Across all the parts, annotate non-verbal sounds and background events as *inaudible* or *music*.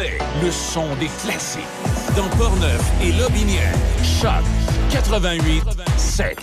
Le son des classiques. Dans Portneuf et Lobinière. Choc 88 7.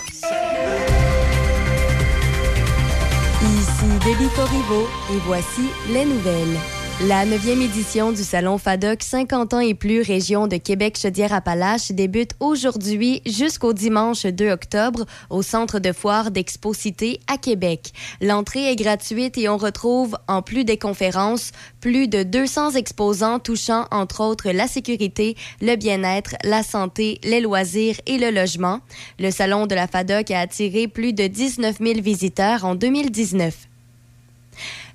Ici Debbie Corriveau et voici les nouvelles. La 9e édition du Salon FADOC 50 ans et plus région de Québec-Chaudière-Appalaches débute aujourd'hui jusqu'au dimanche 2 octobre au Centre de foire d'Exposité à Québec. L'entrée est gratuite et on retrouve, en plus des conférences, plus de 200 exposants touchant entre autres la sécurité, le bien-être, la santé, les loisirs et le logement. Le Salon de la FADOC a attiré plus de 19 000 visiteurs en 2019.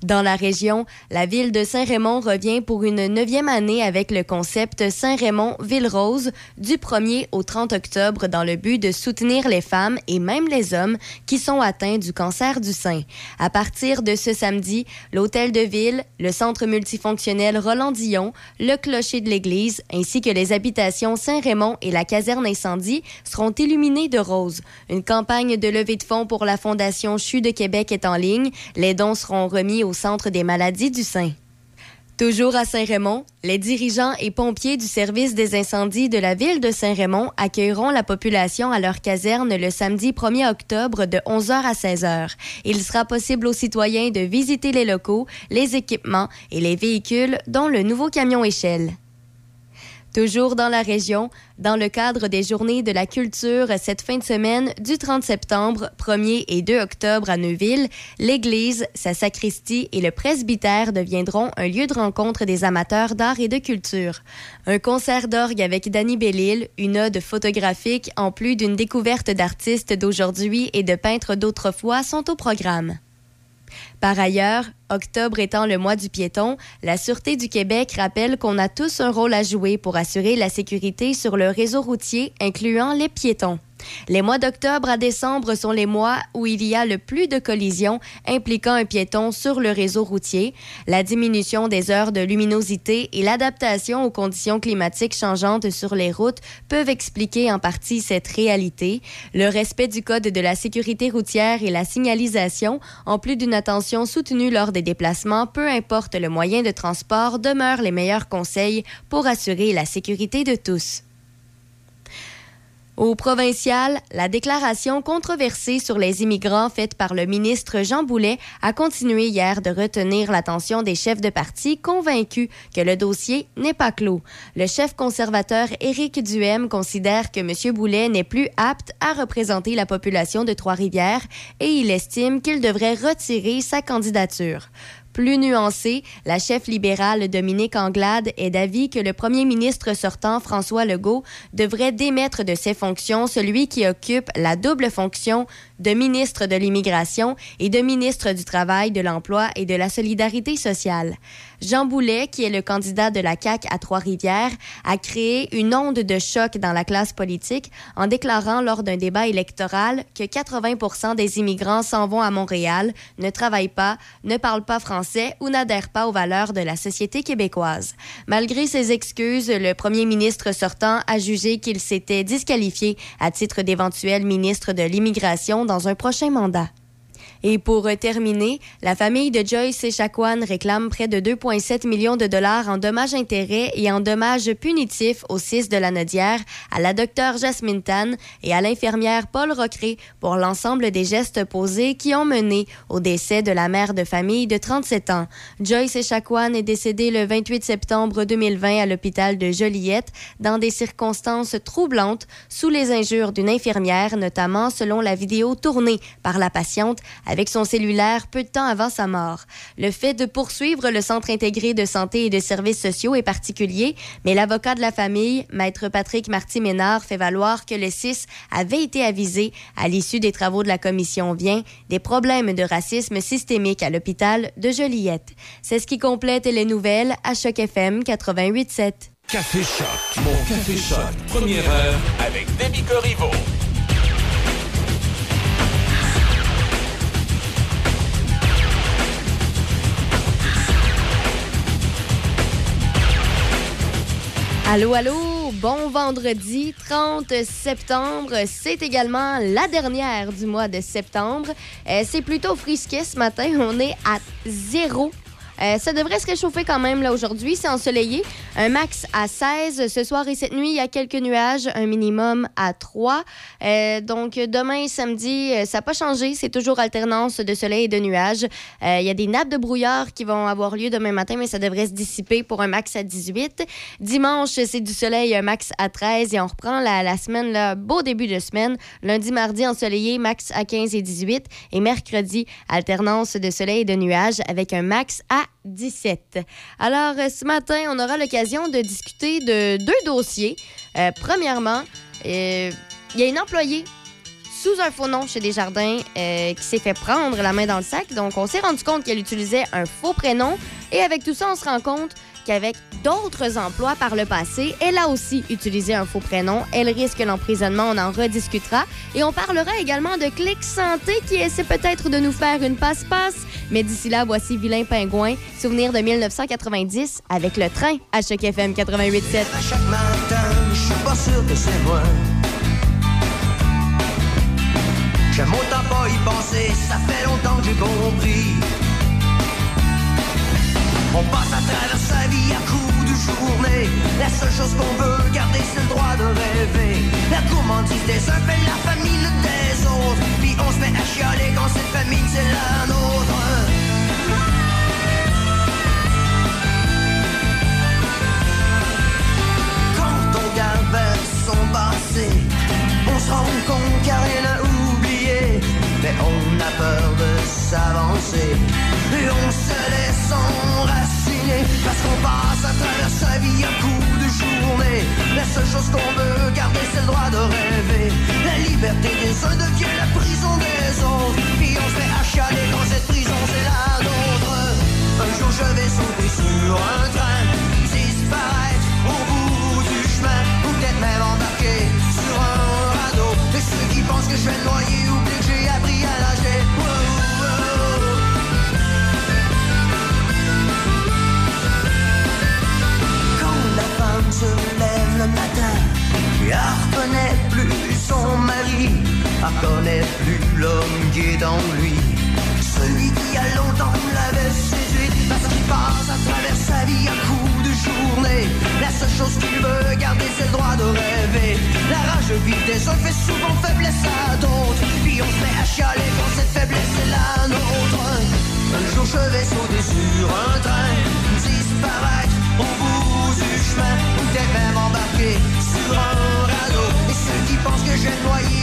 Dans la région, la ville de Saint-Raymond revient pour une neuvième année avec le concept Saint-Raymond-Ville-Rose du 1er au 30 octobre dans le but de soutenir les femmes et même les hommes qui sont atteints du cancer du sein. À partir de ce samedi, l'hôtel de ville, le centre multifonctionnel Roland-Dillon, le clocher de l'église ainsi que les habitations Saint-Raymond et la caserne incendie seront illuminés de rose. Une campagne de levée de fonds pour la Fondation CHU de Québec est en ligne. Les dons seront remis au Centre des maladies du sein. Toujours à Saint-Raymond, les dirigeants et pompiers du service des incendies de la ville de Saint-Raymond accueilleront la population à leur caserne le samedi 1er octobre de 11h à 16h. Il sera possible aux citoyens de visiter les locaux, les équipements et les véhicules, dont le nouveau camion échelle. Toujours dans la région, dans le cadre des Journées de la culture cette fin de semaine du 30 septembre, 1er et 2 octobre à Neuville, l'église, sa sacristie et le presbytère deviendront un lieu de rencontre des amateurs d'art et de culture. Un concert d'orgue avec Danny Bellil, une ode photographique en plus d'une découverte d'artistes d'aujourd'hui et de peintres d'autrefois sont au programme. Par ailleurs, octobre étant le mois du piéton, la Sûreté du Québec rappelle qu'on a tous un rôle à jouer pour assurer la sécurité sur le réseau routier, incluant les piétons. Les mois d'octobre à décembre sont les mois où il y a le plus de collisions impliquant un piéton sur le réseau routier. La diminution des heures de luminosité et l'adaptation aux conditions climatiques changeantes sur les routes peuvent expliquer en partie cette réalité. Le respect du code de la sécurité routière et la signalisation, en plus d'une attention soutenue lors des déplacements, peu importe le moyen de transport, demeurent les meilleurs conseils pour assurer la sécurité de tous. Au provincial, la déclaration controversée sur les immigrants faite par le ministre Jean Boulet a continué hier de retenir l'attention des chefs de parti convaincus que le dossier n'est pas clos. Le chef conservateur Éric Duhem considère que M. Boulet n'est plus apte à représenter la population de Trois-Rivières et il estime qu'il devrait retirer sa candidature. Plus nuancée, la chef libérale Dominique Anglade est d'avis que le premier ministre sortant, François Legault, devrait démettre de ses fonctions celui qui occupe la double fonction de ministre de l'Immigration et de ministre du Travail, de l'Emploi et de la Solidarité sociale. Jean Boulet, qui est le candidat de la CAQ à Trois-Rivières, a créé une onde de choc dans la classe politique en déclarant lors d'un débat électoral que 80% des immigrants s'en vont à Montréal, ne travaillent pas, ne parlent pas français ou n'adhèrent pas aux valeurs de la société québécoise. Malgré ses excuses, le premier ministre sortant a jugé qu'il s'était disqualifié à titre d'éventuel ministre de l'Immigration dans un prochain mandat. Et pour terminer, la famille de Joyce Echaquan réclame près de 2,7 millions de dollars en dommages-intérêts et en dommages punitifs au 6 de la Nodière, à la docteure Jasmine Tan et à l'infirmière Paul Rocré pour l'ensemble des gestes posés qui ont mené au décès de la mère de famille de 37 ans. Joyce Echaquan est décédée le 28 septembre 2020 à l'hôpital de Joliette dans des circonstances troublantes sous les injures d'une infirmière, notamment selon la vidéo tournée par la patiente avec son cellulaire peu de temps avant sa mort. Le fait de poursuivre le Centre intégré de santé et de services sociaux est particulier, mais l'avocat de la famille, maître Patrick Marty-Ménard, fait valoir que le 6 avait été avisé à l'issue des travaux de la commission Vient des problèmes de racisme systémique à l'hôpital de Joliette. C'est ce qui complète les nouvelles à Choc FM 88.7. Café Choc, mon Café Choc, première heure avec Demi Corriveau. Allô, allô, bon vendredi 30 septembre. C'est également la dernière du mois de septembre. Euh, c'est plutôt frisqué ce matin. On est à zéro Euh, ça devrait se réchauffer quand même là aujourd'hui. C'est ensoleillé. Un max à 16. Ce soir et cette nuit, il y a quelques nuages. Un minimum à 3. Euh, donc demain, samedi, ça n'a pas changé. C'est toujours alternance de soleil et de nuages. il y a des nappes de brouillard qui vont avoir lieu demain matin, mais ça devrait se dissiper pour un max à 18. Dimanche, c'est du soleil, un max à 13. Et on reprend la, la semaine, là, beau début de semaine. Lundi, mardi, ensoleillé, max à 15 et 18. Et mercredi, alternance de soleil et de nuages avec un max à 17. Alors, euh, ce matin, on aura l'occasion de discuter de deux dossiers. Euh, premièrement, euh, il y a une employée sous un faux nom chez Desjardins qui s'est fait prendre la main dans le sac. Donc, on s'est rendu compte qu'elle utilisait un faux prénom. Et avec tout ça, on se rend compte qu'avec d'autres emplois par le passé, elle a aussi utilisé un faux prénom. Elle risque l'emprisonnement, on en rediscutera. Et on parlera également de Clic Santé qui essaie peut-être de nous faire une passe-passe. Mais d'ici là, voici Vilain Pingouin, souvenir de 1990 avec le train à Choc FM 88.7. chaque matin, je suis pas sûr que c'est moi. J'aime autant pas y penser, ça fait longtemps que j'ai compris. On passe à travers sa vie à coups de journée. La seule chose qu'on veut garder, c'est le droit de rêver. La gourmandise des uns fait la famille des autres. Puis on se met à chialer quand cette famille, c'est la nôtre. Quand on garde son passé, on se rend compte qu'à rien. On a peur de s'avancer et on se laisse enraciner parce qu'on passe à travers sa vie un coup de journée. La seule chose qu'on veut garder, c'est le droit de rêver. La liberté des uns devient la prison des autres. Puis on se fait achaler dans cette prison, c'est la nôtre. Un jour je vais sauter sur un train, disparaître au bout du chemin, ou peut-être même embarquer sur un radeau. Et ceux qui pensent que je vais noyer oublient se lève le matin et reconnaît plus son mari, reconnaît plus l'homme qui est dans lui. Celui qui a longtemps l'avait séduit parce qu'il passe à travers sa vie un coup de journée. La seule chose qu'il veut garder, c'est le droit de rêver. La rage vive des uns fait souvent faiblesse à d'autres. Puis on se met à chialer quand cette faiblesse est la nôtre. Un jour je vais sauter sur un train, disparaître même embarqué sur un radeau. Et ceux qui pensent que j'ai noyé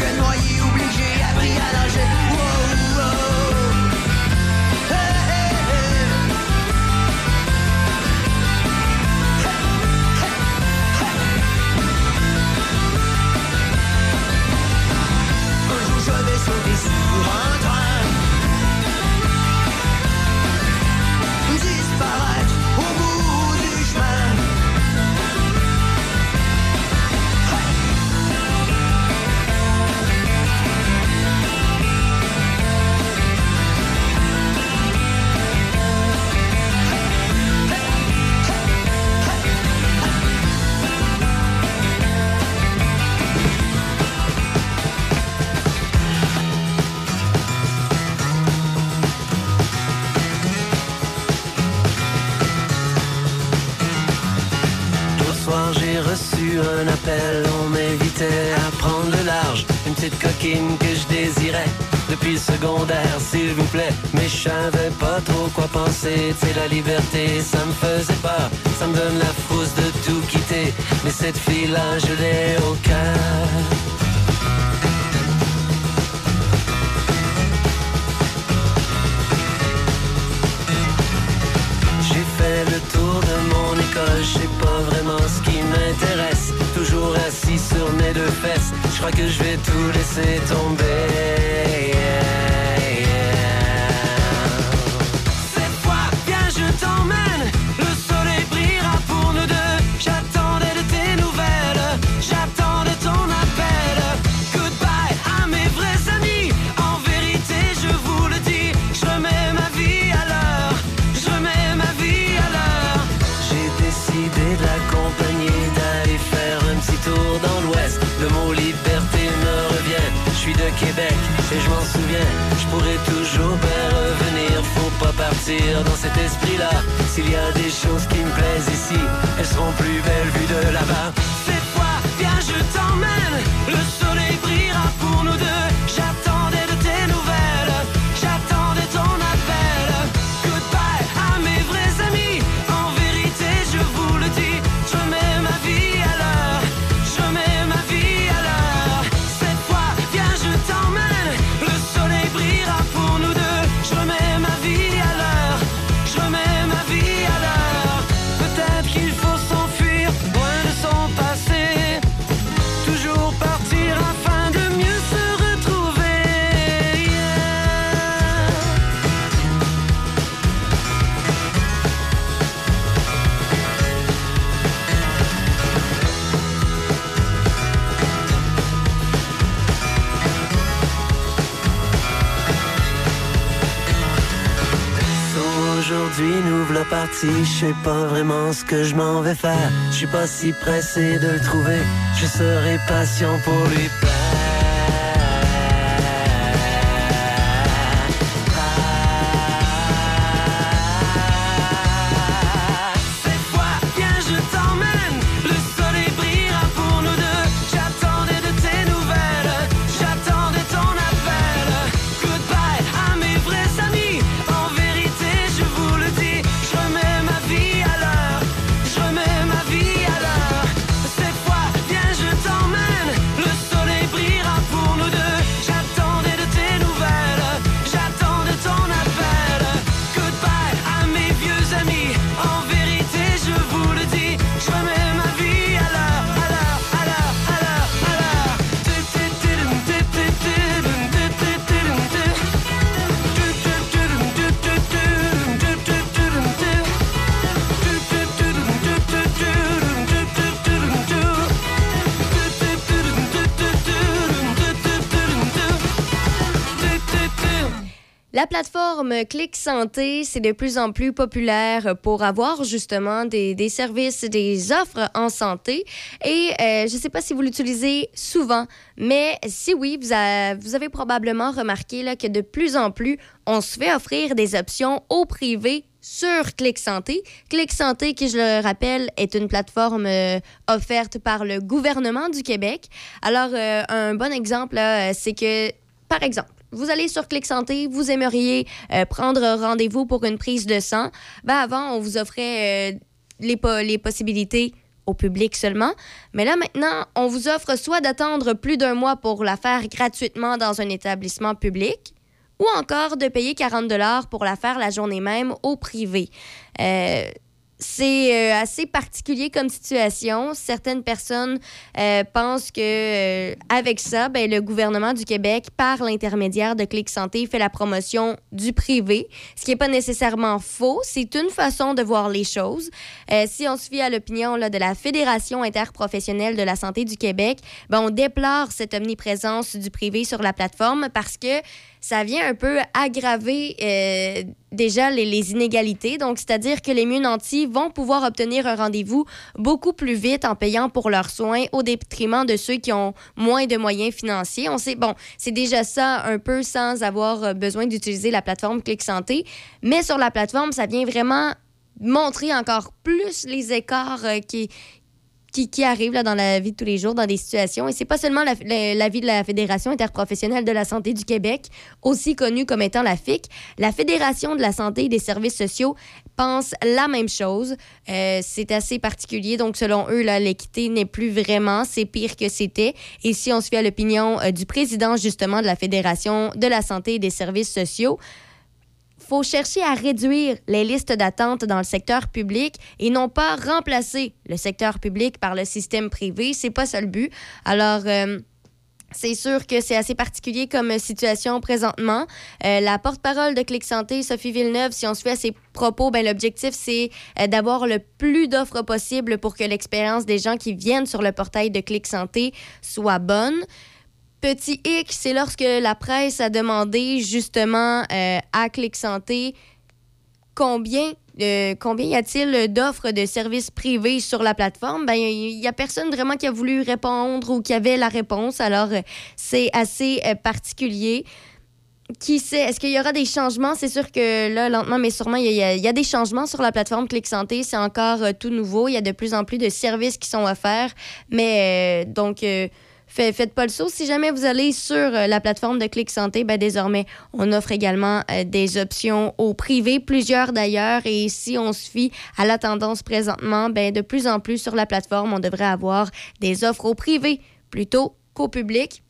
vais appris à nager. Un jour je vais un appel, on m'invitait à prendre le large. Une petite coquine que je désirais depuis le secondaire, s'il vous plaît. Mais je savais pas trop quoi penser. C'est la liberté, ça me faisait peur. Ça me donne la frousse de tout quitter. Mais cette fille-là, je l'ai au cœur. sur mes deux fesses. Je crois que je vais tout laisser tomber. Et je m'en souviens. Je pourrais toujours bien revenir. Faut pas partir dans cet esprit-là. S'il y a des choses qui me plaisent ici, elles seront plus belles vues de là-bas. Cette fois, viens, je t'emmène. Le soleil brillera pour nous deux. Partis. Je sais pas vraiment ce que je m'en vais faire. Je suis pas si pressé de le trouver. Je serai patient pour lui Clic Santé, c'est de plus en plus populaire pour avoir justement des, services, des offres en santé. Et euh, je ne sais pas si vous l'utilisez souvent, mais si oui, vous, avez probablement remarqué là, que de plus en plus, on se fait offrir des options au privé sur Clic Santé. Clic Santé, qui je le rappelle, est une plateforme euh, offerte par le gouvernement du Québec. Alors, euh, un bon exemple, c'est que, par exemple, vous allez sur Clic Santé, vous aimeriez euh, prendre rendez-vous pour une prise de sang. Ben avant, on vous offrait euh, les, po- les possibilités au public seulement. Mais là, maintenant, on vous offre soit d'attendre plus d'un mois pour la faire gratuitement dans un établissement public, ou encore de payer 40 dollars pour la faire la journée même au privé. Euh, c'est euh, assez particulier comme situation. Certaines personnes euh, pensent que euh, avec ça, ben, le gouvernement du Québec, par l'intermédiaire de Clic Santé, fait la promotion du privé, ce qui n'est pas nécessairement faux. C'est une façon de voir les choses. Si on se fie à l'opinion de la Fédération interprofessionnelle de la santé du Québec, ben, on déplore cette omniprésence du privé sur la plateforme parce que ça vient un peu aggraver euh, déjà les, inégalités. Donc, c'est-à-dire que les mieux nantis vont pouvoir obtenir un rendez-vous beaucoup plus vite en payant pour leurs soins au détriment de ceux qui ont moins de moyens financiers. On sait, bon, c'est déjà ça un peu sans avoir euh, besoin d'utiliser la plateforme Clic Santé. Mais sur la plateforme, ça vient vraiment montrer encore plus les écarts euh, qui, qui, qui arrivent là, dans la vie de tous les jours, dans des situations. Et c'est pas seulement la, la, vie de la Fédération interprofessionnelle de la santé du Québec, aussi connue comme étant la FIC. La Fédération de la santé et des services sociaux pense la même chose. Euh, c'est assez particulier. Donc, selon eux, l'équité n'est plus vraiment. C'est pire que c'était. Et si on se fie à l'opinion euh, du président, justement, de la Fédération de la santé et des services sociaux, faut chercher à réduire les listes d'attente dans le secteur public et non pas remplacer le secteur public par le système privé. C'est pas ça le but. Alors, euh, C'est sûr que c'est assez particulier comme situation présentement. Euh, la porte-parole de Clic Santé, Sophie Villeneuve, si on se fait à ses propos, ben, l'objectif, c'est euh, d'avoir le plus d'offres possible pour que l'expérience des gens qui viennent sur le portail de Clic Santé soit bonne. Petit hic, c'est lorsque la presse a demandé justement euh, à Clic Santé combien euh, combien y a-t-il d'offres de services privés sur la plateforme? Ben, il n'y a personne vraiment qui a voulu répondre ou qui avait la réponse. Alors, euh, c'est assez particulier. Qui sait, est-ce qu'il y aura des changements? C'est sûr que là, lentement, mais sûrement, il y, a, des changements sur la plateforme Clic Santé. C'est encore tout nouveau. Il y a de plus en plus de services qui sont offerts. Mais donc, faites pas le saut. Si jamais vous allez sur euh, la plateforme de Clic Santé, ben, désormais, on offre également euh, des options au privé, plusieurs d'ailleurs. Et si on se fie à la tendance présentement, ben, de plus en plus sur la plateforme, on devrait avoir des offres au privé plutôt qu'au public.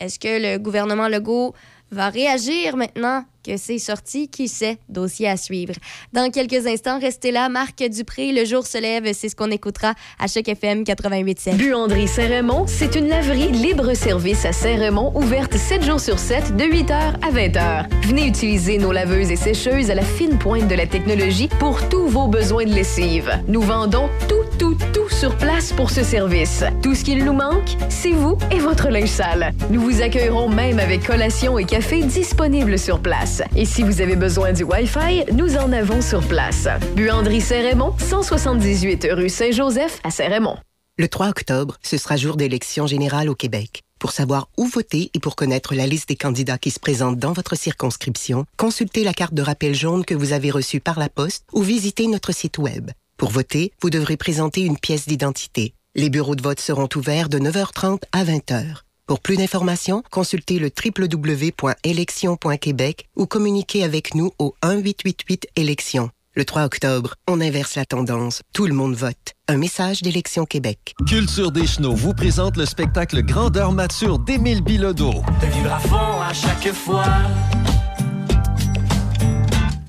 Est-ce que le gouvernement Legault va réagir maintenant? Que c'est sorti. Qui sait? Dossier à suivre. Dans quelques instants, restez là. Marc Dupré, Le jour se lève, c'est ce qu'on écoutera à chaque FM 88.7. Buanderie Saint-Raymond, c'est une laverie libre-service à Saint-Raymond, ouverte 7 jours sur 7, de 8h à 20h. Venez utiliser nos laveuses et sécheuses à la fine pointe de la technologie pour tous vos besoins de lessive. Nous vendons tout, tout, tout sur place pour ce service. Tout ce qu'il nous manque, c'est vous et votre linge sale. Nous vous accueillerons même avec collation et café disponibles sur place. Et si vous avez besoin du Wi-Fi, nous en avons sur place. Buanderie Saint-Raymond, 178 rue Saint-Joseph à Saint-Raymond. Le 3 octobre, ce sera jour d'élection générale au Québec. Pour savoir où voter et pour connaître la liste des candidats qui se présentent dans votre circonscription, consultez la carte de rappel jaune que vous avez reçue par la poste ou visitez notre site Web. Pour voter, vous devrez présenter une pièce d'identité. Les bureaux de vote seront ouverts de 9h30 à 20h. Pour plus d'informations, consultez le www.élections.québec ou communiquez avec nous au 1-888-élections. Le 3 octobre, on inverse la tendance. Tout le monde vote. Un message d'Élection Québec. Culture des Chenaux vous présente le spectacle Grandeur mature d'Émile Bilodeau. De vivre à fond à chaque fois.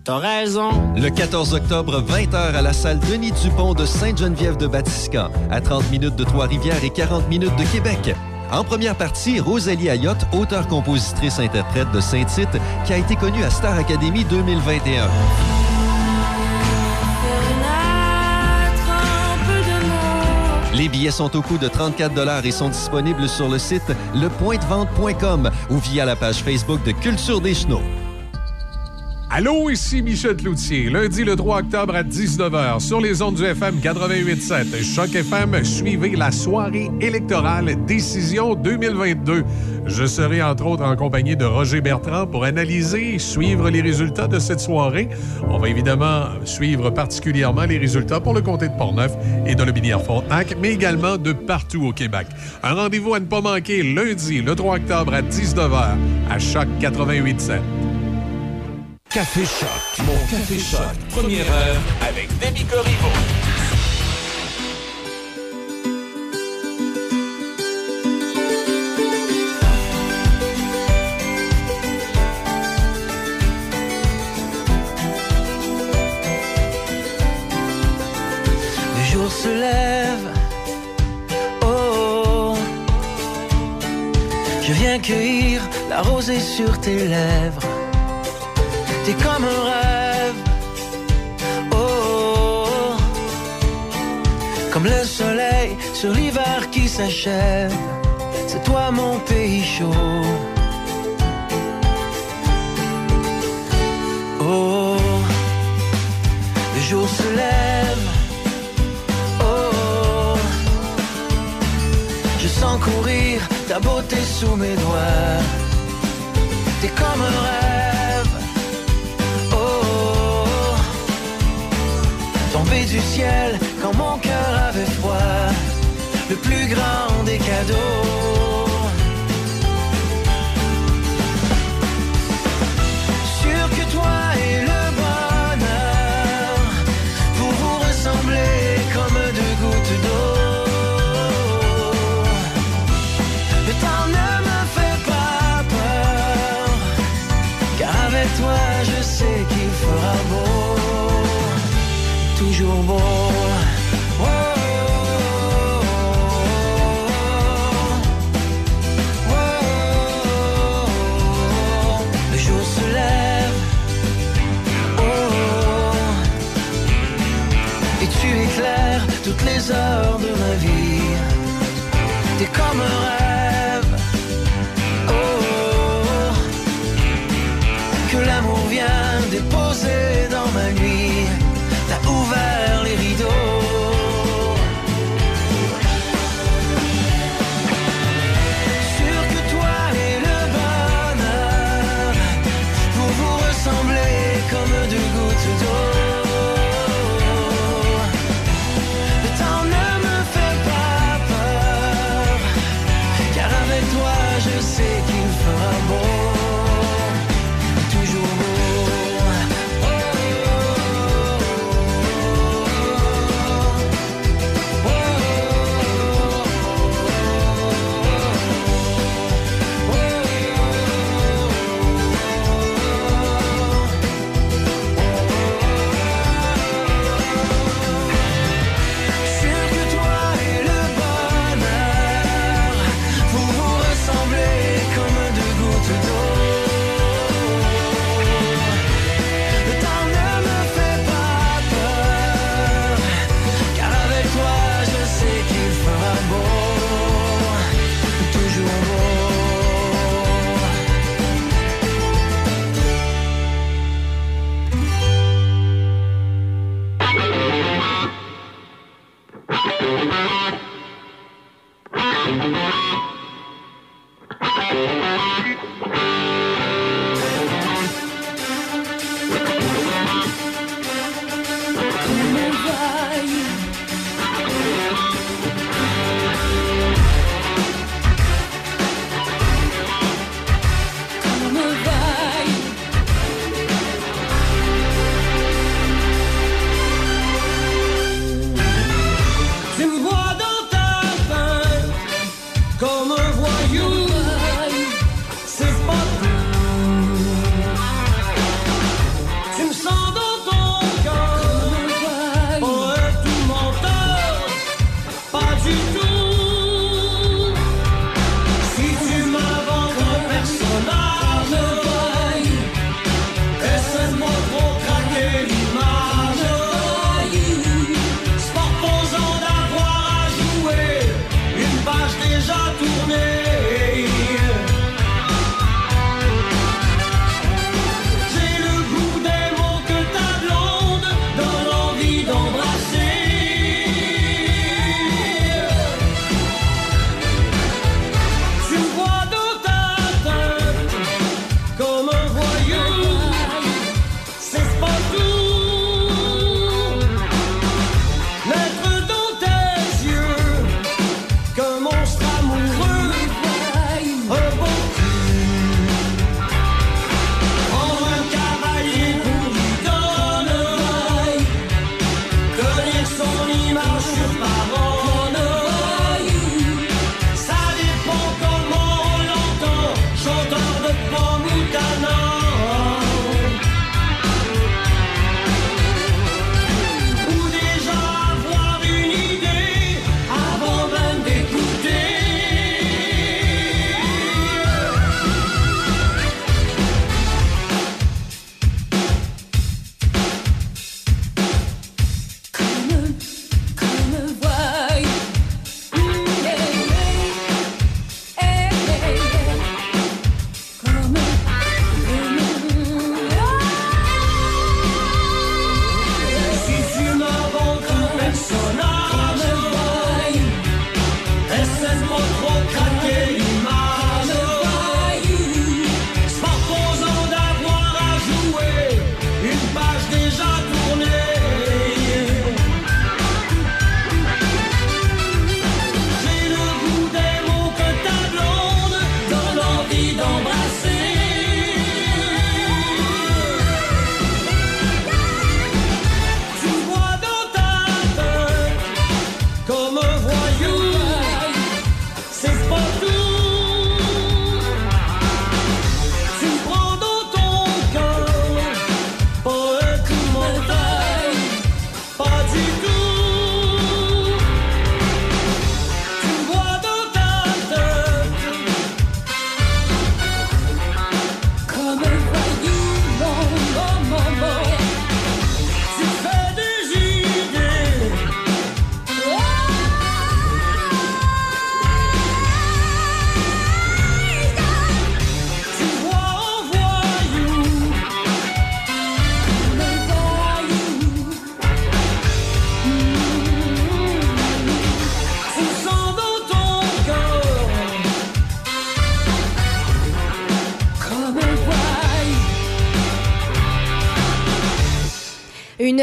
T'as raison. Le 14 octobre, 20h à la salle Denis Dupont de Sainte-Geneviève de Batiscan, à 30 minutes de Trois-Rivières et 40 minutes de Québec. En première partie, Rosalie Ayotte, auteure-compositrice-interprète de Saint-Tite, qui a été connue à Star Academy 2021. Les billets sont au coût de 34 et sont disponibles sur le site lepointdevente.com ou via la page Facebook de Culture des Chenaux. Allô, ici Michel Cloutier. Lundi le 3 octobre à 19h sur les ondes du FM 88.7. Choc FM, suivez la soirée électorale Décision 2022. Je serai entre autres en compagnie de Roger Bertrand pour analyser et suivre les résultats de cette soirée. On va évidemment suivre particulièrement les résultats pour le comté de Portneuf et de Lobinière-Frontenac, mais également de partout au Québec. Un rendez-vous à ne pas manquer lundi le 3 octobre à 19h à Choc 88.7. Café Choc. Mon Café Choc. Première heure avec Demi Corriveau. Le jour se lève. Oh, oh. je viens cueillir la rosée sur tes lèvres comme un rêve. Oh, comme le soleil sur l'hiver qui s'achève. C'est toi mon pays chaud. Oh, le jour se lève. Oh, je sens courir ta beauté sous mes doigts. T'es comme un rêve. Du ciel quand mon cœur avait froid. Le plus grand des cadeaux. so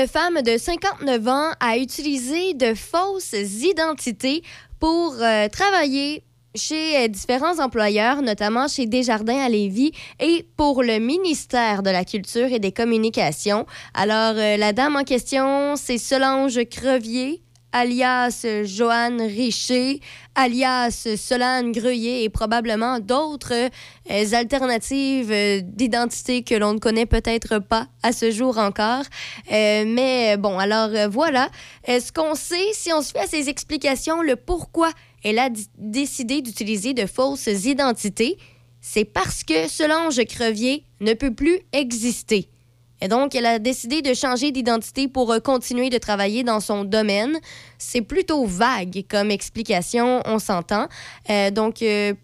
Femme de 59 ans a utilisé de fausses identités pour euh, travailler chez euh, différents employeurs, notamment chez Desjardins à Lévis et pour le ministère de la Culture et des Communications. Alors, euh, la dame en question, c'est Solange Crevier, alias Joanne Richer, alias Solane Greuillet et probablement d'autres euh, alternatives euh, d'identité que l'on ne connaît peut-être pas à ce jour encore. Euh, mais bon, alors voilà. Ce qu'on sait, si on se fait à ces explications, le pourquoi elle a décidé d'utiliser de fausses identités, c'est parce que Solange Crevier ne peut plus exister. Et donc, elle a décidé de changer d'identité pour euh, continuer de travailler dans son domaine. C'est plutôt vague comme explication, on s'entend. Euh, donc, euh,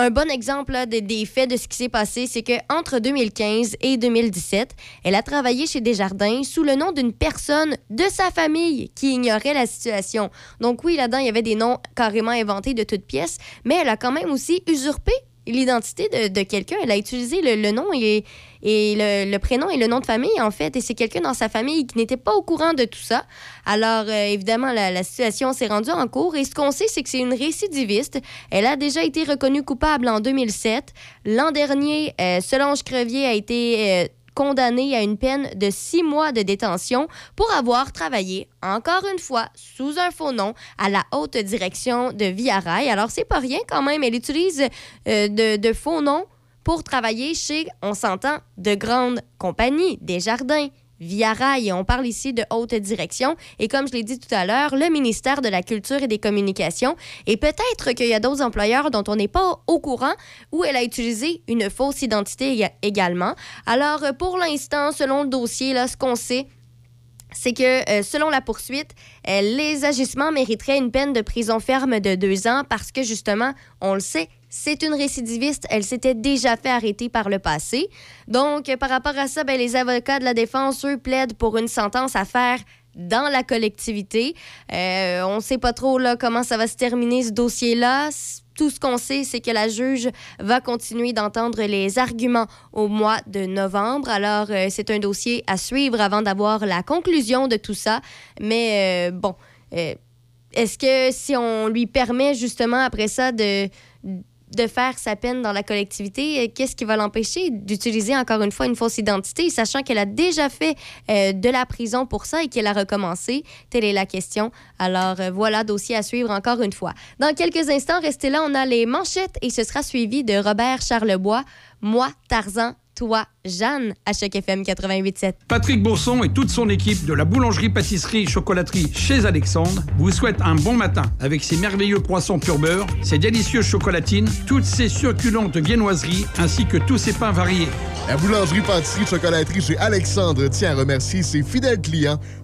un bon exemple des, faits de ce qui s'est passé, c'est qu'entre 2015 et 2017, elle a travaillé chez Desjardins sous le nom d'une personne de sa famille qui ignorait la situation. Donc oui, là-dedans, il y avait des noms carrément inventés de toutes pièces, mais elle a quand même aussi usurpé l'identité de, quelqu'un. Elle a utilisé le, nom et, et le, prénom et le nom de famille, en fait. Et c'est quelqu'un dans sa famille qui n'était pas au courant de tout ça. Alors, euh, évidemment, la, situation s'est rendue en cours. Et ce qu'on sait, c'est que c'est une récidiviste. Elle a déjà été reconnue coupable en 2007. L'an dernier, euh, Solange Crevier a été... Condamné à une peine de six mois de détention pour avoir travaillé, encore une fois, sous un faux nom à la haute direction de Via Rail. Alors, c'est pas rien quand même. Elle utilise euh, de, de faux noms pour travailler chez, on s'entend, de grandes compagnies, des jardins, Via Rail. On parle ici de haute direction. Et comme je l'ai dit tout à l'heure, le ministère de la Culture et des Communications. Et peut-être qu'il y a d'autres employeurs dont on n'est pas au courant où elle a utilisé une fausse identité également. Alors, pour l'instant, selon le dossier, là, ce qu'on sait, c'est que euh, selon la poursuite, euh, les agissements mériteraient une peine de prison ferme de deux ans parce que justement, on le sait, c'est une récidiviste. Elle s'était déjà fait arrêter par le passé. Donc, par rapport à ça, ben, les avocats de la défense, eux, plaident pour une sentence à faire dans la collectivité. Euh, on ne sait pas trop là, comment ça va se terminer, ce dossier-là. Tout ce qu'on sait, c'est que la juge va continuer d'entendre les arguments au mois de novembre. Alors, euh, c'est un dossier à suivre avant d'avoir la conclusion de tout ça. Mais euh, bon, est-ce que si on lui permet justement après ça de de faire sa peine dans la collectivité, euh, qu'est-ce qui va l'empêcher d'utiliser encore une fois une fausse identité, sachant qu'elle a déjà fait euh, de la prison pour ça et qu'elle a recommencé? Telle est la question. Alors euh, voilà, dossier à suivre encore une fois. Dans quelques instants, restez là, on a les manchettes et ce sera suivi de Robert Charlebois, Moi, Tarzan, toi, Jeanne, à chaque FM 88.7. Patrick Bourson et toute son équipe de la boulangerie-pâtisserie-chocolaterie chez Alexandre vous souhaitent un bon matin avec ses merveilleux croissants pur beurre, ses délicieuses chocolatines, toutes ses succulentes viennoiseries ainsi que tous ses pains variés. La boulangerie-pâtisserie-chocolaterie chez Alexandre tient à remercier ses fidèles clients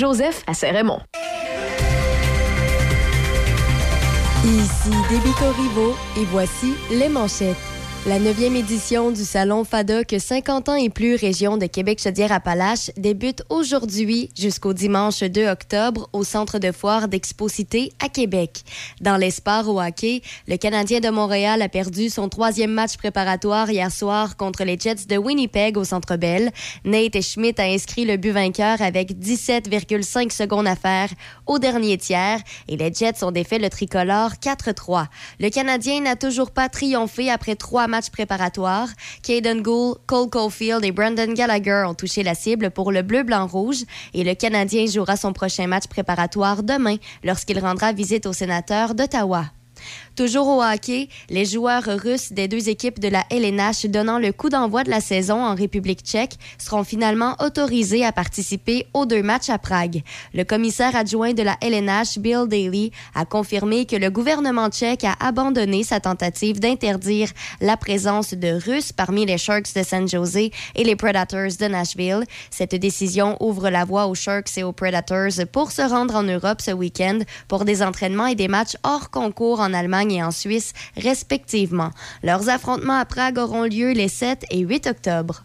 Saint-Joseph à Saint-Raymond. Ici Débito Rivo et voici les manchettes. La 9e édition du Salon FADOC 50 ans et plus région de Québec-Chaudière-Appalaches débute aujourd'hui jusqu'au dimanche 2 octobre au Centre de foire d'Exposité à Québec. Dans les sports au hockey, le Canadien de Montréal a perdu son troisième match préparatoire hier soir contre les Jets de Winnipeg au Centre Bell. Nate Schmidt a inscrit le but vainqueur avec 17,5 secondes à faire au dernier tiers et les Jets ont défait le tricolore 4-3. Le Canadien n'a toujours pas triomphé après trois match préparatoire, Caden Gould, Cole Caulfield et Brandon Gallagher ont touché la cible pour le bleu-blanc-rouge et le Canadien jouera son prochain match préparatoire demain lorsqu'il rendra visite au sénateur d'Ottawa. Toujours au hockey, les joueurs russes des deux équipes de la LNH donnant le coup d'envoi de la saison en République tchèque seront finalement autorisés à participer aux deux matchs à Prague. Le commissaire adjoint de la LNH, Bill Daly, a confirmé que le gouvernement tchèque a abandonné sa tentative d'interdire la présence de Russes parmi les Sharks de San Jose et les Predators de Nashville. Cette décision ouvre la voie aux Sharks et aux Predators pour se rendre en Europe ce week-end pour des entraînements et des matchs hors concours en Allemagne et en Suisse, respectivement. Leurs affrontements à Prague auront lieu les 7 et 8 octobre.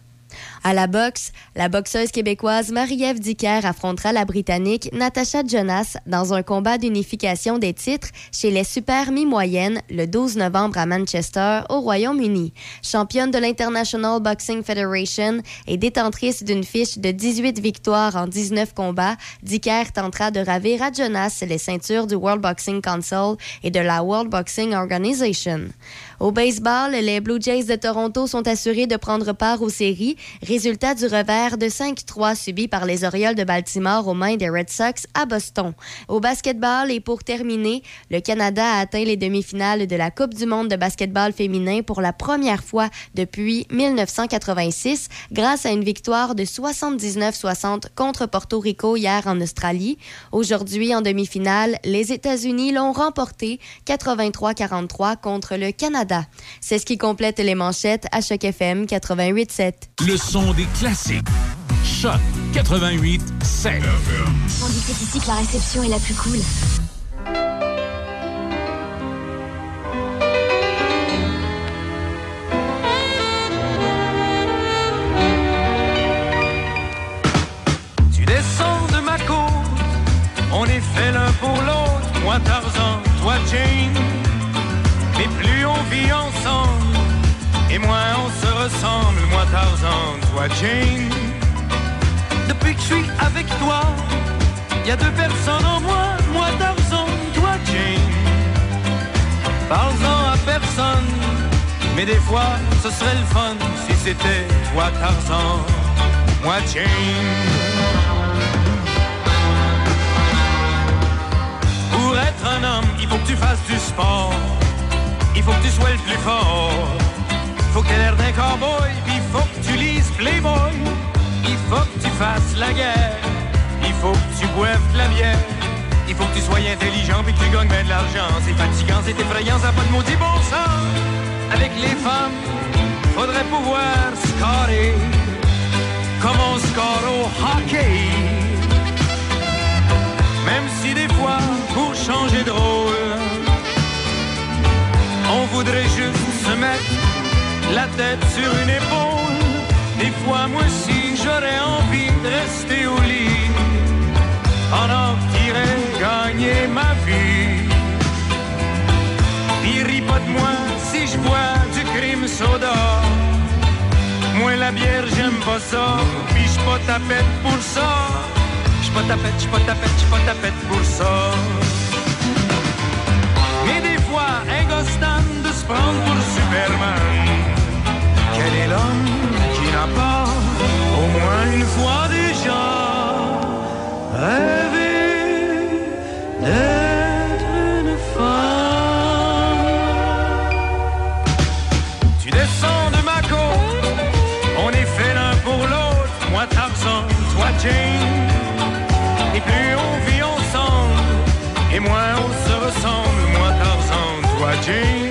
À la boxe, la boxeuse québécoise Marie-Ève Dicker affrontera la Britannique Natasha Jonas dans un combat d'unification des titres chez les super mi-moyennes le 12 novembre à Manchester, au Royaume-Uni. Championne de l'International Boxing Federation et détentrice d'une fiche de 18 victoires en 19 combats, Dicker tentera de ravir à Jonas les ceintures du World Boxing Council et de la World Boxing Organization. Au baseball, les Blue Jays de Toronto sont assurés de prendre part aux séries, résultat du revers de 5-3 subi par les Orioles de Baltimore aux mains des Red Sox à Boston. Au basketball, et pour terminer, le Canada a atteint les demi-finales de la Coupe du monde de basketball féminin pour la première fois depuis 1986 grâce à une victoire de 79-60 contre Porto Rico hier en Australie. Aujourd'hui, en demi-finale, les États-Unis l'ont remporté 83-43 contre le Canada. C'est ce qui complète les manchettes à Choc FM 88.7. Le des classiques. Choc 88 7. On dit c'est ici que la réception est la plus cool. Tu descends de ma côte, on est fait l'un pour l'autre, moi Tarzan, toi Jane. Mais plus on vit ensemble, et moins on se ressemble, moi Tarzan, toi Jane. Depuis que je suis avec toi, y a deux personnes en moi, moi Tarzan, toi Jane. Parle-en à personne, mais des fois ce serait le fun si c'était toi Tarzan, moi Jane. Pour être un homme, il faut que tu fasses du sport. Il faut que tu sois le plus fort. Faut que tu l'air d'un cowboy, Playboy. Il faut que tu fasses la guerre. Il faut que tu boives de la bière. Il faut que tu sois intelligent puis que tu gagnes bien de l'argent. C'est fatigant, c'est effrayant, ça n'a pas de maudit bon sens. Avec les femmes, faudrait pouvoir scorer comme on score au hockey. Même si des fois, pour changer de rôle, on voudrait juste se mettre la tête sur une épaule. Des fois, moi aussi, j'aurais envie de rester au lit que t'irais gagner ma vie. Puis ris pas de moi si je bois du crime soda. Moi, la bière, j'aime pas ça, puis j'suis pas tapette pour ça. J'suis pas tapette, j'suis pas tapette, j'suis pas tapette pour ça. Mais des fois, un gosse de se prendre pour Superman. Quel est l'homme pas, au moins une fois déjà, rêvé d'être une femme? Tu descends de ma côte, on est fait l'un pour l'autre, moi Tarzan, toi Jane. Et plus on vit ensemble, et moins on se ressemble, moi Tarzan, toi Jane.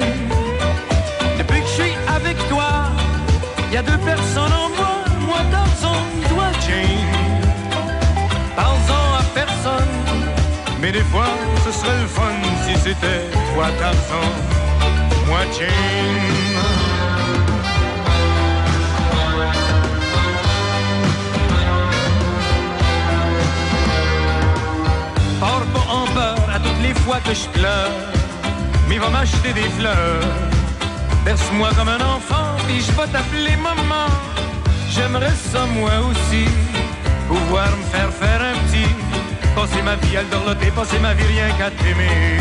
Y a deux personnes en moi, moi Tarzan, toi Jane. Parle-en à personne, mais des fois ce serait le fun si c'était toi Tarzan, moi Jane. Pas en peur à toutes les fois que je pleure, mais va m'acheter des fleurs. Berce-moi comme un enfant, puis je vais t'appeler maman. J'aimerais ça moi aussi, pouvoir me faire faire un petit. Passer ma vie à le dorloter, passer ma vie rien qu'à t'aimer.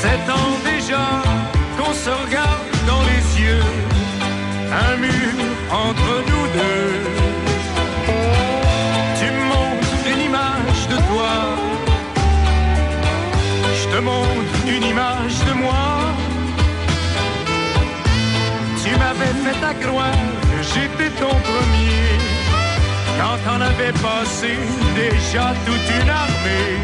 Sept ans déjà qu'on se regarde dans les yeux, un mur entre nous deux. Tu me montres une image de toi, je te montre fait à croire que j'étais ton premier. Quand on avait passé déjà toute une armée.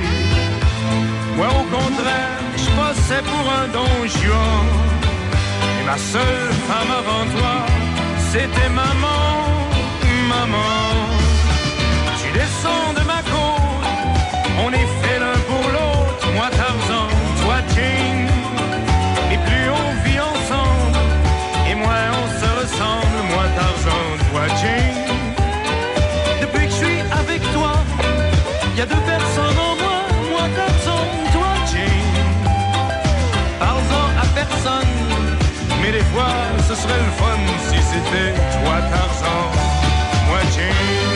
Moi au contraire, je passais pour un don Juan. Et ma seule femme avant toi, c'était maman, maman. Tu descends de ma côte, on est fait ce serait le fun si c'était toi Tarzan, moi Jane.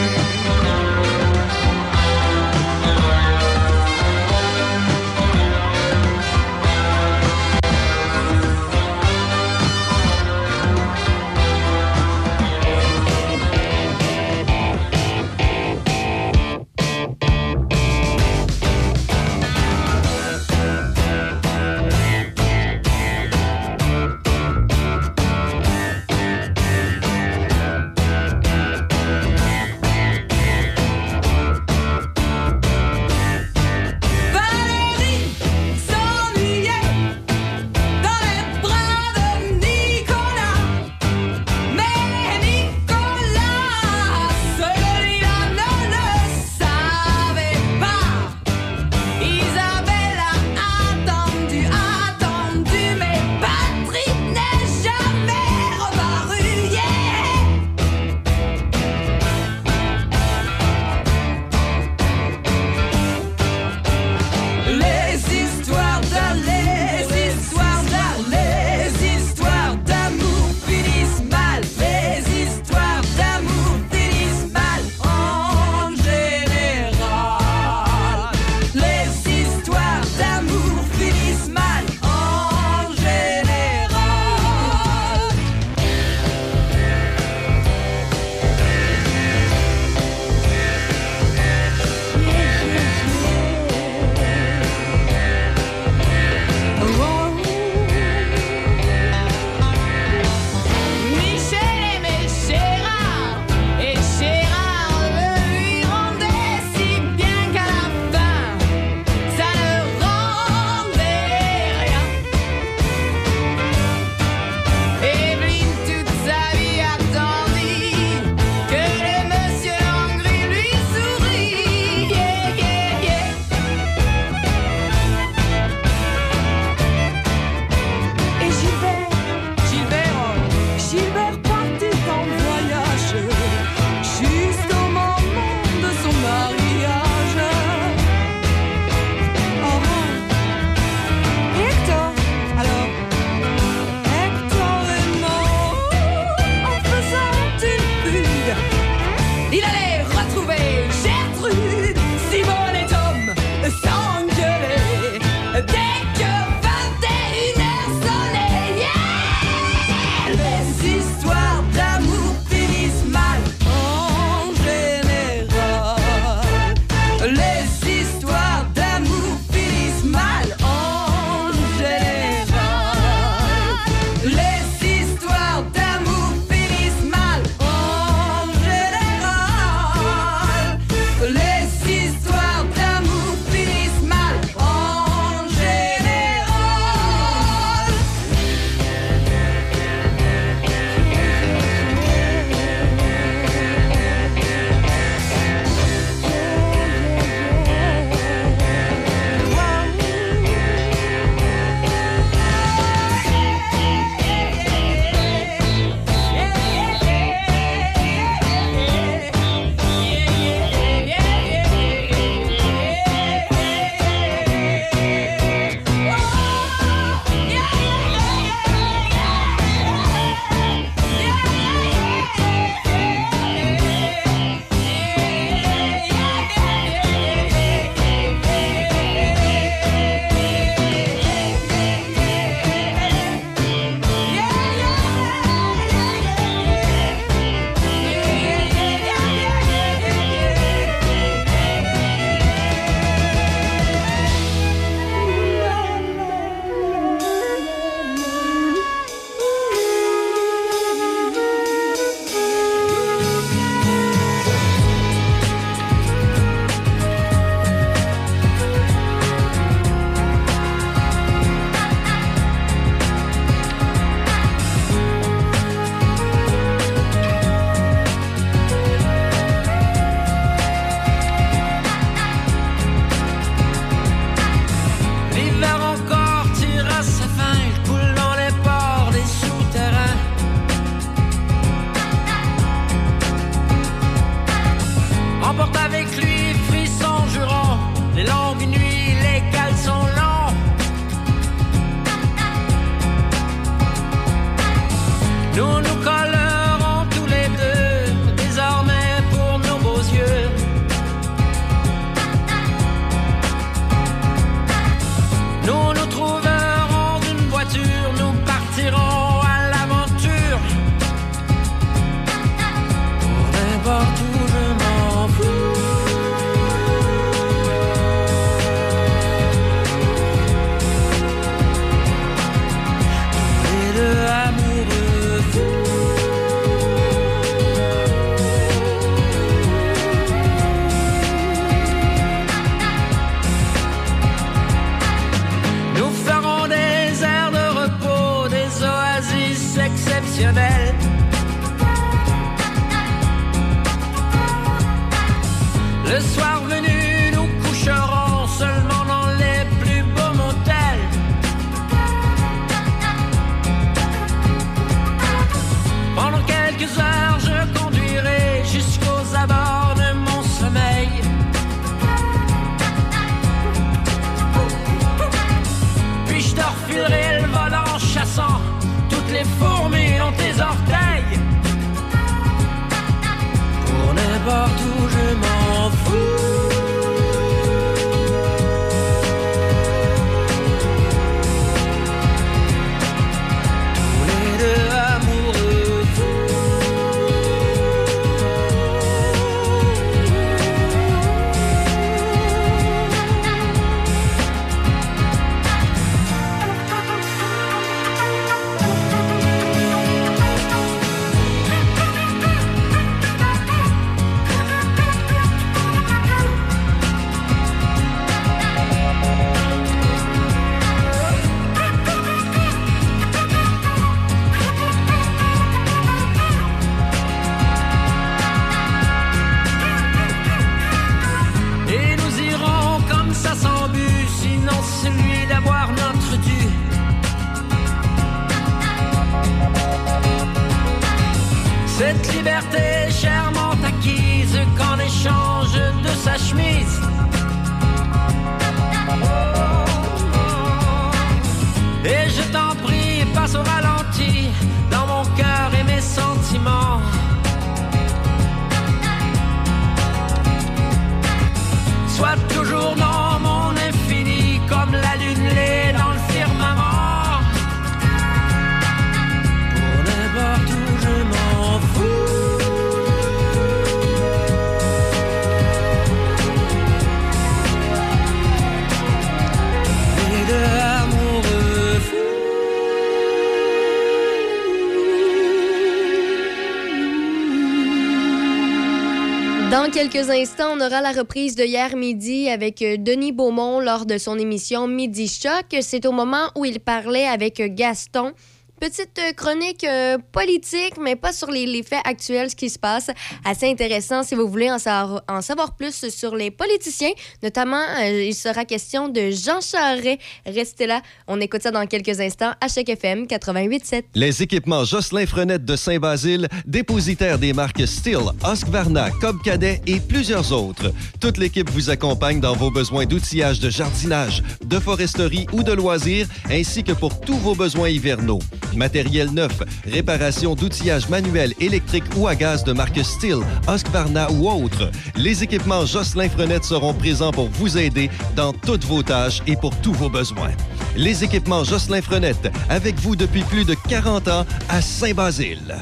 Dans quelques instants, on aura la reprise de hier midi avec euh, Denis Beaumont lors de son émission Midi Choc. C'est au moment où il parlait avec Gaston. Petite euh, chronique euh, politique, mais pas sur les, faits actuels, ce qui se passe. Assez intéressant si vous voulez en savoir, en savoir plus sur les politiciens. Notamment, euh, il sera question de Jean Charest. Restez là, on écoute ça dans quelques instants à chaque FM 88.7. Les équipements Jocelyn Frenette de Saint-Basile, dépositaire des marques Steel, Husqvarna, Cobb Cadet et plusieurs autres. Toute l'équipe vous accompagne dans vos besoins d'outillage de jardinage, de foresterie ou de loisirs, ainsi que pour tous vos besoins hivernaux. Matériel neuf, réparation d'outillage manuel, électrique ou à gaz de marque Steel, Husqvarna ou autres. Les équipements Jocelyn Frenette seront présents pour vous aider dans toutes vos tâches et pour tous vos besoins. Les équipements Jocelyn Frenette, avec vous depuis plus de 40 ans à Saint-Basile.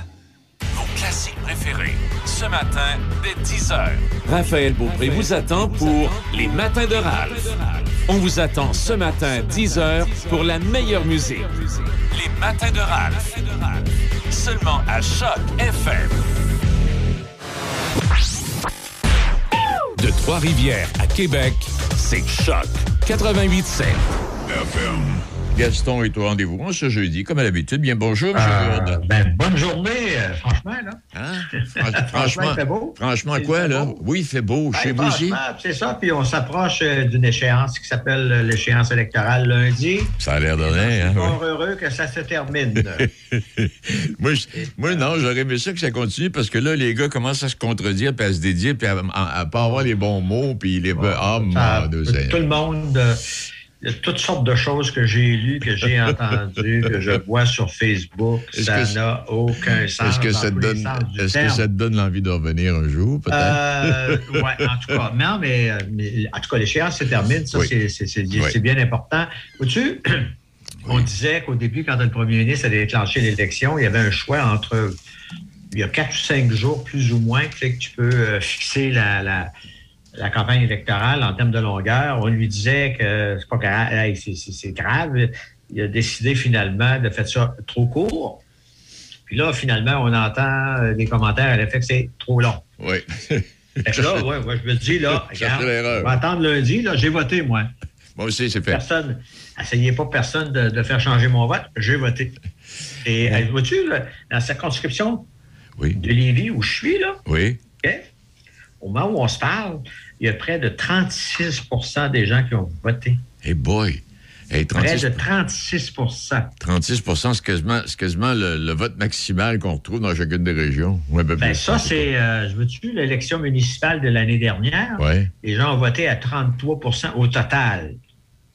Vos classiques préférés. Ce matin, dès 10h. Raphaël Beaupré vous attend pour Les Matins de Ralph. On vous attend ce matin, 10h, pour la meilleure musique. Les Matins de Ralph. Seulement à Choc FM. De Trois-Rivières à Québec, c'est Choc 88.7. Gaston est au rendez-vous On ce jeudi, comme à l'habitude. Bien bonjour, M. Euh, ben, bonne journée, euh, franchement, là. Hein? *laughs* Franchement, il fait beau. franchement, quoi, là? beau. Oui, il fait beau. Ben, Chez vous aussi? franchement, C'est ça, puis on s'approche euh, d'une échéance qui s'appelle euh, l'échéance électorale lundi. Ça a l'air de rien, hein? Fort heureux que ça se termine. *laughs* moi, je- moi, non, j'aurais aimé ça que ça continue parce que là, les gars commencent à se contredire puis à se dédier puis à, à- à pas avoir les bons mots puis les... Ah, mon Dieu, Seigneur. Tout le monde, euh, il y a toutes sortes de choses que j'ai lues, que j'ai *laughs* entendues, que je vois sur Facebook. Ça n'a aucun sens. Est-ce que, ça te donne, est-ce que ça te donne l'envie de revenir un jour, peut-être? Euh, ouais, en tout cas, non, mais, euh, mais en tout cas, l'échéance se termine. Ça, Oui. c'est- c'est c'est- Oui. c'est bien important. Vois-tu, on disait qu'au début, quand le premier ministre allait déclencher l'élection, il y avait un choix entre. Il y a quatre ou cinq jours, plus ou moins, que, tu peux euh, fixer la, la- la campagne électorale en termes de longueur. On lui disait que c'est pas grave, c'est- grave. Il a décidé finalement de faire ça trop court. Puis là, finalement, on entend euh, des commentaires à l'effet que c'est trop long. Oui. Fait là, ouais, ouais, je me dis, là, regarde, on va attendre lundi, là, j'ai voté, moi. Moi aussi, c'est fait. Personne, essayez pas personne de, de faire changer mon vote, j'ai voté. Et euh, vois-tu, là, dans la circonscription Oui. de Lévis où je suis, là, Oui. Au moment où on se parle, il y a près de 36% des gens qui ont voté. Hey boy! Hey, Près 36, de 36% 36 c'est quasiment, le, le vote maximal qu'on retrouve dans chacune des régions. Ouais, Ben, ça, c'est, euh, je veux-tu, l'élection municipale de l'année dernière? Ouais. Les gens ont voté à 33% au total.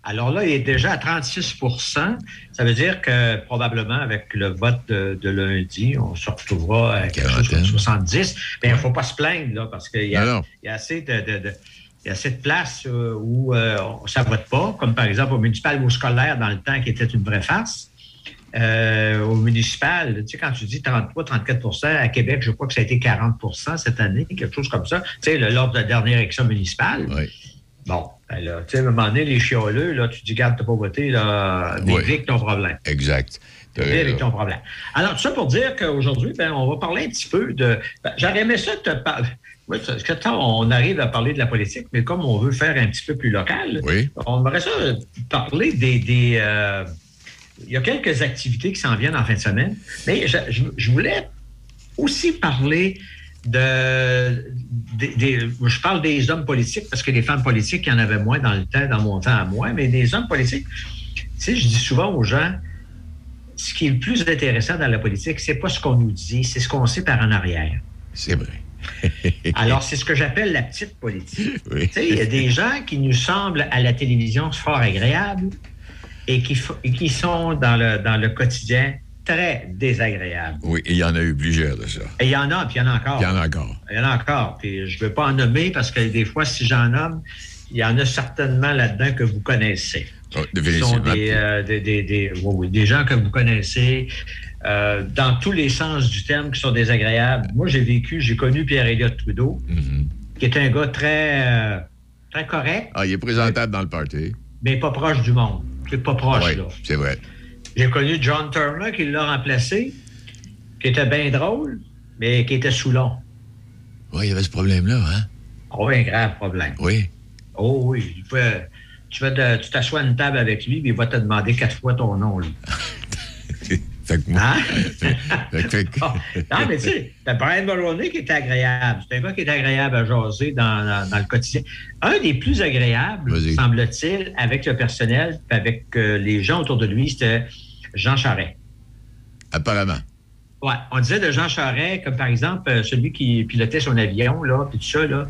Alors là, il est déjà à 36% Ça veut dire que probablement, avec le vote de, de lundi, on se retrouvera à quelque chose comme 70. Mais il ne faut pas se plaindre, là, parce qu'il y, a- y assez de... de- de- il y a assez de places euh, où euh, ça ne vote pas, comme par exemple au municipal ou au scolaire dans le temps qui était une vraie farce. Euh, au municipal, tu sais, quand tu dis 33, 34% à Québec, je crois que ça a été 40% cette année, quelque chose comme ça. Tu sais, le- lors de la dernière élection municipale. Bon, ben tu sais, à un moment donné, les chioleux, là, tu dis, garde, t'as pas voté, là, Oui. avec ton problème. Exact. Avec ton problème. Alors, tout ça pour dire qu'aujourd'hui, ben, on va parler un petit peu de. ben, J'aurais aimé ça te parler. Oui, parce que tant on arrive à parler de la politique, mais comme on veut faire un petit peu plus local, on aimerait ça parler des. des, euh, il y a quelques activités qui s'en viennent en fin de semaine, mais je, je- je voulais aussi parler de. des- des- je parle des hommes politiques parce que les femmes politiques, il y en avait moins dans le temps, dans mon temps à moi, mais des hommes politiques, tu sais, je dis souvent aux gens, ce qui est le plus intéressant dans la politique, c'est pas ce qu'on nous dit, c'est ce qu'on sait par en arrière. C'est vrai. *laughs* Alors, c'est ce que j'appelle la petite politique. *laughs* Tu sais, Il y a des gens qui nous semblent à la télévision fort agréables et qui, et qui sont dans le, dans le quotidien très désagréables. Oui, et il y en a eu plusieurs de ça. Et il y en a, puis il y en a encore. Il y en a encore. Il y en a encore. Puis je ne veux pas en nommer parce que des fois, si j'en nomme, il y en a certainement là-dedans que vous connaissez. Oh, Ce sont des, euh, des, des- des- oui, oui, des gens que vous connaissez euh, dans tous les sens du terme qui sont désagréables. Moi, j'ai vécu, j'ai connu Pierre-Éliott Trudeau, qui est un gars très, euh, très correct, Ah, il est présentable dans le party. mais pas proche du monde. C'est pas proche, là. c'est vrai. J'ai connu John Turner qui l'a remplacé, qui était bien drôle, mais qui était Soulon. Oui, il y avait ce problème-là, hein? Oh, un grave problème. Oui. Oh oui. Il tu vas te- tu t'assois à une table avec lui, puis il va te demander quatre fois ton nom. Lui. *laughs* Fait que moi- Hein? *laughs* Fait que- *laughs* Non, mais tu sais, t'as Brian Mulroney qui est agréable. C'est un gars qui est agréable à jaser dans, dans- dans le quotidien. Un des plus agréables, semble-t-il, avec le personnel, puis avec euh, les gens autour de lui, c'était Jean Charest. Apparemment. Ouais, on disait de Jean Charest, comme par exemple euh, celui qui pilotait son avion, là, puis tout ça, là.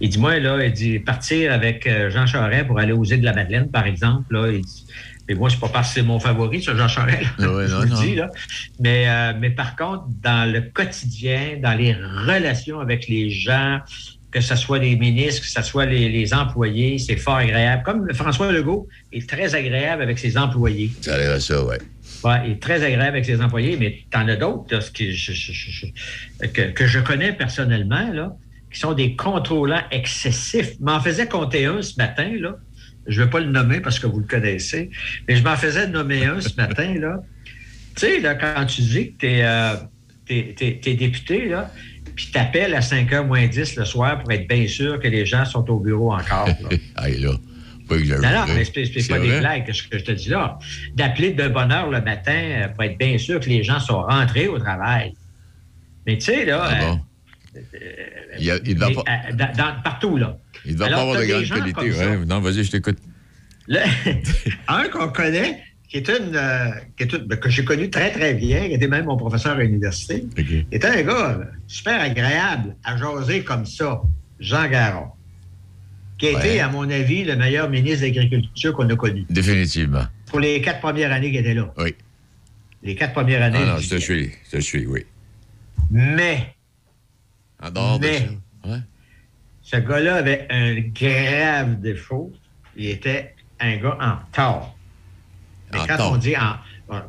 Il dit, moi, là, il dit, partir avec euh, Jean Charest pour aller aux îles de la Madeleine, par exemple, là, il dit, mais moi, c'est pas parce que c'est mon favori, ça, Jean Charest, là, Ouais, je non, vous le non. dis, là. Mais, euh, mais par contre, dans le quotidien, dans les relations avec les gens, que ce soit les ministres, que ce soit les, les employés, c'est fort agréable. Comme François Legault est très agréable avec ses employés. Ça a l'air à ça, ouais. Il est très agréable avec ses employés, mais t'en as d'autres qui- je- que, que je connais personnellement, là, qui sont des contrôlants excessifs. M'en faisais compter un ce matin, là. Je ne vais pas le nommer parce que vous le connaissez, mais je m'en faisais nommer un ce matin, là. Tu sais, là, quand tu dis que tu es, député, là, puis t'appelles à 5h moins 10 le soir pour être bien sûr que les gens sont au bureau encore. là. *laughs* Pas exagéré. Non, non, mais c'est pas des vrai. blagues que je, que je te dis là. D'appeler de bonne heure le matin euh, pour être bien sûr que les gens sont rentrés au travail. Mais tu sais, là, Ah euh? Il, a- il mais, doit pas, euh, dans- dans- partout, là. il doit pas avoir de grande qualité. Ouais. Non, vas-y, je t'écoute. Le- *laughs* un qu'on connaît, qui est une, euh, qui est une- que j'ai connu très, très bien, qui était même mon professeur à l'université, était un gars super agréable à jaser comme ça, Jean Garon, qui a été, à mon avis, le meilleur ministre de l'Agriculture qu'on a connu Définitivement. pour les quatre premières années qu'il était là. Oui. Les quatre premières années. Ah non, je te suis. Je te suis, oui. Mais, En dehors de mais, ça. Ouais. ce gars-là avait un grave défaut. Il était un gars en retard. Mais En quand on dit en.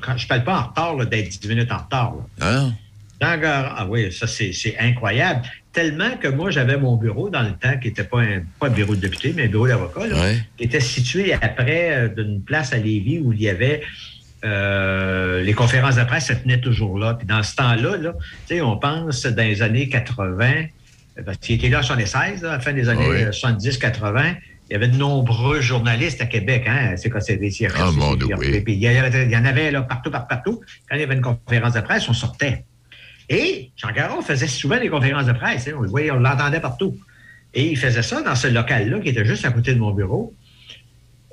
Quand, je ne parle pas en retard d'être 10 minutes en retard. là. Ah non? Garon, ah oui, ça c'est incroyable. Tellement que moi, j'avais mon bureau dans le temps, qui n'était pas un, pas un bureau de député, mais un bureau d'avocat, là, Ouais. qui était situé après euh, d'une place à Lévis où il y avait euh, les conférences de presse se tenaient toujours là. Puis dans ce temps-là, là, tu sais, on pense dans les années 80, euh, parce qu'il était là en 76, là, à la fin des années Oui. euh, 70-80, il y avait de nombreux journalistes à Québec, hein, CKCD, CRC, Ah, mon Dieu, oui. Il y, avait- il y en avait là, partout, partout, partout. Quand il y avait une conférence de presse, on sortait. Et Jean Garon faisait souvent des conférences de presse. hein, on le voyait, on l'entendait partout. Et il faisait ça dans ce local-là qui était juste à côté de mon bureau.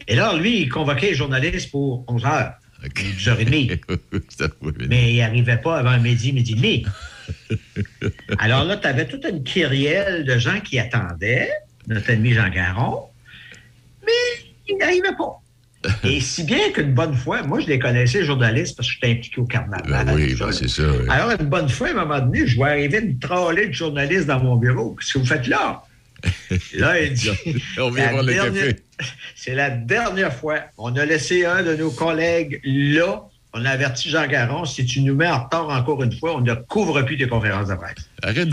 Et là, lui, il convoquait les journalistes pour 11 heures, 12h30. *laughs* Mais il n'arrivait pas avant midi, midi et demi. Alors là, tu avais toute une kyrielle de gens qui attendaient, notre ami Jean Garon, mais il n'arrivait pas. Et *laughs* si bien qu'une bonne fois, moi, je les connaissais, les journalistes, parce que j'étais impliqué au carnaval. Ben oui, ben c'est ça. oui. Alors, une bonne fois, à un moment donné, je vois arriver une trollée de journalistes dans mon bureau. Qu'est-ce que vous faites là? Là, il dit. *laughs* On vient voir le café. *laughs* C'est la dernière fois. On a laissé un de nos collègues là. On a averti Jean Garon. Si tu nous mets en retard encore une fois, on ne couvre plus tes conférences de presse. Arrête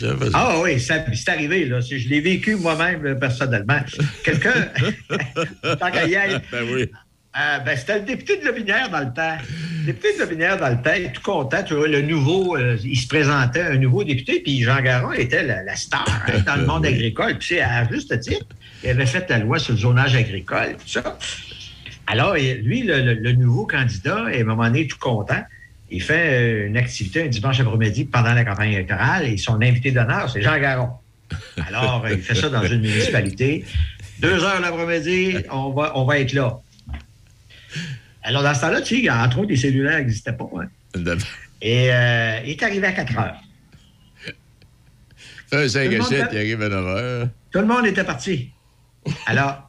ça. Ah oui, c'est arrivé. Là. Je l'ai vécu moi-même euh, personnellement. Quelqu'un, *laughs* tant qu'à y Ben oui. euh, ben, c'était le député de Lobinière dans le temps. Le député de Lobinière dans le temps, tout content. Tu vois, le nouveau, euh, il se présentait un nouveau député, puis Jean Garon était la, la star hein, dans le monde *laughs* agricole. Puis c'est à juste titre, il avait fait la loi sur le zonage agricole, tout ça. Alors, lui, le, le- le nouveau candidat, à un moment donné, tout content, il fait euh, une activité un dimanche après-midi pendant la campagne électorale et son invité d'honneur, c'est Jean Garon. Alors, il fait ça dans une municipalité. Deux heures l'après-midi, on va, on va être là. Alors, dans ce temps-là, tu sais, entre autres, les cellulaires n'existaient pas. hein. Et euh, il est arrivé à 4 heures. Un 5 Tout le à monde 7, fait- il arrive à 9 heures. Tout le monde était parti. Alors,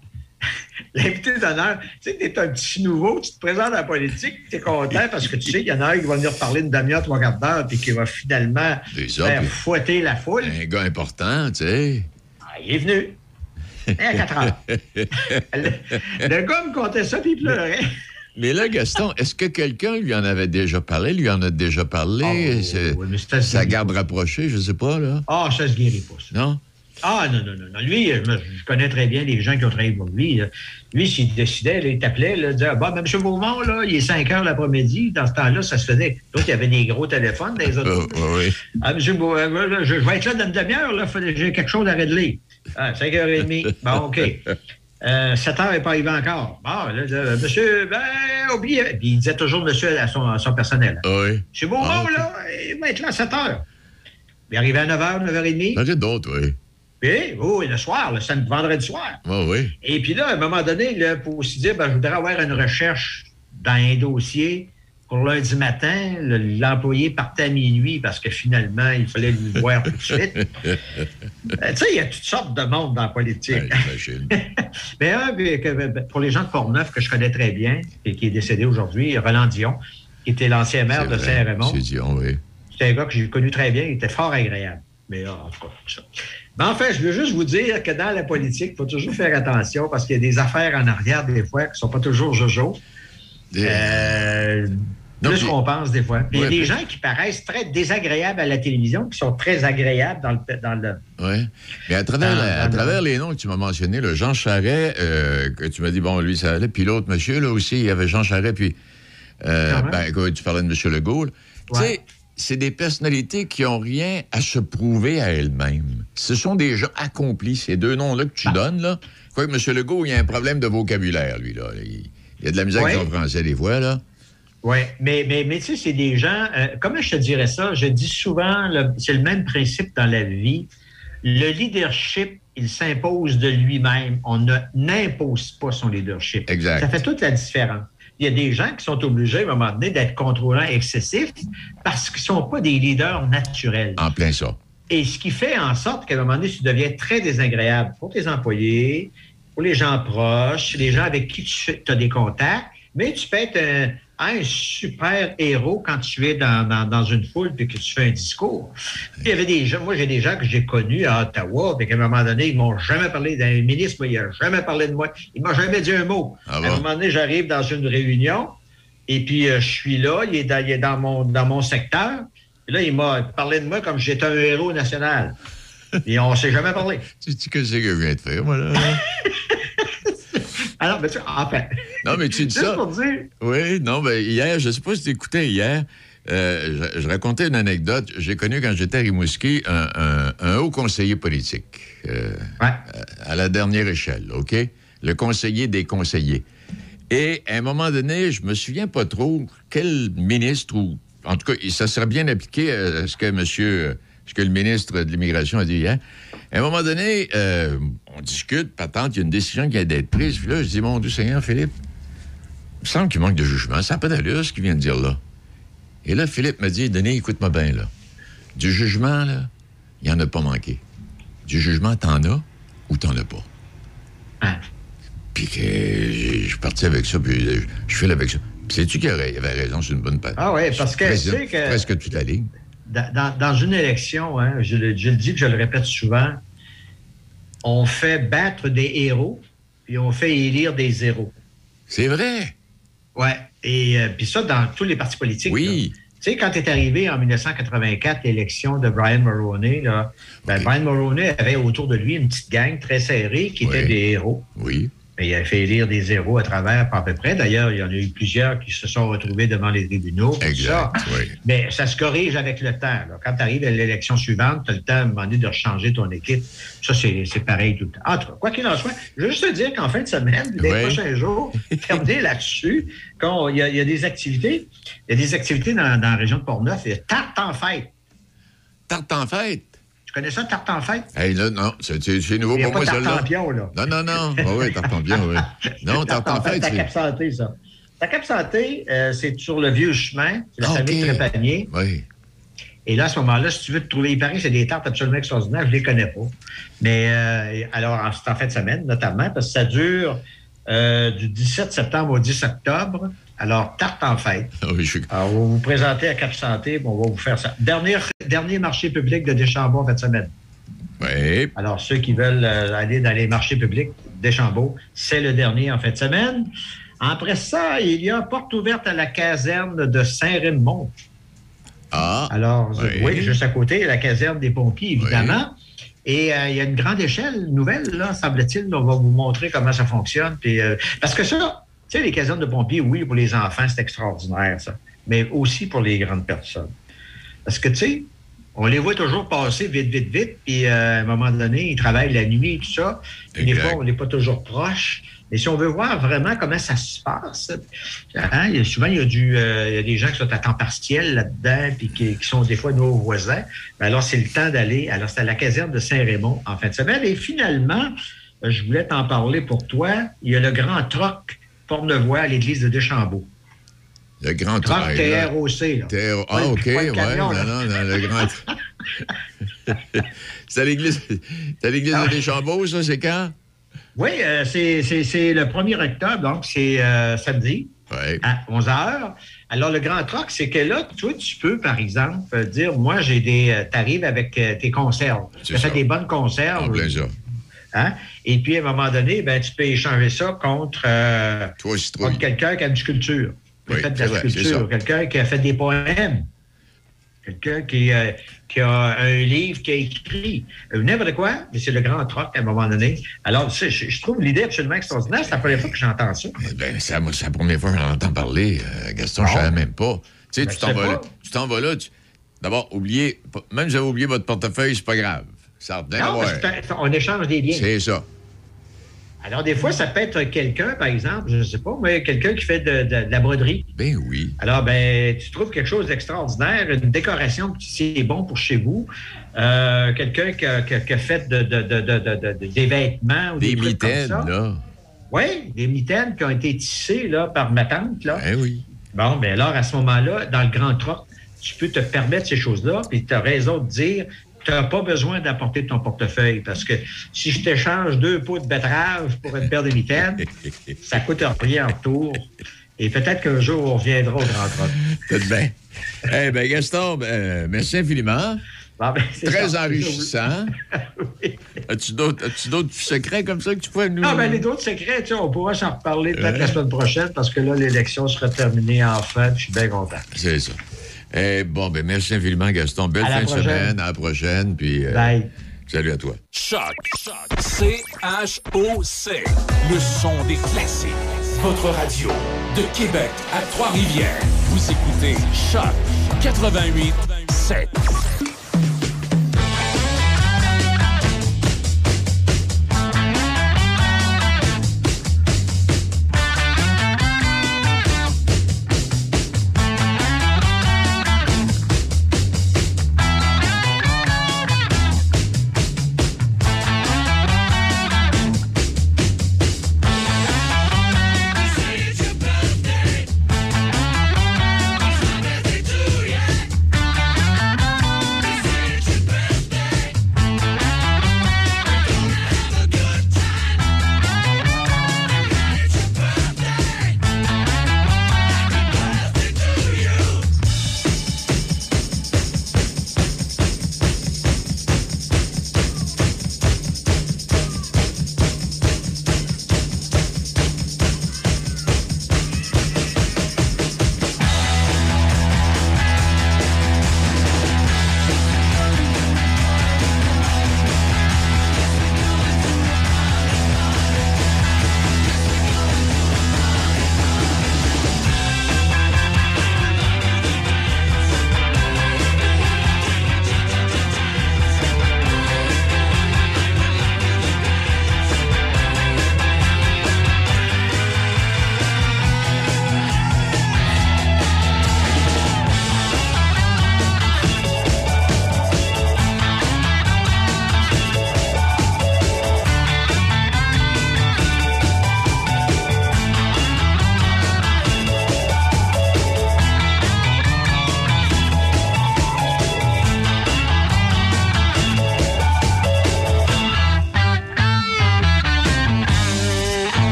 l'invité d'honneur, tu sais, t'es un petit nouveau, tu te présentes à la politique, tu es content parce que tu sais qu'il y en a un qui va venir parler une demi-heure, trois quarts d'heure, puis qui va finalement ça, faire fouetter la foule. Un gars important, tu sais. Ah, il est venu. Et à 4 heures. *laughs* Le, le gars me contait ça, puis il pleurait. Mais là, Gaston, est-ce que quelqu'un lui en avait déjà parlé? Lui en a déjà parlé? C'est- sa garde rapprochée, je sais pas, là. Ah, ça se guérit pas, ça. Non? Ah, non, non, non. Lui, je, je connais très bien les gens qui ont travaillé pour lui. Lui, s'il décidait, il t'appelait, il disait Bah, ben, M. Beaumont, là, il est 5 heures l'après-midi. Dans ce temps-là, ça se faisait. L'autre, il y avait des gros téléphones dans les autres. oui. Ah, M. Beaumont, je, je vais être là dans une demi-heure, là. J'ai quelque chose à régler. Ah, 5h30. Bon, OK. Euh, 7 heures n'est pas arrivé encore. Bon, là, là, monsieur, ben, oubliez. Puis il disait toujours monsieur à son, à son personnel. Oui. Monsieur Beaumont, Ah, là, il va être là à 7 heures. Il est arrivé à 9 h, 9h30. Arrête d'autres, oui. Puis, oui, le soir, le samedi, vendredi soir. Oui, oui. Et puis là, à un moment donné, là, pour aussi dire, ben, je voudrais avoir une recherche dans un dossier pour lundi matin. Le- L'employé partait à minuit parce que finalement, il fallait le voir tout de suite. *laughs* Euh, tu sais, il y a toutes sortes de monde dans la politique. *laughs* Mais un, puis, que- ben, pour les gens de Portneuf que je connais très bien et qui est décédé aujourd'hui, Roland Dion, qui était l'ancien maire de Saint-Raymond. C'est Dion, oui. C'est un gars que j'ai connu très bien, il était fort agréable. Mais là, en tout cas, ça. Mais en fait, je veux juste vous dire que dans la politique, il faut toujours faire attention parce qu'il y a des affaires en arrière, des fois, qui ne sont pas toujours jojo. Euh, Non, plus puis- qu'on pense, des fois. Puis il y a des gens qui paraissent très désagréables à la télévision, qui sont très agréables dans le. Dans le Oui. Mais à travers, Dans- la- à dans- travers les noms que tu m'as mentionnés, le Jean Charret, euh, que tu m'as dit, bon, lui, ça allait. Puis l'autre monsieur, là aussi, il y avait Jean Charret, puis. euh, ben, tu parlais de M. Legault. Tu sais, c'est des personnalités qui n'ont rien à se prouver à elles-mêmes. Ce sont des gens accomplis, ces deux noms-là que tu Ah. donnes, là. Quoique M. Legault, il y a un problème de vocabulaire, lui, là. Il, il y a de la avec son français, des fois, là. Oui, mais, mais, mais tu sais, c'est des gens. euh, comment je te dirais ça? Je dis souvent, c'est le même principe dans la vie. Le leadership, il s'impose de lui-même. On n'impose pas son leadership. Exact. Ça fait toute la différence. Il y a des gens qui sont obligés, à un moment donné, d'être contrôlants excessifs parce qu'ils ne sont pas des leaders naturels. En plein ça. Et ce qui fait en sorte qu'à un moment donné, tu deviens très désagréable pour tes employés, pour les gens proches, les gens avec qui tu as des contacts, mais tu peux être un, un super héros quand tu es dans, dans- dans une foule et que tu fais un discours. Puis, il y avait des gens, moi j'ai des gens que j'ai connus à Ottawa, puis qu'à un moment donné, ils m'ont jamais parlé d'un ministre, moi, il n'a jamais parlé de moi, il m'a jamais dit un mot. Ah à un moment donné, j'arrive dans une réunion, et puis euh, je suis là, il est dans, il est dans mon, dans mon secteur. Et là, il m'a parlé de moi comme j'étais un héros national. *laughs* Et on ne s'est jamais parlé. Tu que c'est que je viens de faire, moi, là? *laughs* Alors, ben, tu, enfin. Non, mais tu dis ça. pour dire. Oui, non, ben hier, je sais pas si tu écoutais hier, euh, je, je racontais une anecdote. J'ai connu quand j'étais à Rimouski un, un- un haut conseiller politique euh, à, à la dernière échelle, OK? Le conseiller des conseillers. Et à un moment donné, je me souviens pas trop quel ministre ou en tout cas, ça serait bien appliqué à ce que monsieur ce que le ministre de l'immigration a dit hier. À un moment donné, euh, on discute, patente, il y a une décision qui a d'être prise. Puis là, je dis, mon Dieu Seigneur, Philippe, il me semble qu'il manque de jugement. Ça n'a pas d'allure, ce qu'il vient de dire là. Et là, Philippe m'a dit, Denis, écoute-moi bien, là. Du jugement, là, il n'y en a pas manqué. Du jugement, t'en as ou t'en as pas. Puis que je suis parti avec ça, puis je, je file avec ça. Puis sais-tu qu'il avait raison, c'est une bonne patte. Ah ouais, parce que tu sais que- Presque toute la ligne. Dans, une élection, hein, je, le, je le dis, je le répète souvent, on fait battre des héros, puis on fait élire des zéros. C'est vrai. Ouais. Et euh, puis ça, dans tous les partis politiques. Oui. Tu sais, quand est arrivé en 1984 l'élection de Brian Mulroney, là, ben, Brian Mulroney avait autour de lui une petite gang très serrée qui était des héros. Oui. Mais il a fait élire des héros à travers, à peu près. D'ailleurs, il y en a eu plusieurs qui se sont retrouvés devant les tribunaux. Exact, ça. oui. Mais ça se corrige avec le temps. là. Quand tu arrives à l'élection suivante, tu as le temps à un moment donné de changer ton équipe. Ça, c'est pareil tout le temps. En tout cas, quoi qu'il en soit, je veux juste te dire qu'en fin de semaine, les Oui. prochains jours, *laughs* terminer là-dessus, quand il y, a, il y a des activités, il y a des activités dans, dans la région de Portneuf, il y a Tarte en fête. Tarte en fête? Tu connais ça, Tarte en fête? Hey, là, non, c'est c'est- c'est nouveau pour moi, Tarte celle-là. là. Non, non, non. Ah oui, tarte en pion, oui. *laughs* Non, tarte en fait, Ta Cap c'est... Santé, ça. Ta Cap Santé, euh, c'est sur le vieux chemin, c'est la Ah, famille. Trépanier. Oui. Et là, à ce moment-là, si tu veux te trouver, il paraît c'est des tartes absolument extraordinaires, je ne les connais pas. Mais euh, alors, c'est en fin de semaine, notamment, parce que ça dure euh, du 17 septembre au 10 octobre. Alors, tarte en fête. Ah oui, je suis... Alors, on va vous présenter à Cap Santé, on va vous faire ça. Dernier, dernier marché public de Deschambault en fin de semaine. Oui. Alors, ceux qui veulent euh, aller dans les marchés publics Deschambault, c'est le dernier en fin de semaine. Après ça, il y a porte ouverte à la caserne de Saint-Raymond. Ah. Alors, oui. oui, juste à côté, la caserne des pompiers, évidemment. Et euh, il y a une grande échelle nouvelle, là, semble-t-il. On va vous montrer comment ça fonctionne. Puis, euh, parce que ça, tu sais, les casernes de pompiers, oui, pour les enfants, c'est extraordinaire, ça. Mais aussi pour les grandes personnes. Parce que, tu sais, on les voit toujours passer vite, vite, vite. Puis, euh, à un moment donné, ils travaillent la nuit et tout ça. Puis, des Exact. fois, on n'est pas toujours proche. Mais si on veut voir vraiment comment ça se passe, hein, il y a- souvent, il y, a du, euh, il y a des gens qui sont à temps partiel là-dedans, puis qui, qui sont des fois nos voisins. Ben alors, c'est le temps d'aller. Alors, c'est à la caserne de Saint-Raymond en fin de semaine. Et finalement, je voulais t'en parler pour toi. Il y a le grand troc Pornevoix à l'église de Deschambault. Le grand Troc trail. TROC, là. Ah, OK, ouais. non, non, non, le grand... *laughs* c'est à l'église... C'est à l'église Ah. de Deschambault, ça, c'est quand? Oui, euh, c'est c'est- c'est le 1er octobre, donc c'est euh, samedi à 11 h. Alors, le grand troc, c'est que là, toi, tu peux, par exemple, euh, dire, moi, j'ai des... Tu arrives avec euh, tes conserves. Tu fais des bonnes conserves. En ça. Hein? Et puis, à un moment donné, ben, tu peux échanger ça contre, euh, contre quelqu'un qui a une sculpture. Qui a fait de la vrai, sculpture. Quelqu'un qui a fait des poèmes. Quelqu'un qui, euh, qui a un livre qui a écrit. N'importe quoi, mais c'est le grand troc à un moment donné. Alors, tu sais, je, je trouve l'idée absolument extraordinaire. C'est la première fois que j'entends ça. Ben, c'est la, première fois que j'en entends parler, euh, Gaston, je Bon. savais même pas. Tu sais, Ben, tu t'en vas là. pas. Tu t'en vas là. tu- D'abord, oubliez, même si vous avez oublié votre portefeuille, c'est pas grave. Ça a rien à Non, voir. on échange des biens. C'est ça. Alors, des fois, ça peut être quelqu'un, par exemple, je ne sais pas, mais quelqu'un qui fait de, de- de la broderie. Ben oui. Alors, ben, tu trouves quelque chose d'extraordinaire, une décoration, puis c'est bon pour chez vous. Euh, quelqu'un qui a, qui a- qui a fait de, de- de- de- de- de- des vêtements ou des, Des trucs comme mitaines, ça. là. Oui, des mitaines qui ont été tissées là, par ma tante. Là. Ben oui. Bon, ben alors, à ce moment-là, dans le grand troc, tu peux te permettre ces choses-là, puis tu as raison de dire tu n'as pas besoin d'apporter ton portefeuille parce que si je t'échange deux pots de betterave pour une paire de mitaines, ça *laughs* coûte rien en retour. Et peut-être qu'un jour, on reviendra au grand troc. *laughs* Tout bien. Eh bien, Gaston, ben, euh, merci infiniment. ben, Très ça. enrichissant. *laughs* As-tu d'autres secrets comme ça que tu pourrais nous... Ah, ben, les autres secrets, tu sais, on pourra s'en reparler peut-être Ouais. la semaine prochaine parce que là, l'élection sera terminée enfin, je suis bien content. C'est ça. Eh, bon, ben merci infiniment, Gaston. Belle À la fin de semaine. À la prochaine. Puis, euh, Bye. Salut à toi. Choc. C-H-O-C. Le son des classiques. Votre radio. De Québec à Trois-Rivières. Vous écoutez Choc 88 7.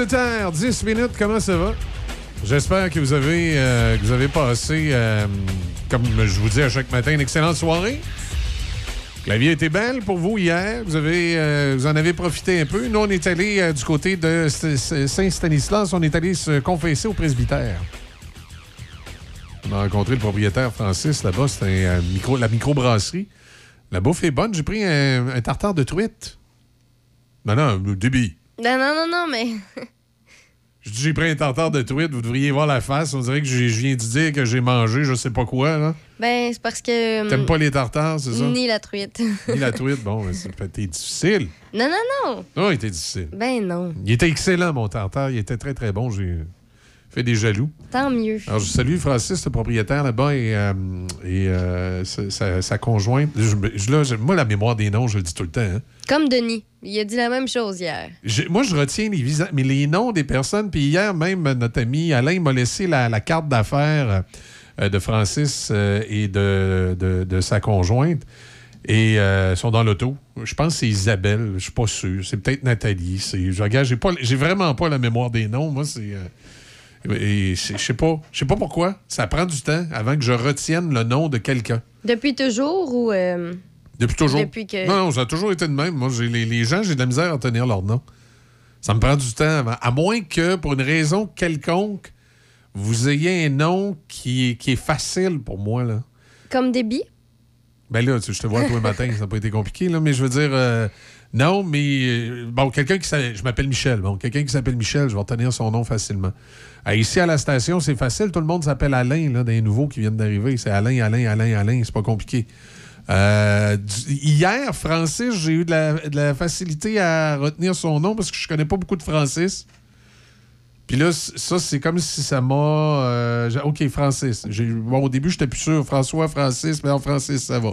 Il est 7h10 minutes. Comment ça va? J'espère que vous avez, euh, vous avez passé, euh, comme je vous dis à chaque matin, une excellente soirée. La vie été belle pour vous hier. Vous, avez, euh, vous en avez profité un peu. Nous, on est allé du côté de Saint-Stanislas. On est allé se confesser au presbytère. On a rencontré le propriétaire Francis là-bas. C'était micro, la microbrasserie. La bouffe est bonne. J'ai pris un, un tartare de truite. Non, non, débit. Non, non, non, non, mais. *laughs* Je dis, j'ai pris un tartare de truite. Vous devriez voir la face. On dirait que je viens de dire que j'ai mangé je sais pas quoi. là. Ben, c'est parce que. T'aimes hum, pas les tartares, c'est ça? Ni la truite. Ni la *laughs* truite. Bon, mais c'est t'es difficile. non, non, non. Non, il était difficile. Ben, non. Il était excellent, mon tartare. Il était très, très bon. J'ai fait des jaloux. Tant mieux. Alors, je salue Francis, le propriétaire là-bas, et, euh, et euh, sa, conjointe. Je- je- là, je- moi, la mémoire des noms, je le dis tout le temps. hein. Comme Denis. Il a dit la même chose hier. Moi, je retiens les visages, mais les noms des personnes. Puis hier, même, notre ami Alain m'a laissé la, la carte d'affaires euh, de Francis et de, de- de sa conjointe. Et ils sont dans l'auto. Je pense que c'est Isabelle. Je suis pas sûr. C'est peut-être Nathalie. Je regarde, j'ai vraiment pas la mémoire des noms. Moi, c'est. Et je sais pas. Je sais pas pourquoi. Ça prend du temps avant que je retienne le nom de quelqu'un. Depuis toujours ou. euh, Depuis toujours. Depuis que- Non, non, ça a toujours été de même. Moi, j'ai les, les gens, j'ai de la misère à tenir leur nom. Ça me prend du temps avant. À moins que, pour une raison quelconque, vous ayez un nom qui est, qui est facile pour moi. Là. Comme débit? Ben là, tu- je te vois tous les matins, ça n'a pas été compliqué, là, mais je veux dire, euh, non, mais euh, bon, quelqu'un qui s'appelle, je m'appelle Michel, bon, quelqu'un qui s'appelle Michel, je vais retenir son nom facilement. Ah, ici à la station, c'est facile, tout le monde s'appelle Alain, là, des nouveaux qui viennent d'arriver, c'est Alain, Alain, Alain, Alain, c'est pas compliqué. Euh, hier, Francis, j'ai eu de la, facilité à retenir son nom parce que je connais pas beaucoup de Francis. Puis là, ça, c'est comme si ça m'a. euh, OK, Francis. Bon, au début, j'étais plus sûr. François, Francis, mais non, Francis, ça va.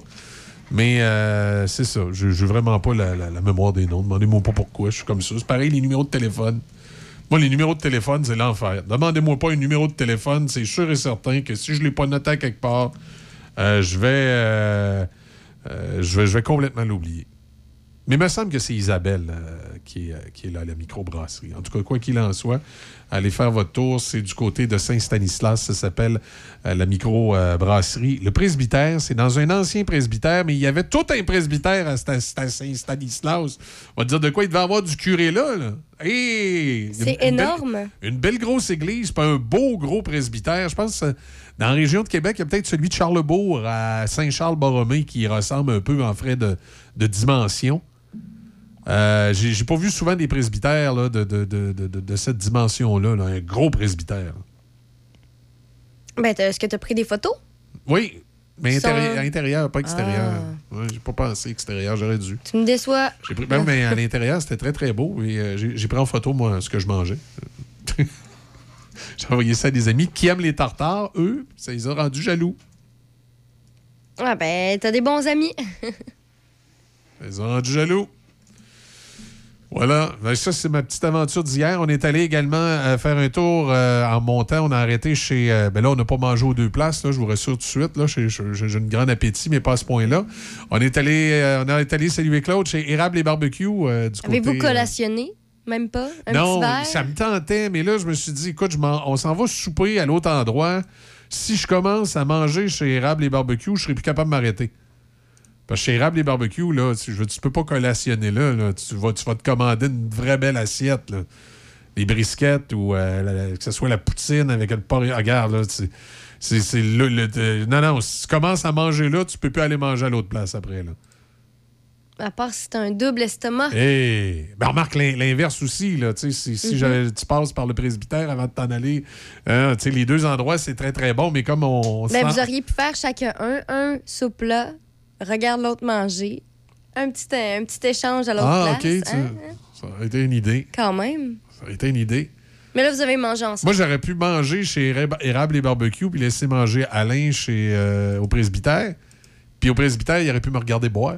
Mais euh, c'est ça. Je n'ai vraiment pas la, mémoire des noms. Demandez-moi pas pourquoi. Je suis comme ça. C'est pareil, les numéros de téléphone. Moi, les numéros de téléphone, c'est l'enfer. Demandez-moi pas un numéro de téléphone. C'est sûr et certain que si je ne l'ai pas noté quelque part, euh, euh, euh, je vais. Je vais complètement l'oublier. Mais il me semble que c'est Isabelle euh, qui, est, euh, qui est là, la microbrasserie. En tout cas, quoi qu'il en soit, allez faire votre tour. C'est du côté de Saint-Stanislas. Ça s'appelle euh, la microbrasserie. Le presbytère, c'est dans un ancien presbytère, mais il y avait tout un presbytère à Sta- Sta- Saint-Stanislas. On va te dire de quoi il devait avoir du curé là. là. Hey! C'est belle- énorme. une belle grosse église, pas un beau gros presbytère. Je pense que dans la région de Québec, il y a peut-être celui de Charlebourg à Saint-Charles-Borromée qui ressemble un peu en frais de, de dimension. Euh, J'ai pas vu souvent des presbytères là, de, de- de- de- cette dimension-là, là, un gros presbytère. Ben, est-ce que tu as pris des photos? Oui, mais Sont- intérieur, intérieur, pas extérieur. Ouais, J'ai pas pensé extérieur, j'aurais dû. Tu me déçois. J'ai pris, ben, mais à l'intérieur, c'était très, très beau. Et euh, j'ai pris en photo, moi, ce que je mangeais. *laughs* j'ai envoyé ça à des amis qui aiment les tartares. Eux, ça les a rendus jaloux. Ah, ben, t'as des bons amis. *laughs* Les a rendus jaloux. Voilà. Ben, ça, c'est ma petite aventure d'hier. On est allé également euh, faire un tour euh, en montant. On a arrêté chez. euh, ben là, on n'a pas mangé aux deux places. Là, je vous rassure tout de suite. Là, J'ai- j'ai j'ai un grand appétit, mais pas à ce point-là. On est allé, on est allé saluer Claude chez Érable et Barbecue. du Avez-vous côté, collationné? Même pas? Un non, petit verre? ça me tentait, mais là, je me suis dit, écoute, je m'en- on s'en va souper à l'autre endroit. Si je commence à manger chez Érable et Barbecue, je serai plus capable de m'arrêter. Parce que chez Érable et Barbecue, là, tu, je tu peux pas collationner là. là. Tu, vas, tu vas te commander une vraie belle assiette. Là. Les brisquettes ou euh, la- la- que ce soit la poutine avec le porc. Regarde, là, c'est c'est le, le- Non, non, si tu commences à manger là, tu peux plus aller manger à l'autre place après. Là. À part si t'as un double estomac. Hey! Ben, remarque l'in- l'inverse aussi. Là, si si Mhm. j'avais- tu passes par le presbytère avant de t'en aller, hein, tu sais, les deux endroits, c'est très, très bon, mais comme on, Ben, vous auriez pu faire chacun un, un soupe là, regarde l'autre manger, un petit, un petit échange à l'autre Ah, OK. place. hein? Ça aurait été une idée. Quand même. Ça aurait été une idée. Mais là, vous avez mangé ensemble. Moi, j'aurais pu manger chez Érab- Érable et Barbecue puis laisser manger Alain chez, euh, au presbytère. Puis au presbytère, il aurait pu me regarder boire.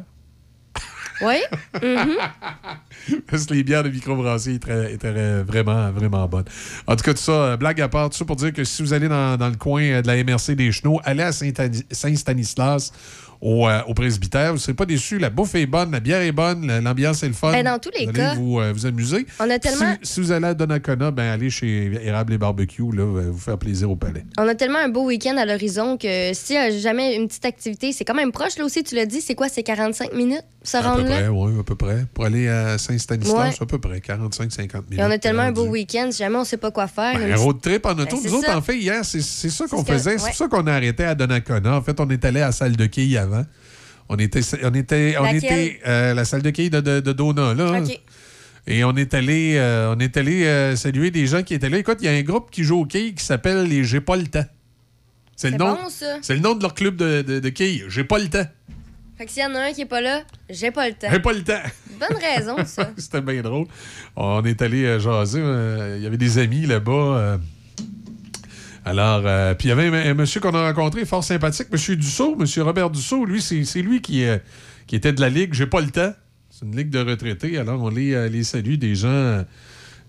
*laughs* Oui? Mhm. *laughs* Parce que les bières de microbrasserie étaient, étaient vraiment, vraiment bonnes. En tout cas, tout ça, euh, blague à part, tout ça pour dire que si vous allez dans, dans le coin euh, de la MRC des Chenaux, allez à Saint- Saint-Stanislas au, euh, au presbytère. Vous ne serez pas déçus. La bouffe est bonne, la bière est bonne, la- l'ambiance est le fun. Ben, dans tous les vous cas, allez vous, euh, vous amuser. on a tellement- Si, si vous allez à Donnacona, ben allez chez Érable et Barbecue, là, vous faire plaisir au palais. On a tellement un beau week-end à l'horizon que si euh, jamais une petite activité, c'est quand même proche là aussi, tu l'as dit, c'est quoi, c'est 45 minutes se À peu près, oui, à peu près. Pour aller à Saint-Stanislas, Ouais. à peu près 45-50 minutes. Et on a tellement un beau week-end, si jamais on sait pas quoi faire. Ben, un petite- road trip en auto. Ben, c'est Nous autres, en fait, hier, c'est ça qu'on faisait. C'est pour ça qu'on a arrêté à Donnacona. En fait, on est allé à la salle de quilles avant. On était, on était, on Laquelle? était euh, la salle de quilles de, de, de Dona, là. Et on est allé, euh, on est allé euh, saluer des gens qui étaient là. Écoute, il y a un groupe qui joue au quilles qui s'appelle les J'ai pas le temps. C'est le nom. bon, ça. C'est le nom de leur club de, de, de quilles. J'ai pas le temps. Fait que s'il y en a un qui est pas là, j'ai pas le temps. J'ai pas le temps. Bonne raison, ça. *laughs* C'était bien drôle. On est allé jaser. Il y avait des amis là-bas. Alors, euh, puis il y avait un, monsieur qu'on a rencontré, fort sympathique, monsieur Dussault, monsieur Robert Dussault. Lui, c'est lui qui, euh, qui était de la Ligue. J'ai pas le temps. C'est une Ligue de retraités. Alors, on les, euh, les salue, des gens.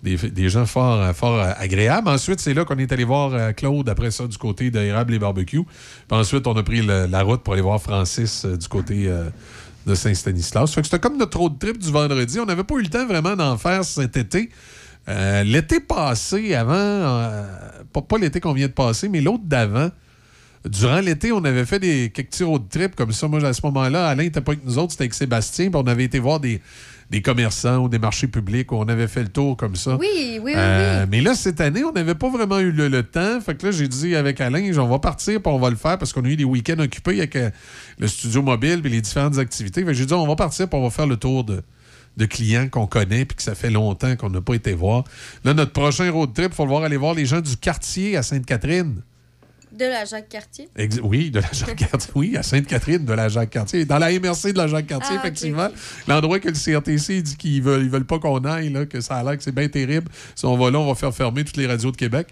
Des, gens fort, fort agréables. Ensuite, c'est là qu'on est allé voir Claude, après ça, du côté d'Érable et Barbecue. Puis ensuite, on a pris la route pour aller voir Francis du côté de Saint-Stanislas. C'était comme notre road trip du vendredi. On n'avait pas eu le temps vraiment d'en faire cet été. Euh, l'été passé, avant, euh, pas, pas l'été qu'on vient de passer, mais l'autre d'avant, durant l'été, on avait fait des quelques petits road trips comme ça. Moi, à ce moment-là, Alain n'était pas avec nous autres, c'était avec Sébastien. Puis on avait été voir des, des commerçants ou des marchés publics où on avait fait le tour comme ça. Oui, oui, oui, Euh, oui. Mais là, cette année, on n'avait pas vraiment eu le, le temps. Fait que là, j'ai dit avec Alain, on va partir puis on va le faire parce qu'on a eu des week-ends occupés avec le studio mobile et les différentes activités. Fait que j'ai dit, on va partir puis on va faire le tour de, de clients qu'on connaît puis que ça fait longtemps qu'on n'a pas été voir. Là, notre prochain road trip, il faut le voir aller voir les gens du quartier à Sainte-Catherine. De la Jacques-Cartier? Oui, de la Jacques-Cartier. Oui, à Sainte-Catherine, de la Jacques-Cartier. Dans la MRC de la Jacques-Cartier, Ah, effectivement. L'endroit que le CRTC dit qu'ils veulent, ils veulent pas qu'on aille, là, que ça a l'air que c'est bien terrible. Si on va là, on va faire fermer toutes les radios de Québec.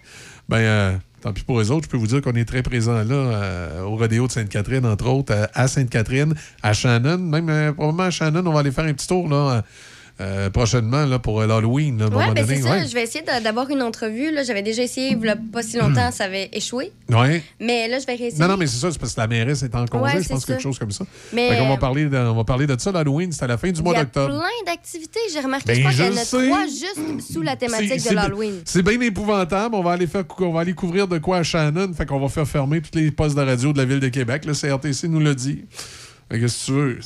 Ben, euh, tant pis pour eux autres. Je peux vous dire qu'on est très présents là, euh, au rodéo de Sainte-Catherine, entre autres, euh, à Sainte-Catherine, à Shannon. Même euh, probablement à Shannon, on va aller faire un petit tour, là. Euh, prochainement là, pour euh, l'Halloween. moment ben c'est ça. Ouais. Je vais essayer d'avoir une entrevue. là. J'avais déjà essayé il pas si longtemps, ça avait échoué. Ouais. Mais là, je vais réessayer. Non, non, mais c'est ça, c'est parce que la mairesse est en congé, Ouais, je pense, quelque ça. chose comme ça. Mais- qu'on va parler de, on va parler de ça, l'Halloween, c'est à la fin du Il mois y a d'octobre. plein d'activités. J'ai remarqué, Ben, je pense qu'il y en a trois juste sous la thématique de l'Halloween. C'est bien épouvantable. On va aller faire, on va aller couvrir de quoi à Shannon. Fait qu'on va faire fermer tous les postes de radio de la ville de Québec. Le CRTC nous l'a dit. Fait que tu veux,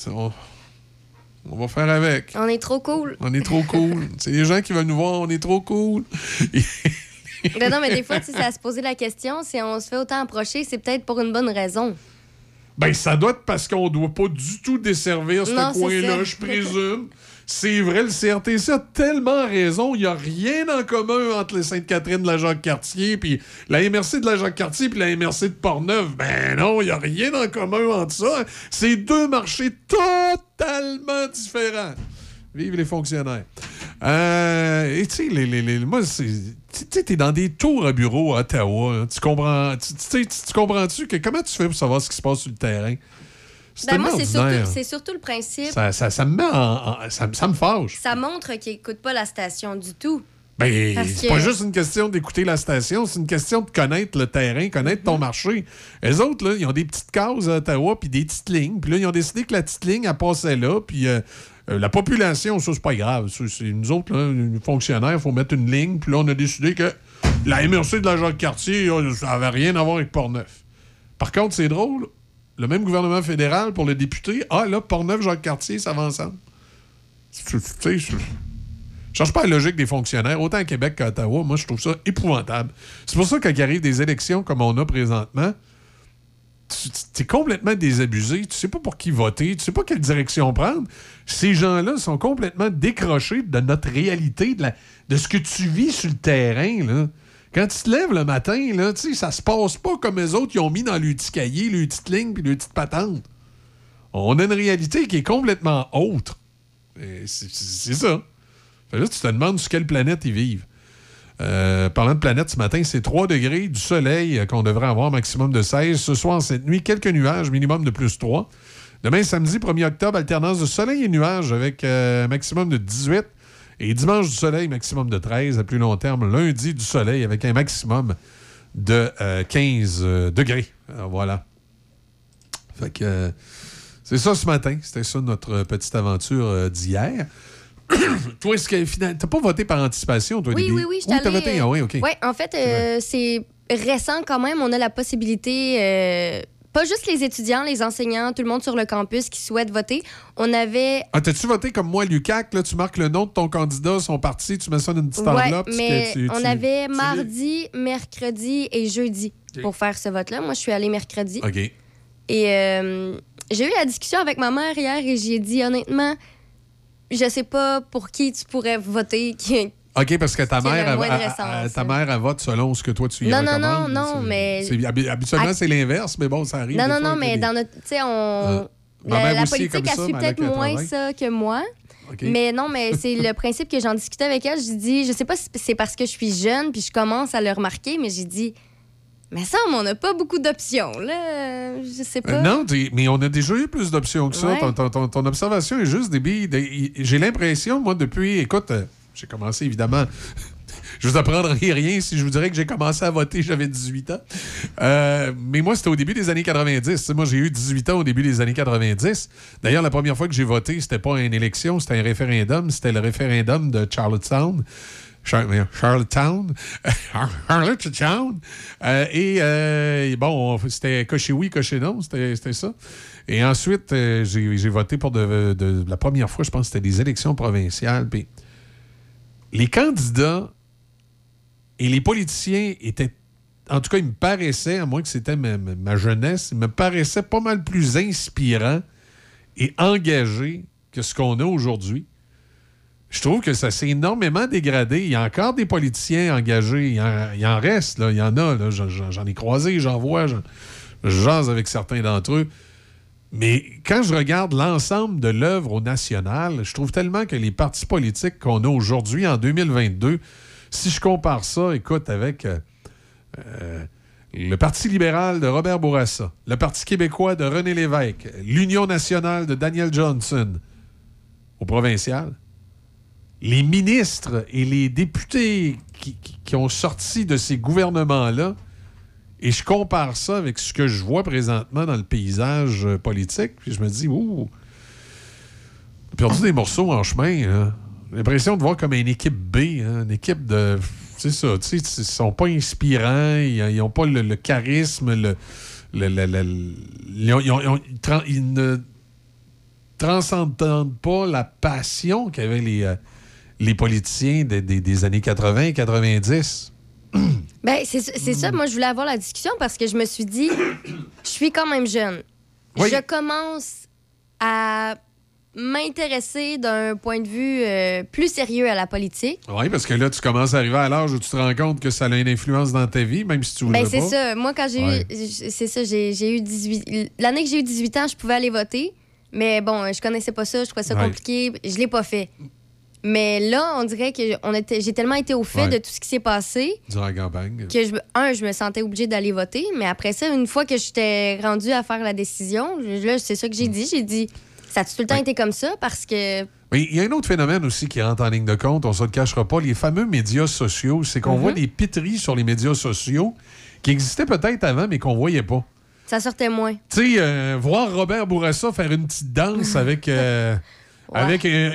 on, va faire avec. On est trop cool. On est trop cool. *laughs* c'est les gens qui veulent nous voir, on est trop cool. *laughs* Ben non, mais des fois, c'est à se poser la question. Si on se fait autant approcher, c'est peut-être pour une bonne raison. Ben, ça doit être parce qu'on doit pas du tout desservir ce coin-là, je présume. *laughs* C'est vrai, le CRTC a tellement raison. Il n'y a rien en commun entre les Sainte-Catherine de la Jacques-Cartier, puis la MRC de la Jacques-Cartier, puis la MRC de Portneuf. Ben non, il n'y a rien en commun entre ça. C'est deux marchés totalement différents. Vive les fonctionnaires. Euh, et tu sais, les, les- les- moi, t'es dans des tours à bureau à Ottawa. hein. Tu comprends. Tu- tu comprends-tu que comment tu fais pour savoir ce qui se passe sur le terrain? Ben moi, c'est surtout, le principe. Ça, ça- ça me met en. en- ça, ça me fâche. Ça montre qu'ils n'écoutent pas la station du tout. Ben, c'est que- pas juste une question d'écouter la station, c'est une question de connaître le terrain, connaître ton marché. Les autres, là, ils ont des petites cases à Ottawa, puis des petites lignes. Puis là, ils ont décidé que la petite ligne, elle passait là. Puis euh, euh, la population, ça, c'est pas grave. C'est nous autres, là, les fonctionnaires, il faut mettre une ligne. Puis là, on a décidé que la MRC de la Jacques-Cartier, euh, ça avait rien à voir avec Portneuf. Par contre, c'est drôle, le même gouvernement fédéral, pour le député, ah, là, Portneuf, Jacques-Cartier, ça va ensemble. Tu sais, cherche pas la logique des fonctionnaires, autant à Québec qu'à Ottawa. Moi, je trouve ça épouvantable. C'est pour ça que quand il arrive des élections comme on a présentement, tu es complètement désabusé. Tu sais pas pour qui voter. Tu sais pas quelle direction prendre. Ces gens-là sont complètement décrochés de notre réalité, de, de ce que tu vis sur le terrain. Là. Quand tu te lèves le matin, là, ça se passe pas comme les autres qui ont mis dans le petit cahier, le petite ligne puis le petite patente. On a une réalité qui est complètement autre. C'est ça. Fait là, tu te demandes sur quelle planète ils vivent. Euh, parlant de planète ce matin, c'est 3 degrés du soleil euh, qu'on devrait avoir maximum de 16. Ce soir, cette nuit, quelques nuages, minimum de plus 3. Demain, samedi, 1er octobre, alternance de soleil et nuages avec euh, maximum de 18. Et dimanche du soleil, maximum de 13. À plus long terme, lundi du soleil avec un maximum de euh, 15 euh, degrés. Alors, voilà. Fait que. euh, C'est ça ce matin. C'était ça notre euh, petite aventure euh, d'hier. *coughs* toi, est-ce que finalement. T'as pas voté par anticipation, toi, Oui, Lily? oui, oui. Oui, t'as voté. Ah, oui, OK. En fait, euh, c'est récent quand même. On a la possibilité, euh, pas juste les étudiants, les enseignants, tout le monde sur le campus qui souhaite voter. On avait. Ah, t'as-tu voté comme moi, Lucac? Là, tu marques le nom de ton candidat, son parti, tu mets ça dans une petite Ouais, enveloppe. mais tu- on tu- avait mardi, mercredi et jeudi pour faire ce vote-là. Moi, je suis allée mercredi. OK. Et euh, j'ai eu la discussion avec ma mère hier et j'ai dit honnêtement, je sais pas pour qui tu pourrais voter. qui- OK, parce que ta mère, le elle- elle- elle- ta mère, elle vote selon ce que toi, tu y Non, non, non, non, mais- Habituellement, À- c'est l'inverse, mais bon, ça arrive. Non, non, non, mais dans notre. Tu sais, on. Ah. La, aussi est politique, elle ça, suit peut-être moins 80. ça que moi. OK. Mais non, mais c'est le principe que j'en discutais avec elle. J'ai dit, je sais pas si c'est parce que je suis jeune puis je commence à le remarquer, mais j'ai dit, mais ça, on n'a pas beaucoup d'options, là. Je sais pas. Euh, non, mais on a déjà eu plus d'options que ça. Ouais. Ton, ton- ton- ton observation est juste débile. Des- J'ai l'impression, moi, depuis. Écoute, euh, j'ai commencé évidemment. *laughs* Je vous apprendrai rien si je vous dirais que j'ai commencé à voter, j'avais 18 ans. Euh, mais moi, c'était au début des années 90. Tu sais, moi, j'ai eu 18 ans au début des années 90. D'ailleurs, la première fois que j'ai voté, c'était pas une élection, c'était un référendum. C'était le référendum de Charlottetown. Charlottetown. *laughs* Charlottetown. Euh, et euh, bon, on- c'était coché oui, coché non, c'était ça. Et ensuite, j'ai voté pour de- la première fois, je pense que c'était des élections provinciales. Puis les candidats et les politiciens étaient, en tout cas, ils me paraissaient, à moins que c'était ma, jeunesse, ils me paraissaient pas mal plus inspirants et engagés que ce qu'on a aujourd'hui. Je trouve que ça s'est énormément dégradé. Il y a encore des politiciens engagés. Il y en, reste. Il y en a. J'en- ai croisé, j'en vois, j'en- je jase avec certains d'entre eux. Mais quand je regarde l'ensemble de l'œuvre au national, je trouve tellement que les partis politiques qu'on a aujourd'hui, en 2022, si je compare ça, écoute, avec euh, euh, le Parti libéral de Robert Bourassa, le Parti québécois de René Lévesque, l'Union nationale de Daniel Johnson, au provincial, les ministres et les députés qui, ont sorti de ces gouvernements-là, et je compare ça avec ce que je vois présentement dans le paysage euh, politique, puis je me dis, ouh, perdu des morceaux en chemin. hein. L'impression de voir comme une équipe B, hein, une équipe de. C'est ça, tu sais, ils sont pas inspirants, ils n'ont pas le, charisme, le. ils, ne transcendent pas la passion qu'avaient les, euh, les politiciens des, des- des années 80 et 90. *clears throat* Ben, c'est ça, moi, je voulais avoir la discussion parce que je me suis dit, *clears throat* je suis quand même jeune. Oui. Je commence à m'intéresser d'un point de vue euh, plus sérieux à la politique. Oui, parce que là, tu commences à arriver à l'âge où tu te rends compte que ça a une influence dans ta vie, même si tu voulais Ben, c'est ça. Moi, quand j'ai Ouais. eu. C'est ça, j'ai j'ai eu 18. L'année que j'ai eu 18 ans, je pouvais aller voter. Mais bon, je connaissais pas ça, je trouvais ça Ouais. compliqué. Je l'ai pas fait. Mais là, on dirait que on était- j'ai tellement été au fait Ouais. de tout ce qui s'est passé Durant la campagne. que, je, un, je me sentais obligée d'aller voter. Mais après ça, une fois que j'étais rendue à faire la décision, je- là, c'est ça que j'ai dit. J'ai dit, ça a tout le temps été comme ça? Parce que. Il y a un autre phénomène aussi qui rentre en ligne de compte, on se le cachera pas, les fameux médias sociaux. C'est qu'on Mhm. voit des piteries sur les médias sociaux qui existaient peut-être avant, mais qu'on voyait pas. Ça sortait moins. Tu sais, euh, voir Robert Bourassa faire une petite danse *laughs* avec, euh, avec un,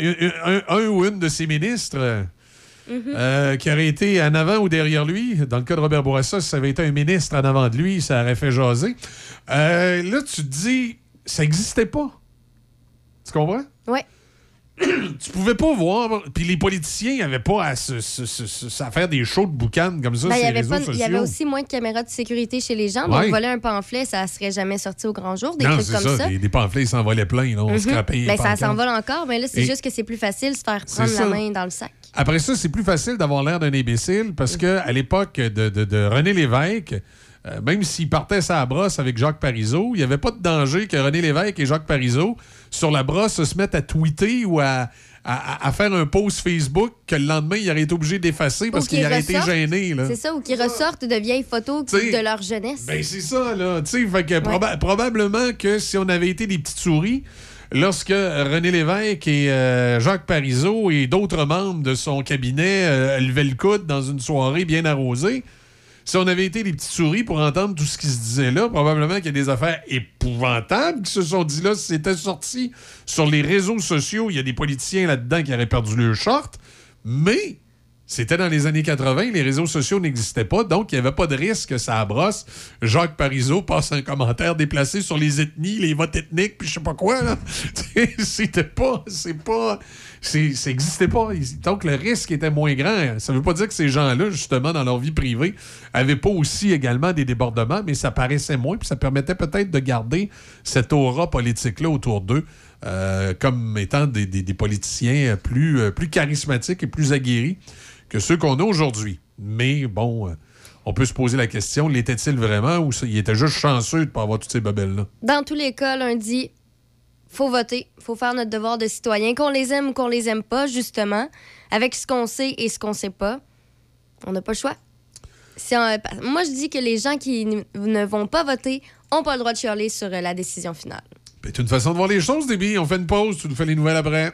un- un ou une de ses ministres Mhm. euh, qui aurait été en avant ou derrière lui. Dans le cas de Robert Bourassa, si ça avait été un ministre en avant de lui, ça aurait fait jaser. Euh, là, tu te dis, ça n'existait pas. Tu comprends? Ouais. *coughs* tu pouvais pas voir. Puis les politiciens n'avaient pas à, se, se- se- à faire des shows de boucan comme ça Ben, sur il, y les avait réseaux pas- sociaux. il y avait aussi moins de caméras de sécurité chez les gens. Ouais. Donc, voler un pamphlet, ça serait jamais sorti au grand jour. Des non, trucs comme ça. ça. Des, des pamphlets, ils s'envolaient plein. Mhm. scrapait les Ben, ça s'envole encore, mais là, c'est Et- juste que c'est plus facile de se faire prendre la main dans le sac. Après ça, c'est plus facile d'avoir l'air d'un imbécile parce que à l'époque de, de- de René Lévesque, euh, même s'il partait sa brosse avec Jacques Parizeau, il n'y avait pas de danger que René Lévesque et Jacques Parizeau, sur la brosse, se mettent à tweeter ou à, à- à faire un post Facebook que le lendemain, il aurait été obligé d'effacer parce qu'il qu'ils aurait été gêné. C'est ça, ou qui ressortent de vieilles photos qui- de leur jeunesse. Ben, c'est ça, là. Tu sais, fait que proba- probablement que si on avait été des petites souris, lorsque René Lévesque et euh, Jacques Parizeau et d'autres membres de son cabinet euh, levaient le coude dans une soirée bien arrosée, si on avait été les petites souris pour entendre tout ce qui se disait là, probablement qu'il y a des affaires épouvantables qui se sont dit là. C'était sorti sur les réseaux sociaux, il y a des politiciens là-dedans qui auraient perdu leur short. Mais c'était dans les années 80, les réseaux sociaux n'existaient pas, donc il n'y avait pas de risque que ça brosse. Jacques Parizeau passe un commentaire déplacé sur les ethnies, les votes ethniques, puis je sais pas quoi. *laughs* C'était pas. C'est pas. Ça n'existait pas. Donc le risque était moins grand. Ça veut pas dire que ces gens-là, justement, dans leur vie privée, avaient pas aussi également des débordements, mais ça paraissait moins, puis ça permettait peut-être de garder cette aura politique-là autour d'eux. euh, comme étant des, des- des politiciens plus, euh, plus charismatiques et plus aguerris que ceux qu'on a aujourd'hui. Mais bon, euh, on peut se poser la question, l'était-il vraiment ou il était juste chanceux de ne pas avoir toutes ces babelles-là? Dans tous les cas, lundi, faut voter. faut faire notre devoir de citoyen, qu'on les aime ou qu'on les aime pas, justement, avec ce qu'on sait et ce qu'on sait pas. On n'a pas le choix. Si on- moi, je dis que les gens qui ne vont pas voter n'ont pas le droit de chialer sur euh, la décision finale. C'est une façon de voir les choses, Déby. On fait une pause, tu nous fais les nouvelles après.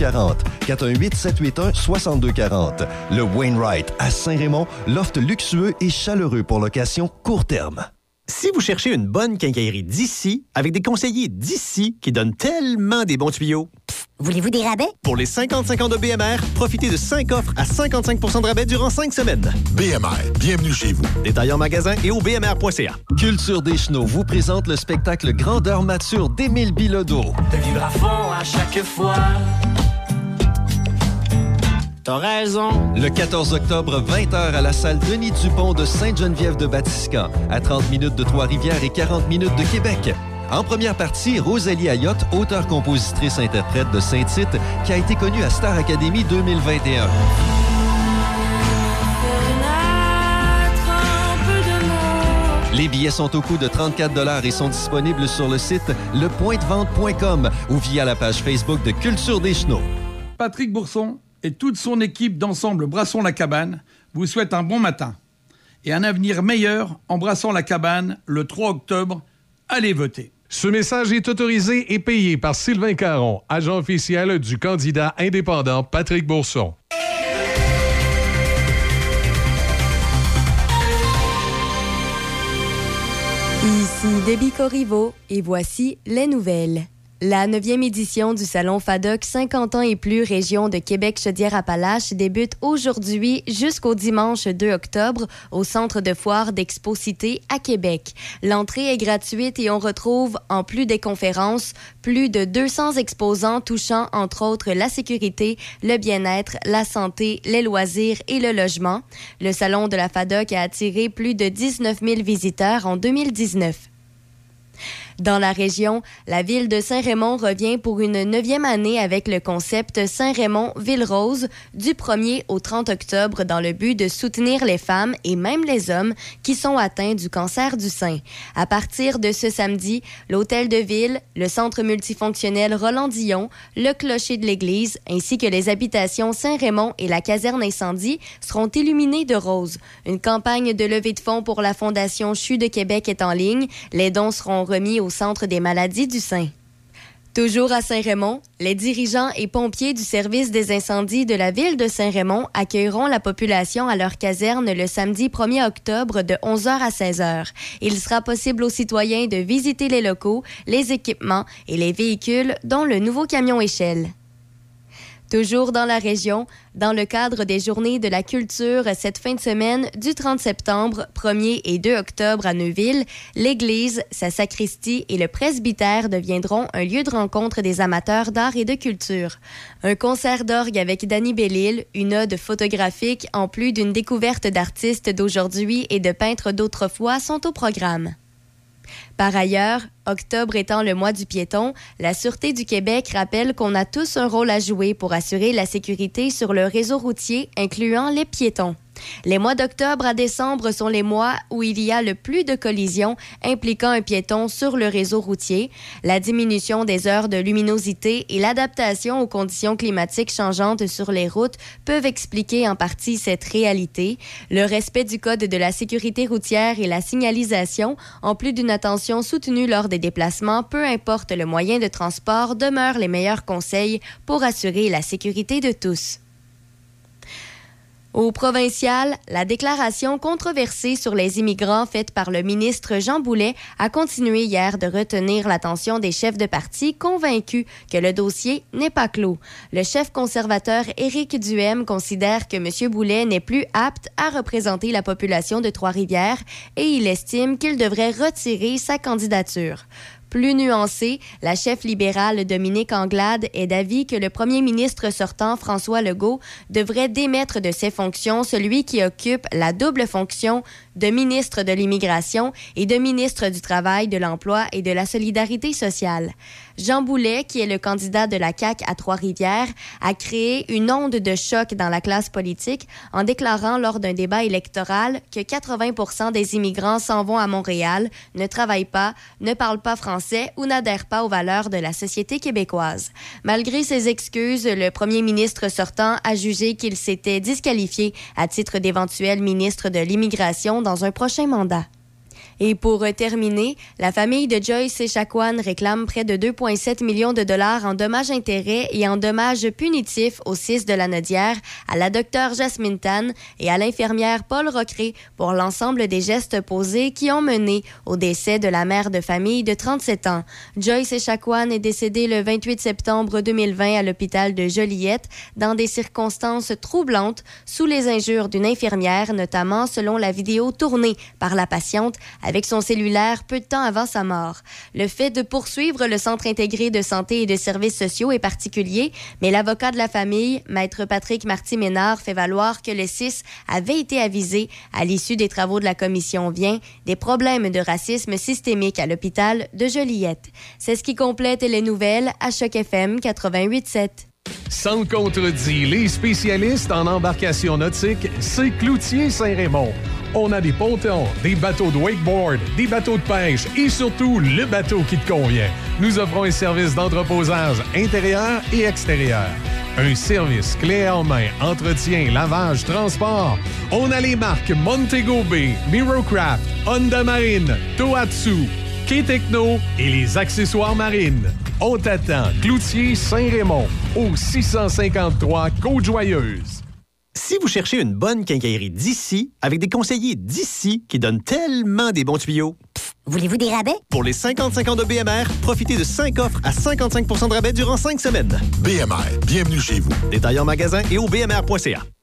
418 781 6240. Le Wainwright à Saint-Raymond, loft luxueux et chaleureux pour location court terme. Si vous cherchez une bonne quincaillerie d'ici, avec des conseillers d'ici qui donnent tellement des bons tuyaux, Voulez-vous des rabais? pour les 50-50 de BMR, profitez de 5 offres à 55% de rabais durant 5 semaines. BMR, bienvenue chez vous. Détails en magasin et au bmr.ca. Culture des Chenaux vous présente le spectacle Grandeur mature d'Émile Bilodeau. De vivre à fond à chaque fois. T'as raison. Le 14 octobre, 20h à la salle Denis Dupont de Sainte-Geneviève de Batiscan, à 30 minutes de Trois-Rivières et 40 minutes de Québec. En première partie, Rosalie Ayotte, auteure-compositrice-interprète de Saint-Tite, qui a été connue à Star Academy 2021. Les billets sont au coût de 34 et sont disponibles sur le site lepointdevente.com ou via la page Facebook de Culture des Chenaux. Patrick Bourson et toute son équipe d'ensemble Brassons la cabane vous souhaitent un bon matin et un avenir meilleur en brassant la cabane le 3 octobre. Allez voter. Ce message est autorisé et payé par Sylvain Caron, agent officiel du candidat indépendant Patrick Bourson. Ici Debbie Corriveau et voici les nouvelles. La 9e édition du Salon FADOC 50 ans et plus région de Québec-Chaudière-Appalaches débute aujourd'hui jusqu'au dimanche 2 octobre au centre de foire d'Expo Cité à Québec. L'entrée est gratuite et on retrouve, en plus des conférences, plus de 200 exposants touchant entre autres la sécurité, le bien-être, la santé, les loisirs et le logement. Le Salon de la FADOC a attiré plus de 19 000 visiteurs en 2019. Dans la région, la ville de Saint-Raymond revient pour une neuvième année avec le concept Saint-Raymond-Ville-Rose du 1er au 30 octobre dans le but de soutenir les femmes et même les hommes qui sont atteints du cancer du sein. À partir de ce samedi, l'hôtel de ville, le centre multifonctionnel Roland-Dillon, le clocher de l'église ainsi que les habitations Saint-Raymond et la caserne incendie seront illuminés de rose. Une campagne de levée de fonds pour la Fondation CHU de Québec est en ligne. Les dons seront remis au Centre des maladies du sein. Toujours à Saint-Raymond, les dirigeants et pompiers du service des incendies de la ville de Saint-Raymond accueilleront la population à leur caserne le samedi 1er octobre de 11h à 16h. Il sera possible aux citoyens de visiter les locaux, les équipements et les véhicules, dont le nouveau camion échelle. Toujours dans la région, dans le cadre des Journées de la culture cette fin de semaine du 30 septembre, 1er et 2 octobre à Neuville, l'église, sa sacristie et le presbytère deviendront un lieu de rencontre des amateurs d'art et de culture. Un concert d'orgue avec Danny Bellil, une ode photographique en plus d'une découverte d'artistes d'aujourd'hui et de peintres d'autrefois sont au programme. Par ailleurs, octobre étant le mois du piéton, la Sûreté du Québec rappelle qu'on a tous un rôle à jouer pour assurer la sécurité sur le réseau routier, incluant les piétons. Les mois d'octobre à décembre sont les mois où il y a le plus de collisions impliquant un piéton sur le réseau routier. La diminution des heures de luminosité et l'adaptation aux conditions climatiques changeantes sur les routes peuvent expliquer en partie cette réalité. Le respect du code de la sécurité routière et la signalisation, en plus d'une attention soutenue lors des déplacements, peu importe le moyen de transport, demeurent les meilleurs conseils pour assurer la sécurité de tous. Au provincial, la déclaration controversée sur les immigrants faite par le ministre Jean Boulet a continué hier de retenir l'attention des chefs de parti convaincus que le dossier n'est pas clos. Le chef conservateur Éric Duhem considère que M. Boulet n'est plus apte à représenter la population de Trois-Rivières et il estime qu'il devrait retirer sa candidature. Plus nuancée, la chef libérale Dominique Anglade est d'avis que le premier ministre sortant François Legault devrait démettre de ses fonctions celui qui occupe la double fonction de ministre de l'Immigration et de ministre du Travail, de l'Emploi et de la Solidarité sociale. Jean Boulet, qui est le candidat de la CAQ à Trois-Rivières, a créé une onde de choc dans la classe politique en déclarant lors d'un débat électoral que 80% des immigrants s'en vont à Montréal, ne travaillent pas, ne parlent pas français ou n'adhèrent pas aux valeurs de la société québécoise. Malgré ses excuses, le premier ministre sortant a jugé qu'il s'était disqualifié à titre d'éventuel ministre de l'Immigration dans un prochain mandat. Et pour terminer, la famille de Joyce Echaquan réclame près de 2,7 millions de dollars en dommages-intérêts et en dommages punitifs au 6 de la Nodière, à la docteure Jasmine Tan et à l'infirmière Paul Rocré pour l'ensemble des gestes posés qui ont mené au décès de la mère de famille de 37 ans. Joyce Echaquan est décédée le 28 septembre 2020 à l'hôpital de Joliette dans des circonstances troublantes sous les injures d'une infirmière, notamment selon la vidéo tournée par la patiente son cellulaire peu de temps avant sa mort. Le fait de poursuivre le Centre intégré de santé et de services sociaux est particulier, mais l'avocat de la famille, maître Patrick Marty-Ménard, fait valoir que le 6 avait été avisé à l'issue des travaux de la commission Vient des problèmes de racisme systémique à l'hôpital de Joliette. C'est ce qui complète les nouvelles à Choc FM 88.7. Sans contredit, les spécialistes en embarcation nautique, c'est Cloutier Saint-Raymond. On a des pontons, des bateaux de wakeboard, des bateaux de pêche et surtout le bateau qui te convient. Nous offrons un service d'entreposage intérieur et extérieur. Un service clé en main, entretien, lavage, transport. On a les marques Montego Bay, Mirocraft, Honda Marine, Tohatsu, K-Techno et les accessoires marines. On t'attend, Cloutier Saint-Raymond, au 653 Côte-Joyeuse. Si vous cherchez une bonne quincaillerie d'ici, avec des conseillers d'ici qui donnent tellement des bons tuyaux, Voulez-vous des rabais? pour les 50-50 de BMR, profitez de 5 offres à 55% de rabais durant 5 semaines. BMR, bienvenue chez vous. Détails en magasin et au bmr.ca.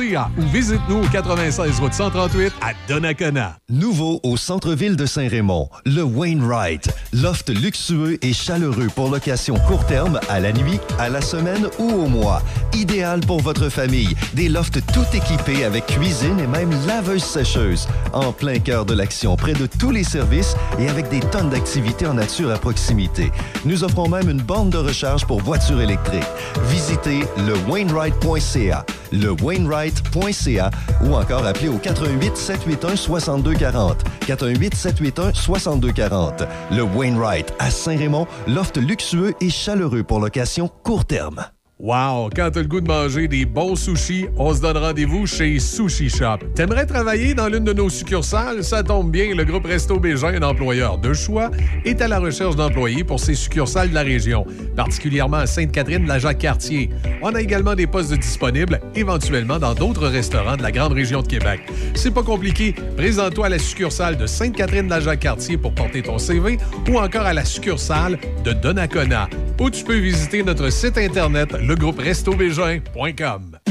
ou visite-nous au 96 route 138 à Donnacona. Nouveau au centre-ville de Saint-Raymond, le Wainwright. Loft luxueux et chaleureux pour location court terme, à la nuit, à la semaine ou au mois. Idéal pour votre famille. Des lofts tout équipés avec cuisine et même laveuse sécheuse. En plein cœur de l'action, près de tous les services et avec des tonnes d'activités en nature à proximité. Nous offrons même une borne de recharge pour voitures électriques. Visitez le Wainwright.ca, le Wainwright.ca ou encore appelez au 88 781 6240. 88 781 6240. Le Wainwright à Saint-Raymond, loft luxueux et chaleureux pour location court terme. Wow! Quand t'as le goût de manger des bons sushis, on se donne rendez-vous chez Sushi Shop. T'aimerais travailler dans l'une de nos succursales? Ça tombe bien, le groupe Resto Bégin, un employeur de choix, est à la recherche d'employés pour ses succursales de la région, particulièrement à Sainte-Catherine la Jacques-Cartier. On a également des postes disponibles, éventuellement dans d'autres restaurants de la grande région de Québec. C'est pas compliqué. Présente-toi à la succursale de Sainte-Catherine la Jacques-Cartier pour porter ton CV ou encore à la succursale de Donnacona, où tu peux visiter notre site internet legrouperestobégin.com.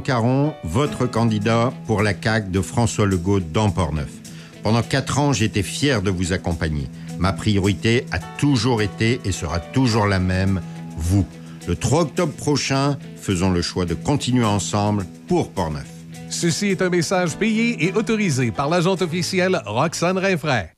Caron, votre candidat pour la CAQ de François Legault dans Portneuf. Pendant quatre ans, j'étais fier de vous accompagner. Ma priorité a toujours été et sera toujours la même, vous. Le 3 octobre prochain, faisons le choix de continuer ensemble pour Portneuf. Ceci est un message payé et autorisé par l'agente officielle Roxane Rinfraie.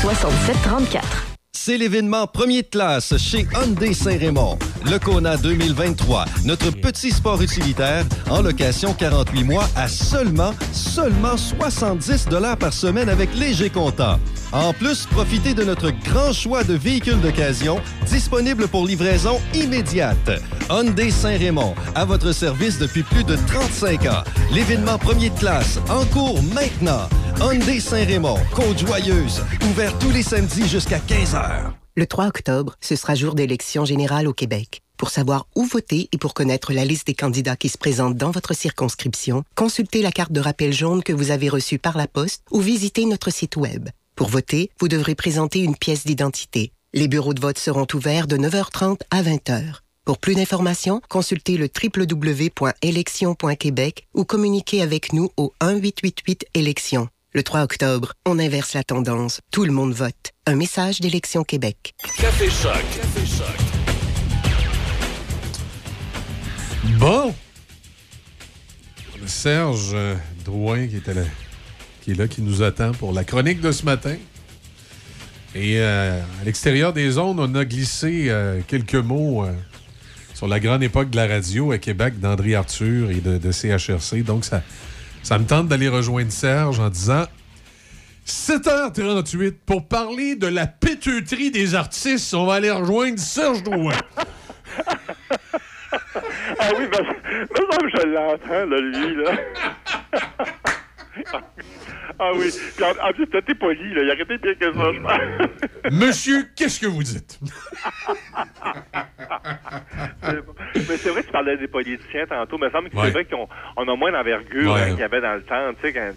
67 34. C'est l'événement premier de classe chez Hyundai Saint-Raymond. Le Kona 2023, notre petit sport utilitaire en location 48 mois à seulement, seulement 70 par semaine avec léger comptant. En plus, profitez de notre grand choix de véhicules d'occasion disponibles pour livraison immédiate. Hyundai Saint-Raymond, à votre service depuis plus de 35 ans. L'événement premier de classe, en cours maintenant. Hyundai Saint-Raymond, Côte-Joyeuse, ouvert tous les samedis jusqu'à 15h. Le 3 octobre, ce sera jour d'élection générale au Québec. Pour savoir où voter et pour connaître la liste des candidats qui se présentent dans votre circonscription, consultez la carte de rappel jaune que vous avez reçue par la poste ou visitez notre site Web. Pour voter, vous devrez présenter une pièce d'identité. Les bureaux de vote seront ouverts de 9h30 à 20h. Pour plus d'informations, consultez le www.élection.québec ou communiquez avec nous au 1-888-élections. Le 3 octobre, on inverse la tendance. Tout le monde vote. Un message d'Élection Québec. Café Choc. Café Choc. Bon. Serge euh, Drouin qui, était là, qui est là, qui nous attend pour la chronique de ce matin. Et euh, à l'extérieur des zones, on a glissé euh, quelques mots euh, sur la grande époque de la radio à Québec d'André Arthur et de, de CHRC. Donc, ça, ça me tente d'aller rejoindre Serge en disant 7h38 pour parler de la péteuterie des artistes. On va aller rejoindre Serge Drouin. *laughs* Ah oui, ben, me semble que je l'entends, là, lui, là. *laughs* ah oui. Puis en, en plus, t'es poli, là. Il a arrêté pire que ça, je pense. Monsieur, qu'est-ce que vous dites? Bon. Mais c'est vrai que tu parlais des politiciens tantôt, mais il me semble que Ouais. c'est vrai qu'on on a moins d'envergure Ouais. hein, qu'il y avait dans le temps, tu sais, quand,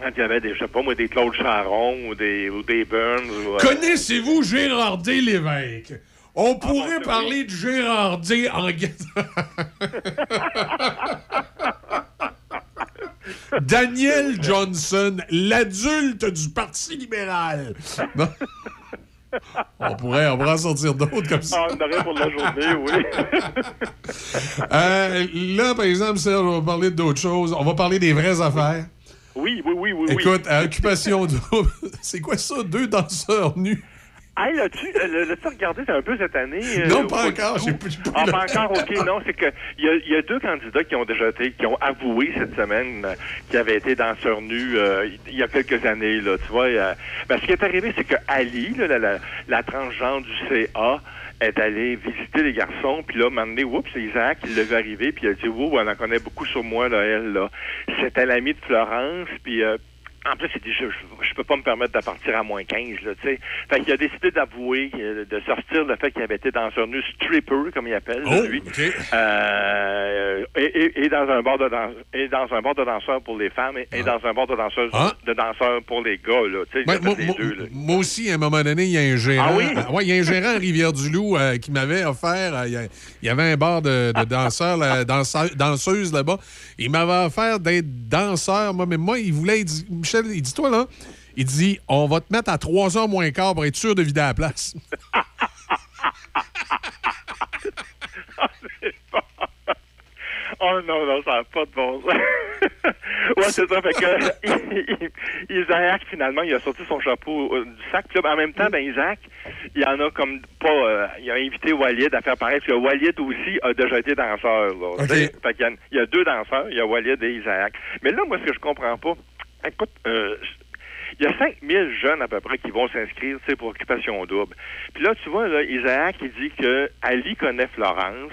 quand il y avait des, je sais pas moi, des Claude Charon ou des, ou des Burns. Ou, euh, Connaissez-vous Gérard D. Lévesque? On pourrait parler de Gérard D. en *laughs* *laughs* Daniel Johnson, l'adulte du Parti libéral. Non? On pourrait, on pourrait en sortir d'autres comme ça. Ah, on aurait pour la journée, oui. *laughs* Euh, là, par exemple, Serge, on va parler d'autres choses. On va parler des vraies affaires. Oui, oui, oui, oui. oui. Écoute, à Occupation Double, *laughs* c'est quoi ça? Deux danseurs nus? Hey, l'as-tu le- l'as-tu regardé un peu cette année? euh, Non, pas encore, j'ai j'ai pas Ah, le pas encore, OK. Non, c'est que il y, y a deux candidats qui ont déjà été, qui ont avoué cette semaine euh, qui avaient été danseurs nus euh, il y a quelques années, là, tu vois. euh, ben, ce qui est arrivé, c'est que Ali, là, la, la, la transgenre du CA, est allé visiter les garçons, puis là, moment donné, oups, c'est Isaac, il l'a vu arriver, puis il a dit, oups, on en connaît beaucoup sur moi, là, elle, là. C'était l'ami de Florence, puis... en plus, il dit, je, je, peux pas me permettre de partir à moins 15, là, tu sais. Fait qu'il a décidé d'avouer, euh, de sortir le fait qu'il avait été danseur nu stripper, comme il appelle, Oh, lui. Euh, et, et, et dans un bar de et dans un bar de danseurs pour les femmes et, et dans un bar de danseurs Ah. de danseurs pour les gars, là, tu sais. fait moi, aussi, à un moment donné, il y a un gérant. Ah oui? Euh, ouais, il y a un gérant à Rivière-du-Loup euh, qui m'avait offert. euh, il y avait un bar de, de danseurs, là, danseur- danseuses là-bas. Il m'avait offert d'être danseur. Moi, mais moi, il voulait. Dit, Michel, il dit Toi, là, il dit On va te mettre à 3 heures moins quart pour être sûr de vider la place. *laughs* Oh non, non, ça n'a pas de bon sens. *laughs* ouais, c'est ça. Fait que *laughs* Isaac, finalement, il a sorti son chapeau euh, du sac. Puis là, en même temps, ben Isaac, il en a comme pas. euh, il a invité Walid à faire pareil, parce que Walid aussi a déjà été danseur. Là. Fait qu'il y a- il y, a deux danseurs, il y a Walid et Isaac. Mais là, moi, ce que je comprends pas, écoute, euh, il y a 5000 jeunes à peu près qui vont s'inscrire, pour occupation double. Puis là, tu vois, là, Isaac, il dit que Ali connaît Florence.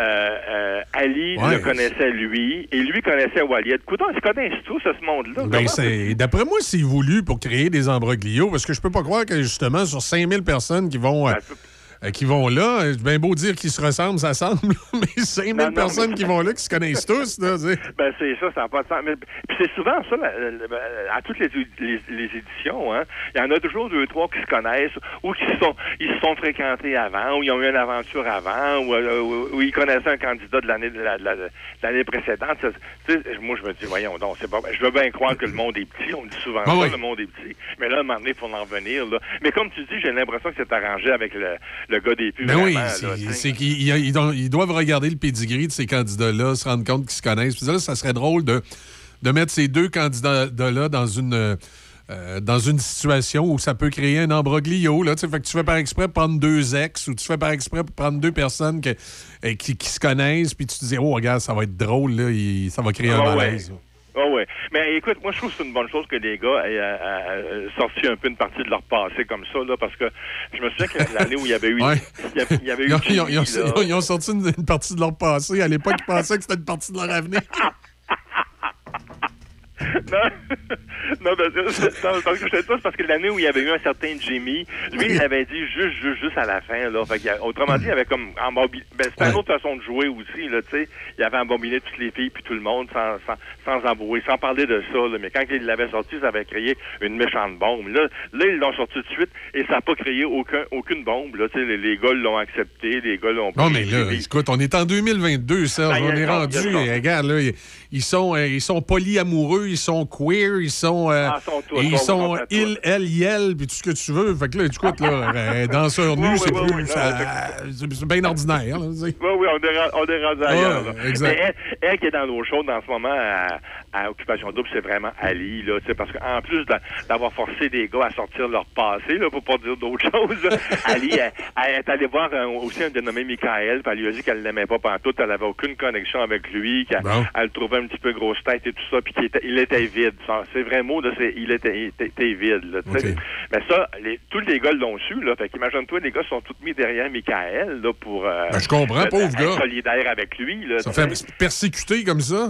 Euh, euh, Ali Ouais. le connaissait lui, et lui connaissait Walid. Écoute, ils se connaissent tous, ce monde-là. Ben, d'après moi, c'est voulu pour créer des embroglios, parce que je peux pas croire que, justement, sur 5000 personnes qui vont, euh, euh, qui vont là, c'est bien beau dire qu'ils se ressemblent, ça semble, *laughs* mais 5000 Non, non, personnes mais- qui vont là, qui se connaissent tous, là. Ben c'est ça, ça n'a pas de sens. Mais, puis c'est souvent ça, la- la- la- à toutes les, les, les éditions, hein. Il y en a toujours deux, trois qui se connaissent, ou qui se sont, ils se sont fréquentés avant, ou ils ont eu une aventure avant, ou, euh, ou- ou ils connaissaient un candidat de l'année de la- de la- de l'année précédente. Moi, je me dis, voyons donc, c'est pas. Je veux bien croire que le monde est petit, on me dit souvent Ah ça, oui. le monde est petit. Mais là, à un moment donné, il faut en revenir. Là. Mais comme tu dis, j'ai l'impression que c'est arrangé avec le, le gars des pubs. Ben oui, c'est, qu'ils doivent regarder le pedigree de ces candidats-là, se rendre compte qu'ils se connaissent. Puis là, ça serait drôle de, de mettre ces deux candidats-là dans une, euh, dans une situation où ça peut créer un embroglio. Là, fait que tu fais par exprès prendre deux ex ou tu fais par exprès prendre deux personnes que- euh, qui, qui se connaissent, puis tu te dis, oh, regarde, ça va être drôle, là, il- ça va créer un Ah ouais. Ah ouais. Mais écoute, moi je trouve que c'est une bonne chose que les gars aient euh, euh, sorti un peu une partie de leur passé comme ça, là, parce que je me souviens que l'année où il y avait eu, Ouais. il y avait, il y avait eu ont, Jimmy, ont- ils ont sorti une, une partie de leur passé. À l'époque, ils pensaient que c'était une partie de leur avenir. *laughs* *laughs* non, non, parce que, non, parce que je c'est parce que l'année où il y avait eu un certain Jimmy, lui, il avait dit juste, juste, juste à la fin, là. Fait a- autrement dit, il avait comme embobiné. Ben, c'était une autre façon de jouer aussi, là, tu sais. Il avait embobiné toutes les filles puis tout le monde sans, sans, sans embrouiller, sans parler de ça, là. Mais quand il l'avait sorti, ça avait créé une méchante bombe. Là, là ils l'ont sorti de suite et ça n'a pas créé aucun, aucune bombe, là. Tu sais, les, les gars l'ont accepté, les gars l'ont Non, mais là, écoute, on est en 2022, Serge. Ben, on est rendu. Regarde, là, ils- ils sont, euh, ils sont polyamoureux, ils sont queer, ils sont. euh, Ah, sont tous, et ils sont- tous. il, elle, yel, puis tout ce que tu veux. Fait que là, écoute, là, *laughs* euh, danseur nu, c'est plus. non, c'est bien ordinaire, là. Oui, oui, on ren- on ailleurs. Exact. Mais elle, elle qui est dans l'eau chaude en ce moment à, à Occupation Double, c'est vraiment Ali, là, parce qu'en plus d'a- d'avoir forcé des gars à sortir leur passé, là, pour pas dire d'autre *laughs* chose, là, Ali, elle, elle est allée voir un- aussi un dénommé Michael, puis elle lui a dit qu'elle l'aimait pas pantoute, elle avait aucune connexion avec lui, qu'elle elle le trouvait un petit peu grosse tête et tout ça, puis qu'il était, il était vide. C'est vrai mot, c'est il était, il était, était vide, là. Mais ça, les- tous les gars l'ont su, là, fait qu'imagine-toi, les gars sont tous mis derrière Michael, là, pour... euh, Ben, je comprends, être- pauvre être gars. solidaire avec lui, là. Ça fait persécuter comme ça.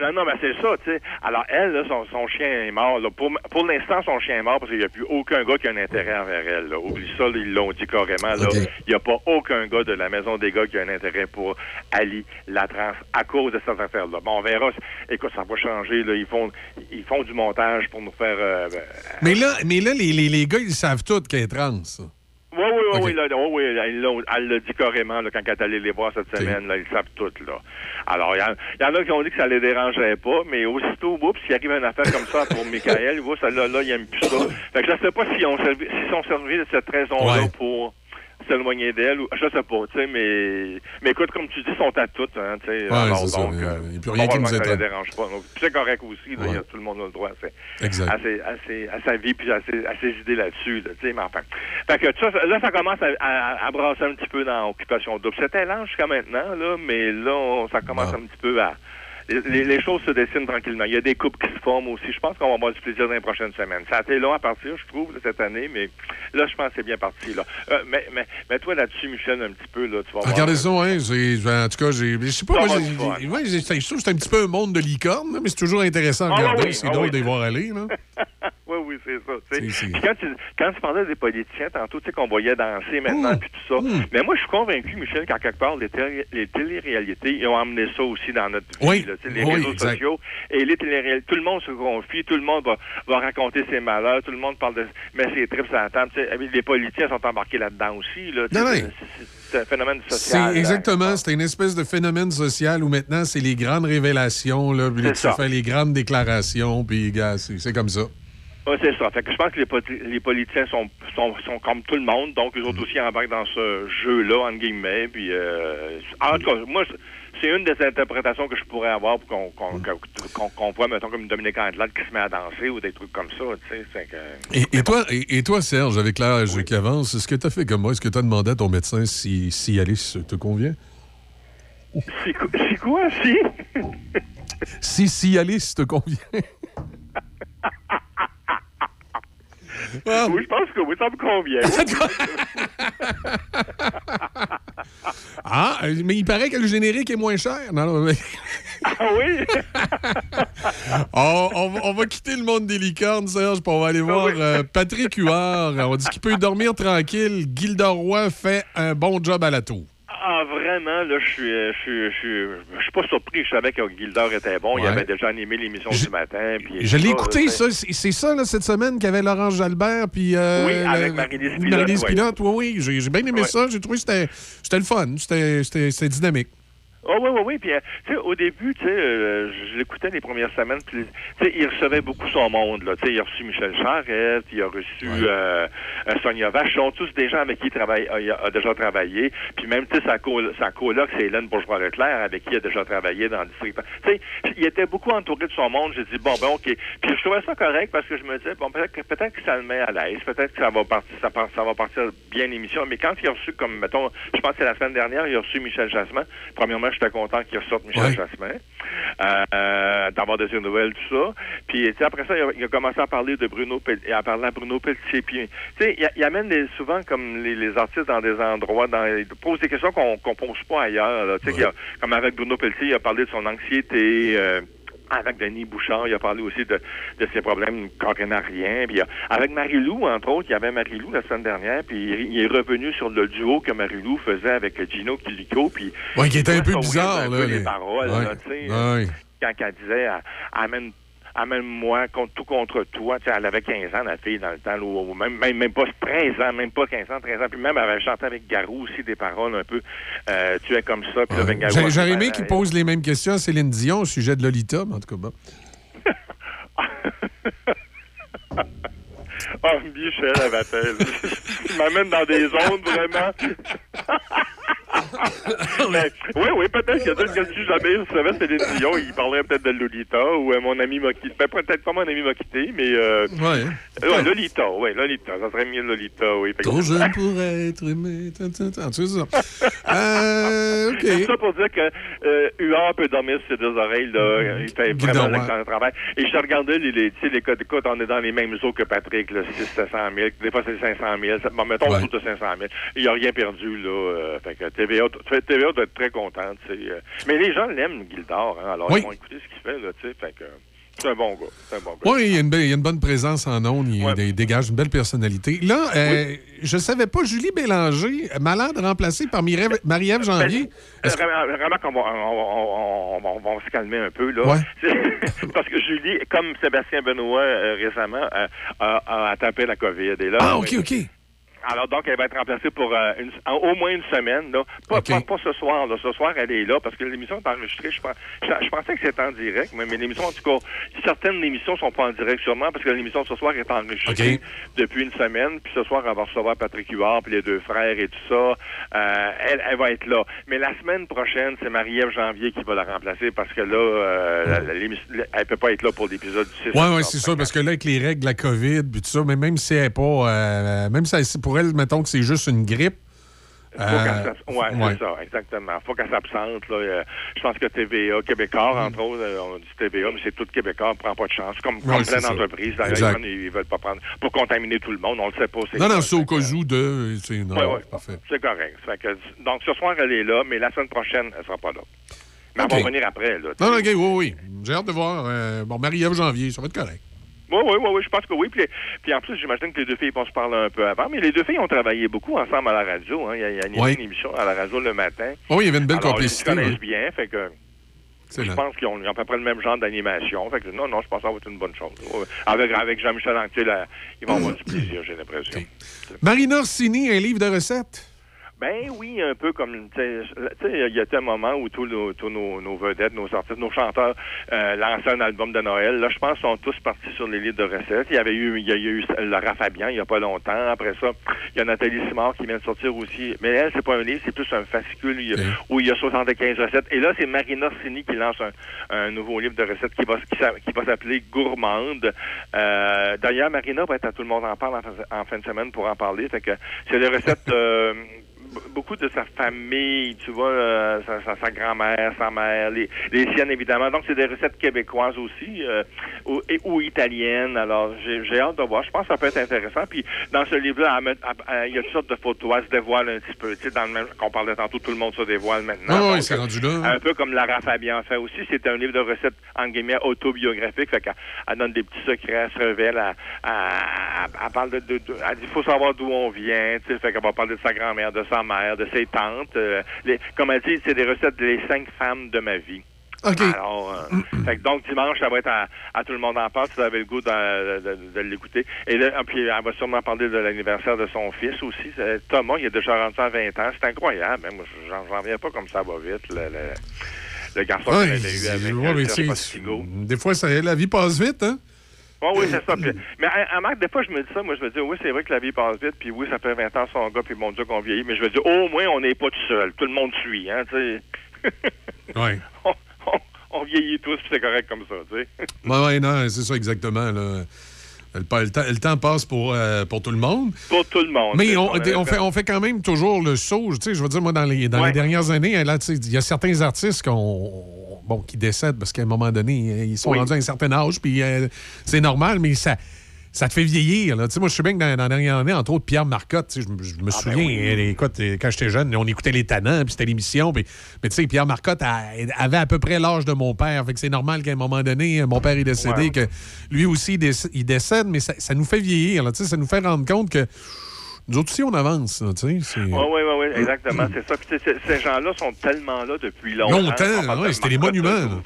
Non, non, mais c'est ça, tu sais. Alors, elle, là, son, son chien est mort. Là. Pour, pour l'instant, son chien est mort parce qu'il n'y a plus aucun gars qui a un intérêt envers elle. Là. Oublie ça, là, ils l'ont dit carrément. là. Il n'y a pas aucun gars de la maison des gars qui a un intérêt pour Ali Latrance à cause de cette affaire-là. Bon, on verra. Écoute, ça va changer. Là. Ils, font, ils font du montage pour nous faire... euh, ben, Mais là, mais là les, les, les gars, ils savent tout qu'elle est trans. ça. Oui, oui, oui, oui, là, oui, elle l'a- dit carrément là, quand elle est allée les voir cette semaine. Là, ils savent tout. Là. Alors, il y, y en a qui ont dit que ça les dérangerait pas, mais aussitôt, oups, s'il arrive une affaire comme ça pour *laughs* Michael, oups, là, là, il aime plus ça. Fait que je sais pas si on servi, si on servi de cette raison-là Ouais. pour s'éloigner d'elle, ou je sais pas, tu sais, mais, mais écoute, comme tu dis, ils sont à toutes, hein, tu sais. Ouais, alors, ça, donc, il y a- euh, il y a plus rien qui nous ça dérange pas. C'est correct aussi, là, tout le monde a le droit à, Exact. à, ses- à, ses- à sa vie puis à ses, à ses idées là-dessus, là, tu sais, mais enfin. Fait que ça, ça- là, ça commence à, brasser un petit peu dans Occupation Double. C'était lent jusqu'à maintenant, là, mais là, on- ça commence un petit peu à... Les, choses se dessinent tranquillement. Il y a des couples qui se forment aussi. Je pense qu'on va avoir du plaisir dans les prochaines semaines. Ça a été long à partir, je trouve, cette année, mais là, je pense que c'est bien parti. Là. Euh, mais, mais, mais toi, là-dessus, Michel, un petit peu, là, tu vas voir. Regardez ça, hein. En tout cas. Je sais pas, Ça moi, j'ai- ouais, je trouve que c'est un petit peu un monde de licorne, mais c'est toujours intéressant à Ah, regarder. oui, c'est ah, drôle oui. de les voir aller. Là. *laughs* oui, oui, c'est ça. tu sais. Puis quand tu, quand tu parlais des politiciens, tantôt, tu sais qu'on voyait danser maintenant, puis tout ça. Mais moi, je suis convaincu, Michel, qu'à quelque part, les, télé- les téléréalités, ils ont amené ça aussi dans notre vie. Oui, là, les oui, réseaux exact. sociaux. Et les tout le monde se confie, tout le monde va, va raconter ses malheurs, tout le monde parle de met ses trips à la table. Les politiciens sont embarqués là-dedans aussi. Là, c'est- un phénomène social. C'est là. exactement, c'est une espèce de phénomène social où maintenant c'est les grandes révélations, là, puis tu fais les grandes déclarations, puis gars, c'est comme ça. Oui, c'est ça. Fait que je pense que les, les politiciens sont, sont, sont comme tout le monde, donc Mm. autres aussi embarquent dans ce jeu-là, entre guillemets. Puis, euh, en tout cas, moi, c'est une des interprétations que je pourrais avoir pour qu'on qu'on qu'on- qu'on voit, mettons, comme Dominique Andelade qui se met à danser ou des trucs comme ça, tu sais. c'est que- Et, et toi, et, et toi, Serge, avec l'âge qui avance, est-ce que tu as fait comme moi? Est-ce que tu as demandé à ton médecin si, si Alice te convient? C'est quoi- c'est quoi, si? Si si Alice te convient. *laughs* Oui, je pense que oui, ça me convient. *laughs* *laughs* Ah, euh, mais il paraît que le générique est moins cher. Non, non, mais- ah oui? *laughs* on, on va- on va quitter le monde des licornes, Serge, puis on va aller voir euh, Patrick Huard. On dit qu'il peut dormir tranquille. Gilda Roy fait un bon job à la tour. Ah, vraiment, là, je suis, euh, je suis, je suis, je suis pas surpris. Je savais que Gildor était bon. Il avait déjà animé l'émission du matin. puis Je l'ai écouté, c'est- ça. C'est ça, là, cette semaine, qu'il y avait Laurence Jalbert, puis... euh, Oui, avec Marie-Lise Pilote, Marie-Lise ouais. Pilote, oui, oui. J'ai bien aimé Ouais. ça. J'ai trouvé que c'était le fun. C'était dynamique. Oh, oui, oui, oui. Puis, euh, tu sais, au début, tu sais, euh, je l'écoutais les premières semaines, puis, tu sais, il recevait beaucoup son monde, là. Tu sais, il a reçu Michel Charette, il a reçu euh, euh, Sonia Vache. Ils sont tous des gens avec qui il travaille, euh, il a, déjà travaillé. Puis même, tu sais, sa, col sa coloc, c'est Hélène Bourgeois-Leclerc, avec qui il a déjà travaillé dans le district. Tu sais, il était beaucoup entouré de son monde. J'ai dit, bon, ben, OK. Puis je trouvais ça correct parce que je me disais, bon, peut-être que, peut que ça le met à l'aise, peut-être que ça va partir, ça, part- ça va partir bien l'émission. Mais quand il a reçu, comme, mettons, je pense que c'est la semaine dernière, il a reçu Michel Jasmin. Premièrement, j'étais content qu'il ressorte Michel Ouais. Jasmin, euh, d'avoir des nouvelles, tout ça. Puis, tu sais, après ça, il a, il a commencé à parler de Bruno Pelletier, à parler à Bruno Pelletier. Puis, tu sais, il, il amène des- souvent comme les, les artistes dans des endroits, dans, il pose des questions qu'on qu'on pose pas ailleurs. là. Tu sais, qu'il a- comme avec Bruno Pelletier, il a parlé de son anxiété. euh, avec Denis Bouchard, il a parlé aussi de, de ses problèmes coronariens. Puis, avec Marie-Lou, entre autres, il y avait Marie-Lou la semaine dernière, puis il, est revenu sur le duo que Marie-Lou faisait avec Gino Quilico. Puis, Ouais, qui était un peu bizarre, weird, un là, peu, les les- paroles, Ouais. là, tu sais, Ouais. quand elle disait amène amène-moi contre tout contre toi. Tu sais, elle avait 15 ans, la fille, dans le temps, ou même, même, même pas 13 ans, même pas 15 ans, 13 ans. Puis même, elle avait chanté avec Garou aussi des paroles un peu euh, Tu es comme ça. Puis ben, Garou, J'aurais dit, aimé qu'il pose les mêmes questions à Céline Dion au sujet de Lolita, mais en tout cas, bon. Oh, *laughs* Michel, elle m'appelle. *laughs* Tu m'amènes dans des zones, vraiment. *laughs* *laughs* Oui, oui, peut-être qu'il y a d'autres que si jamais je savais Céline Dion, il parlerait peut-être de Lolita ou euh, mon ami m'a quitté. Ben, peut-être pas mon ami m'a quitté, mais... Euh, Ouais. euh, Lolita, oui, Lolita. Ça serait mieux Lolita, oui. Trop jeune pour être aimé. Tu sais ça. *laughs* Euh, OK. Tout ça pour dire que euh, Huard peut dormir sur ses deux oreilles. Là. Il fait Guidon, vraiment ouais. l'excellent travail. Et je regardais les, les, les codes d'écoute. On est dans les mêmes eaux que Patrick, là, 6 700 000. Des fois, c'est 500 000. Ça- Bon, mettons Ouais. autour de 500 000. Il n'y a rien perdu. Là, euh, fait que TVA, TVA doit être très contente. euh. Mais les gens l'aiment, Gildor. Hein, alors, Oui. ils vont écouter ce qu'il fait. Là, fait que, c'est un bon gars. C'est un bon gars. Oui, il y, a une bonne présence en ondes, il, il dégage une belle personnalité. Là, euh, je savais pas, Julie Bélanger, malade remplacée par Mireille- Marie-Ève Janvier. Euh, Vraiment, vraiment qu'on va, on, on- on- on va se calmer un peu, là. Ouais. *laughs* Parce que Julie, comme Sébastien Benoît euh, récemment, euh, a, a attrapé la COVID. Et là, Ah, OK, OK. Alors donc, elle va être remplacée pour euh, une- en- au moins une semaine. Là. Pas, pas, pas ce soir. Là. Ce soir, elle est là parce que l'émission est enregistrée. Je, je, je pensais que c'était en direct, mais, mais l'émission, en tout cas, certaines émissions sont pas en direct sûrement parce que l'émission de ce soir est enregistrée depuis une semaine. Puis ce soir, elle va recevoir Patrick Huard, puis les deux frères et tout ça. Euh, elle, elle va être là. Mais la semaine prochaine, c'est Marie-Ève Janvier qui va la remplacer parce que là, euh, la- la- l'émission- elle peut pas être là pour l'épisode du 6 Oui, oui, c'est sûr, parce que là, avec les règles de la COVID, puis tout ça, mais même si elle n'est pas. euh, même si elle- pour elle, mettons que c'est juste une grippe. Euh, ouais, ouais. c'est ça, exactement. Faut qu'elle s'absente. Là. Euh, je pense que TVA, Québécois, entre autres, euh, on dit TVA, mais c'est tout Québécois, on prend pas de chance. Comme, comme Ouais, plein d'entreprises, d'ailleurs, ils, veulent pas prendre pour contaminer tout le monde. On le sait pas. Non, non, c'est au cas où de. c'est- Ouais, ouais. parfait. C'est correct. Fait que, donc, ce soir, elle est là, mais la semaine prochaine, elle sera pas là. Mais elle va venir après. Là, Non, non, OK, oui, oui. J'ai hâte de voir. bon, Marie-Ève Janvier, ça va être correct. Oui, oui, oui, oui, je pense que oui. Puis, puis en plus, j'imagine que les deux filles vont se parler un peu avant. Mais les deux filles ont travaillé beaucoup ensemble à la radio. Hein. Il y a, il y a animé Oui. une émission à la radio le matin. Oui, il y avait une belle Alors, complicité, Ils se connaissent oui. bien. Fait que je pense qu'ils ont, à peu près le même genre d'animation. Fait que non, non, je pense que ça va être une bonne chose. Avec, avec Jean-Michel Anctier, là, ils vont avoir du plaisir, j'ai l'impression. Marina Orsini, un livre de recettes? Ben oui, un peu comme, tu sais, il y a un moment où tous nos, tous nos, nos vedettes, nos artistes, nos chanteurs euh, lançaient un album de Noël. Là, je pense qu'ils sont tous partis sur les livres de recettes. Il y avait eu, il y a eu Laura Fabian il y a pas longtemps. Après ça, il y a Nathalie Simard qui vient de sortir aussi. Mais elle, c'est pas un livre, c'est plus un fascicule il où il y a 75 recettes. Et là, c'est Marina Orsini qui lance un, un nouveau livre de recettes qui va, qui, qui va s'appeler Gourmande. Euh, D'ailleurs, Marina va être à Tout le monde en parle en, fin- en fin de semaine pour en parler. Fait que c'est des recettes... *laughs* euh, beaucoup de sa famille, tu vois, euh, sa, sa- sa grand-mère, sa mère, les, les siennes évidemment. Donc c'est des recettes québécoises aussi euh, ou, et- ou italiennes. Alors j'ai hâte de voir. Je pense que ça peut être intéressant. Puis dans ce livre-là, il y a toutes sortes de photos. Elle se dévoile un petit peu. Tu sais, dans le même qu'on parlait tantôt, tout le monde se dévoile maintenant. Oui, Donc, c'est rendu là. Un peu comme Lara Fabian fait aussi. C'est un livre de recettes en guillemets autobiographique. Fait qu'elle elle donne des petits secrets, elle se révèle, elle, elle- elle parle de, de- de- elle dit faut savoir d'où on vient. Tu sais, fait qu'elle va parler de sa grand-mère, de sa mère, de ses tantes. euh, les- comme elle dit, c'est des recettes des cinq femmes de ma vie. OK. Alors, euh, fait que donc dimanche, ça va être à, à tout le monde en parle si vous avez le goût de, de- de l'écouter. Et là, ah, puis elle va sûrement parler de l'anniversaire de son fils aussi. C'est- Thomas, il est déjà rendu à 20 ans. C'est incroyable. hein. Moi, j'en reviens pas comme ça va vite. Le, le- le garçon Ouais, qu'elle avait eu avec ouais, mais euh, des fois, ça, la vie passe vite, hein? Oui, oui, c'est ça. *clears throat* Puis- mais à, à Marc, des fois, je me dis ça. Moi, je me dis, oui, c'est vrai que la vie passe vite. Puis oui, ça fait 20 ans son gars. Puis mon Dieu, qu'on vieillit. Mais je me dis, au moins, on n'est pas tout seul. Tout le monde suit. Hein, tu sais. *laughs* Ouais. on, on- on vieillit tous. Puis c'est correct comme ça. Tu sais. *laughs* Ouais, non, c'est ça exactement. Là. Le, temps, le temps passe pour, euh, pour tout le monde. Pour tout le monde. Mais on, fait, on fait quand même toujours le saut. Tu sais, je veux dire, moi, dans les, dans Ouais. les dernières années, hein, il y a certains artistes qu'on, bon, qui décèdent parce qu'à un moment donné, euh, ils sont Oui. rendus à un certain âge, puis euh, c'est normal, mais ça. Ça te fait vieillir. Là. Tu sais, Moi, je suis bien que dans, dans la dernière année, entre autres, Pierre Marcotte, sais, je, me- je me Ah, ben souviens, écoute, euh, quand j'étais jeune, on écoutait Les Tannants, puis c'était l'émission. puis- Mais tu sais, Pierre Marcotte a- avait à peu près l'âge de mon père. Fait que c'est normal qu'à un moment donné, mon père est décédé, Ouais. que lui aussi, il déc- il décède, mais ça, ça nous fait vieillir. Là, tu sais, ça nous fait rendre compte que nous autres aussi, on avance. tu sais, Oui, oui, oui, exactement, c'est ça. Puis, ces gens-là sont tellement là depuis longtemps. Longtemps, ouais, c'était les monuments.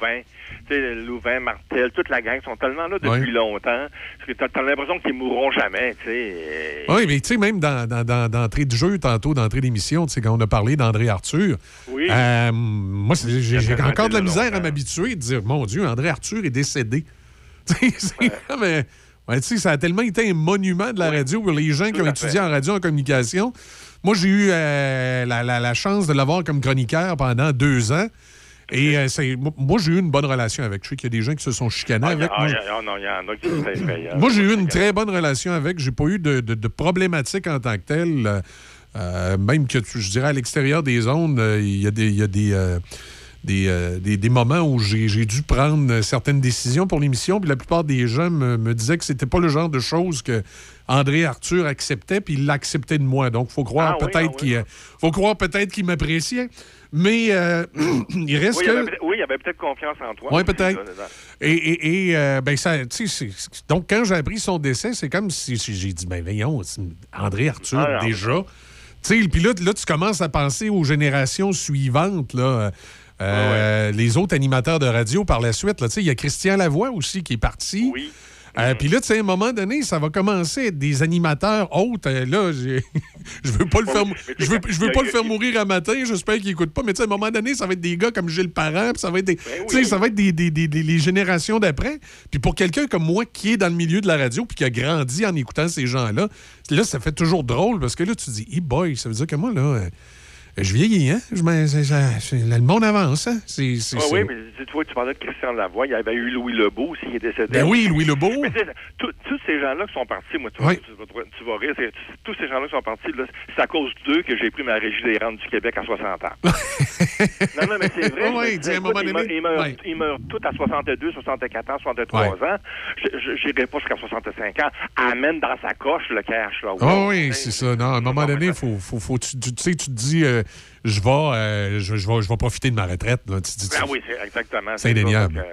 Louvain, Martel, toute la gang sont tellement là depuis Ouais. longtemps que t'as as, l'impression qu'ils mourront jamais, tu sais. Oui, mais tu sais, même dans, dans, dans- d'entrée de jeu, tantôt, d'entrée d'émission, tu sais, quand on a parlé d'André Arthur, Oui. euh, moi, j'ai encore de la misère à m'habituer de dire, mon Dieu, André Arthur est décédé. *laughs* Tu sais, c'est comme, euh, ouais, tu sais, ça a tellement été un monument de la radio pour les gens qui ont étudié en radio en communication. Moi, j'ai eu euh, la, la- la chance de l'avoir comme chroniqueur pendant deux ans. Et euh, c'est- moi, j'ai eu une bonne relation avec. Je sais qu'il y a des gens qui se sont chicanés Ah, avec. ah, Moi, il y a- ah, non, il y en a qui sont effrayants. moi, j'ai eu une très bonne relation avec. J'ai pas eu de, de, de problématique en tant que telle. Euh, euh, même que, je dirais, à l'extérieur des zones, euh, il y a des, y a des, euh, des, euh, des- des moments où j'ai dû prendre certaines décisions pour l'émission. Puis la plupart des gens me, me disaient que c'était pas le genre de choses que André Arthur acceptait, puis il l'acceptait de moi. Donc, faut croire Ah oui, peut-être ah qu'il euh, faut croire peut-être qu'il m'appréciait. Mais euh, *clears throat* il reste Oui, il que... avait, oui, il y avait peut-être confiance en toi. Oui, peut-être. Et, et, et, euh, ben ça, tu sais, c'est- donc quand j'ai appris son décès, c'est comme si, si j'ai dit, ben voyons, André Arthur Ah, déjà. Tu sais, puis là, là, tu commences à penser aux générations suivantes, là. Euh, Les autres animateurs de radio par la suite, il y a Christian Lavoie aussi qui est parti. Oui. Euh, Puis là, tu sais, à un moment donné, ça va commencer à être des animateurs autres. Euh, là, *laughs* je veux pas le faire, je veux, je veux pas le faire mourir à matin. J'espère qu'il écoute pas. Mais tu sais, à un moment donné, ça va être des gars comme Gilles Parent. Puis ça va être des, Ben tu sais, ça va être des, des- des- des- les générations d'après. Puis pour quelqu'un comme moi qui est dans le milieu de la radio puis qui a grandi en écoutant ces gens-là, là, ça fait toujours drôle parce que là, tu dis, hey boy, ça veut dire que moi, là, euh, je vieillis, hein? Je, ça- le monde avance, hein? C'est, c'est- Ah oui, mais vois, tu parlais de Christian Lavoie. Il y avait eu Louis Lebeau aussi, qui est décédé. Ben oui, Louis Lebeau. Mais tous ces gens-là qui sont partis, moi, tu, Oui. tu, vas- tu vas rire, tous ces gens-là qui sont partis, c'est à cause d'eux que j'ai pris ma régie des rentes du Québec à 60 ans. *laughs* non, non, mais c'est vrai. Ah oui, dis, à un disais, moment écoute, ils meurent- ils meurent, ouais. ils meurent tous à 62, 64 ans, 63 Ouais. ans. Je n'irai pas jusqu'à 65 ans. Amène dans sa coche le cash. Là. Ah Wow, oui, c'est ça. Non, à un moment donné, faut, faut, faut, tu, tu sais, tu te dis, euh, je vais, euh, je, je vais, je vais profiter de ma retraite. Là. Tu, tu- tu- Ah oui, c'est exactement. C'est indéniable.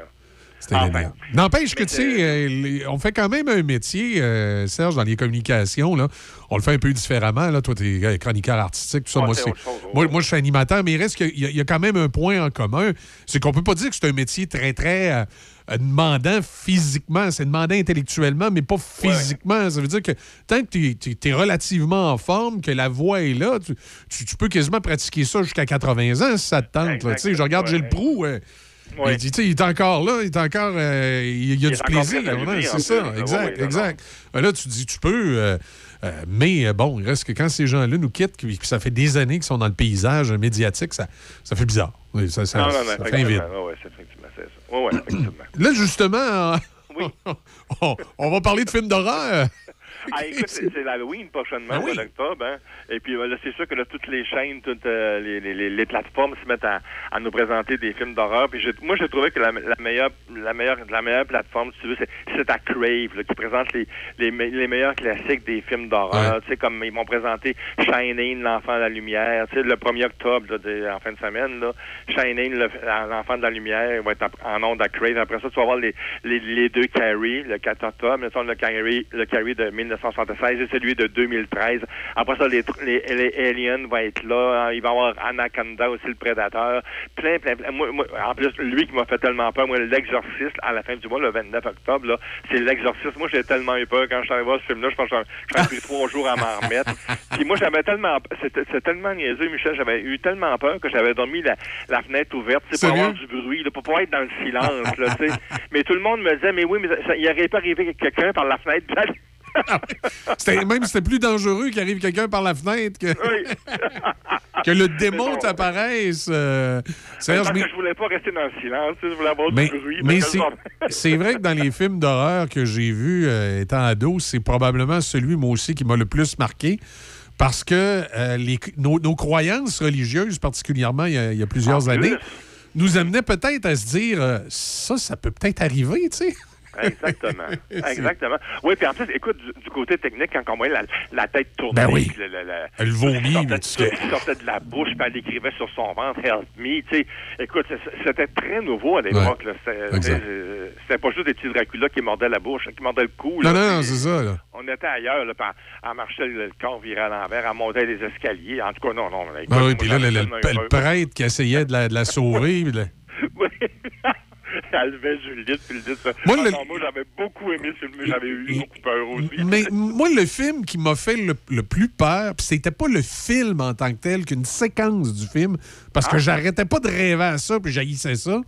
Euh, C'était génial. N'empêche que, tu sais, euh, les- on fait quand même un métier, euh, Serge, dans les communications. Là. On le fait un peu différemment. Là. Toi, tu es chroniqueur artistique, tout ça. Ouais, moi, c'est ouais. moi, moi, je suis animateur, mais il reste qu'il y, a- il y a quand même un point en commun. C'est qu'on peut pas dire que c'est un métier très, très euh, euh, demandant physiquement. C'est demandant intellectuellement, mais pas physiquement. Ça veut dire que tant que tu es, relativement en forme, que la voix est là, tu, tu- tu peux quasiment pratiquer ça jusqu'à 80 ans si ça te tente. là. Tu sais, Je regarde Gilles Proux. Il, tu sais, il est encore là, il est encore. euh, il, y a Il du plaisir. c'est ça, plus. exact, exact. Euh, Là, tu dis, tu peux. euh, euh, mais bon, il reste que quand ces gens-là nous quittent, puis ça fait des années qu'ils sont dans le paysage médiatique, ça, ça fait bizarre. Oui, ça, ça, non, non, non, ça fait effectivement. vide. Ouais, ouais, c'est effectivement, c'est ça. Oui, oui, effectivement. Là, justement, *laughs* on, on va parler de films d'horreur. *laughs* Ah, écoute, c'est l'Halloween prochainement, au oui. mois d'octobre. Hein? Et puis là, c'est sûr que là, toutes les chaînes, toutes euh, les, les, les- plateformes se mettent à, à nous présenter des films d'horreur. Puis j'ai- moi, j'ai trouvé que la, la meilleure la meilleure la meilleure plateforme, si tu veux, c'est, c'est à Crave, là, qui présente les, les, les meilleurs classiques des films d'horreur. Ouais. Tu sais, comme ils m'ont présenté Shining, l'enfant de la lumière. Tu sais, le 1er octobre, là, de- en fin de semaine, là, Shining, le- l'enfant de la lumière, va être en, en ondes à Crave. Après ça, tu vas voir les, les, les deux Carrie, le 4 octobre, mettons, le Carrie, le Carrie de 1976 et celui de 2013. Après ça, les, les, les Aliens vont être là. Il va y avoir Anaconda aussi, le Prédateur. Plein, plein, plein. Moi, moi, en plus, lui qui m'a fait tellement peur, moi, l'exorciste, à la fin du mois, le 29 octobre, là, c'est l'exorciste. Moi, j'ai tellement eu peur quand je suis allé voir ce film-là. Je pense que j'ai pris trois jours à m'en remettre. *laughs* Puis moi, j'avais tellement, c'était c'est tellement niaiseux, Michel, j'avais eu tellement peur que j'avais dormi la, la fenêtre ouverte, pour avoir du bruit, là, pour pas être dans le silence, là, tu sais. Mais tout le monde me disait, mais oui, mais ça, il aurait pas arrivé quelqu'un par la fenêtre. C'était, même c'était plus dangereux qu'il arrive quelqu'un par la fenêtre que, *laughs* que le démon t'apparaisse. euh, Serge, Parce mais- que je voulais pas rester dans le silence, je voulais avoir Mais, du bruit. mais c'est, c'est vrai que dans les films d'horreur que j'ai vus euh, étant ado, c'est probablement celui, moi aussi, qui m'a le plus marqué. Parce que euh, les- nos, nos croyances religieuses, particulièrement il y a, il y a plusieurs En années, plus. nous amenaient peut-être à se dire euh, ça, ça peut peut-être arriver, tu sais. Exactement. *laughs* Exactement. Oui, puis en plus, écoute, du, du côté technique, quand on voyait la, la tête tourner, Ben oui. le, le- le- Elle vomit, sortait, qui sortait de la bouche, puis elle écrivait sur son ventre, Help me. Écoute, c'était très nouveau à l'époque. C'était euh, c'était pas juste des petits Dracula qui mordaient la bouche, qui mordaient le cou. là. Non, non, non, c'est ça. Là. On était ailleurs, là, elle marchait le, corps viré à l'envers, elle montait les escaliers. En tout cas, non, non. écoute, Ah oui, puis là, le, prêtre qui essayait de la, de la sauver. *laughs* Oui. *laughs* Juliette, puis le dit ça. Moi, Ah le- moi, j'avais beaucoup aimé ce film, mais j'avais eu beaucoup peur aussi. Mais moi, le film qui m'a fait le, le plus peur, puis c'était pas le film en tant que tel qu'une séquence du film, parce Ah. que j'arrêtais pas de rêver à ça, puis j'haïssais ça.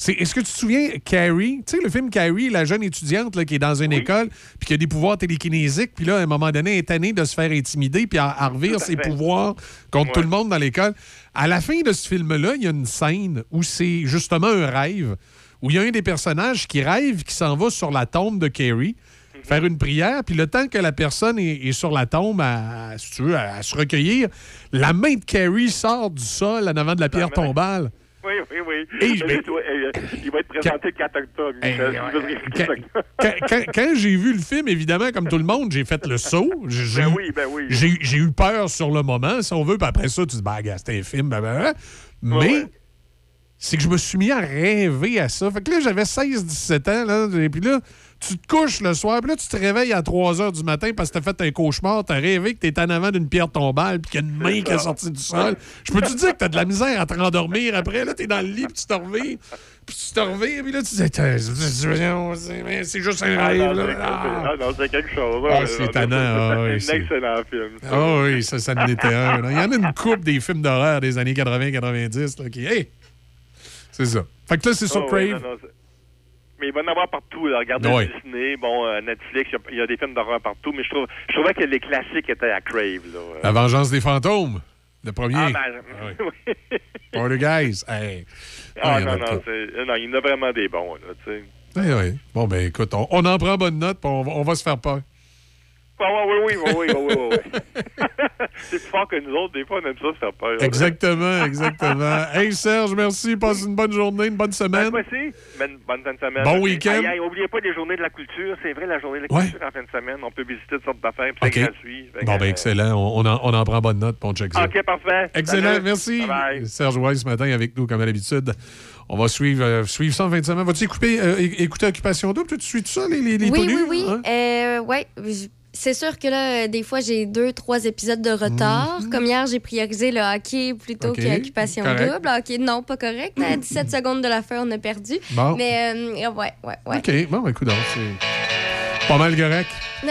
C'est, est-ce que tu te souviens, Carrie, tu sais, le film Carrie, la jeune étudiante là, qui est dans une école, puis qui a des pouvoirs télékinésiques, puis là, à un moment donné, elle est tannée de se faire intimider, puis à, à revire ses fait. pouvoirs contre tout le monde dans l'école. À la fin de ce film-là, il y a une scène où c'est justement un rêve, où il y a un des personnages qui rêve, qui s'en va sur la tombe de Carrie faire une prière, puis le temps que la personne est, est sur la tombe, à, à- si tu veux, à, à se recueillir, la main de Carrie sort du sol en avant de la pierre tombale. Oui, oui, oui. Et je Mais *laughs* il va être présenté le 4 octobre, Quand, quand- quand- quand j'ai vu le film, évidemment, comme tout le monde, j'ai fait le saut. J'ai Ben oui, ben oui. j'ai eu- peur sur le moment, si on veut, puis après ça, tu te dis, bah, gars, c'était un film, blablabla. Mais c'est que je me suis mis à rêver à ça. Fait que là, j'avais 16-17 ans, là, et puis là, tu te couches le soir, puis là, tu te réveilles à 3 h du matin parce que t'as fait un cauchemar, t'as rêvé que t'es en avant d'une pierre tombale, puis qu'il y a une main qui est sortie du sol. Je peux te dire que t'as de la misère à te rendormir après, là, t'es dans le lit, puis tu te revives, puis tu te revives, puis là, tu dis, c'est juste un Ah, rêve, non, là. Ah. ah, non, c'est quelque chose. Ah, c'est ah oui, C'est un excellent film. Ah oui, ça, ça en était un. Il y en a une coupe des films d'horreur des années 80-90 là, qui. Hey! C'est ça. Fait que là, c'est sur Ah, ouais, Crave. non, non, mais il va y en avoir partout. Là. Regardez. Disney, bon, euh, Netflix, il y a- il y, a des films d'horreur partout, mais je, trouve, je trouvais que les classiques étaient à Crave. Là. Euh, La vengeance des fantômes. Le premier. Ah, ben, *laughs* oui. For the guys. Hey. Ah, il y en a non, non, pas. c'est- non, il y en a vraiment des bons. Là. Eh oui. Bon, ben écoute, on, on en prend bonne note, puis on va se faire peur. Ah, ouais, oui, oui, oui, oui, oui, oui, oui. *laughs* c'est plus fort que nous autres, des fois, on aime ça faire peur. Exactement, exactement. *laughs* hey Serge, merci. Passe une bonne journée, une bonne semaine. Ben. Ben, bonne fin de semaine. Bon week-end. Aïe, aïe, oubliez pas les journées de la culture. C'est vrai, la journée de la Ouais. culture en fin de semaine. On peut visiter toutes sortes d'affaires, c'est OK. gratuit. Bon, ben euh, excellent. On, on en, on en prend bonne note, check ça. OK, parfait. Excellent, Salut. merci. Bye-bye. Serge Weiss ce matin avec nous, comme à l'habitude. On va suivre, euh, suivre ça en fin de semaine. Vas-tu écouter, euh, écouter Occupation Double? Tu suis tout ça, les, les, les oui, oui, oui, hein? Euh, ouais. C'est sûr que là, euh, des fois, j'ai deux, trois épisodes de retard. Comme hier, j'ai priorisé le hockey plutôt OK, qu'occupation correct. double. Hockey, non, pas correct. À 17 secondes de la fin, on a perdu. Bon. Mais, euh, ouais, ouais, ouais. OK, bon, écoute, donc, c'est pas mal correct. *laughs*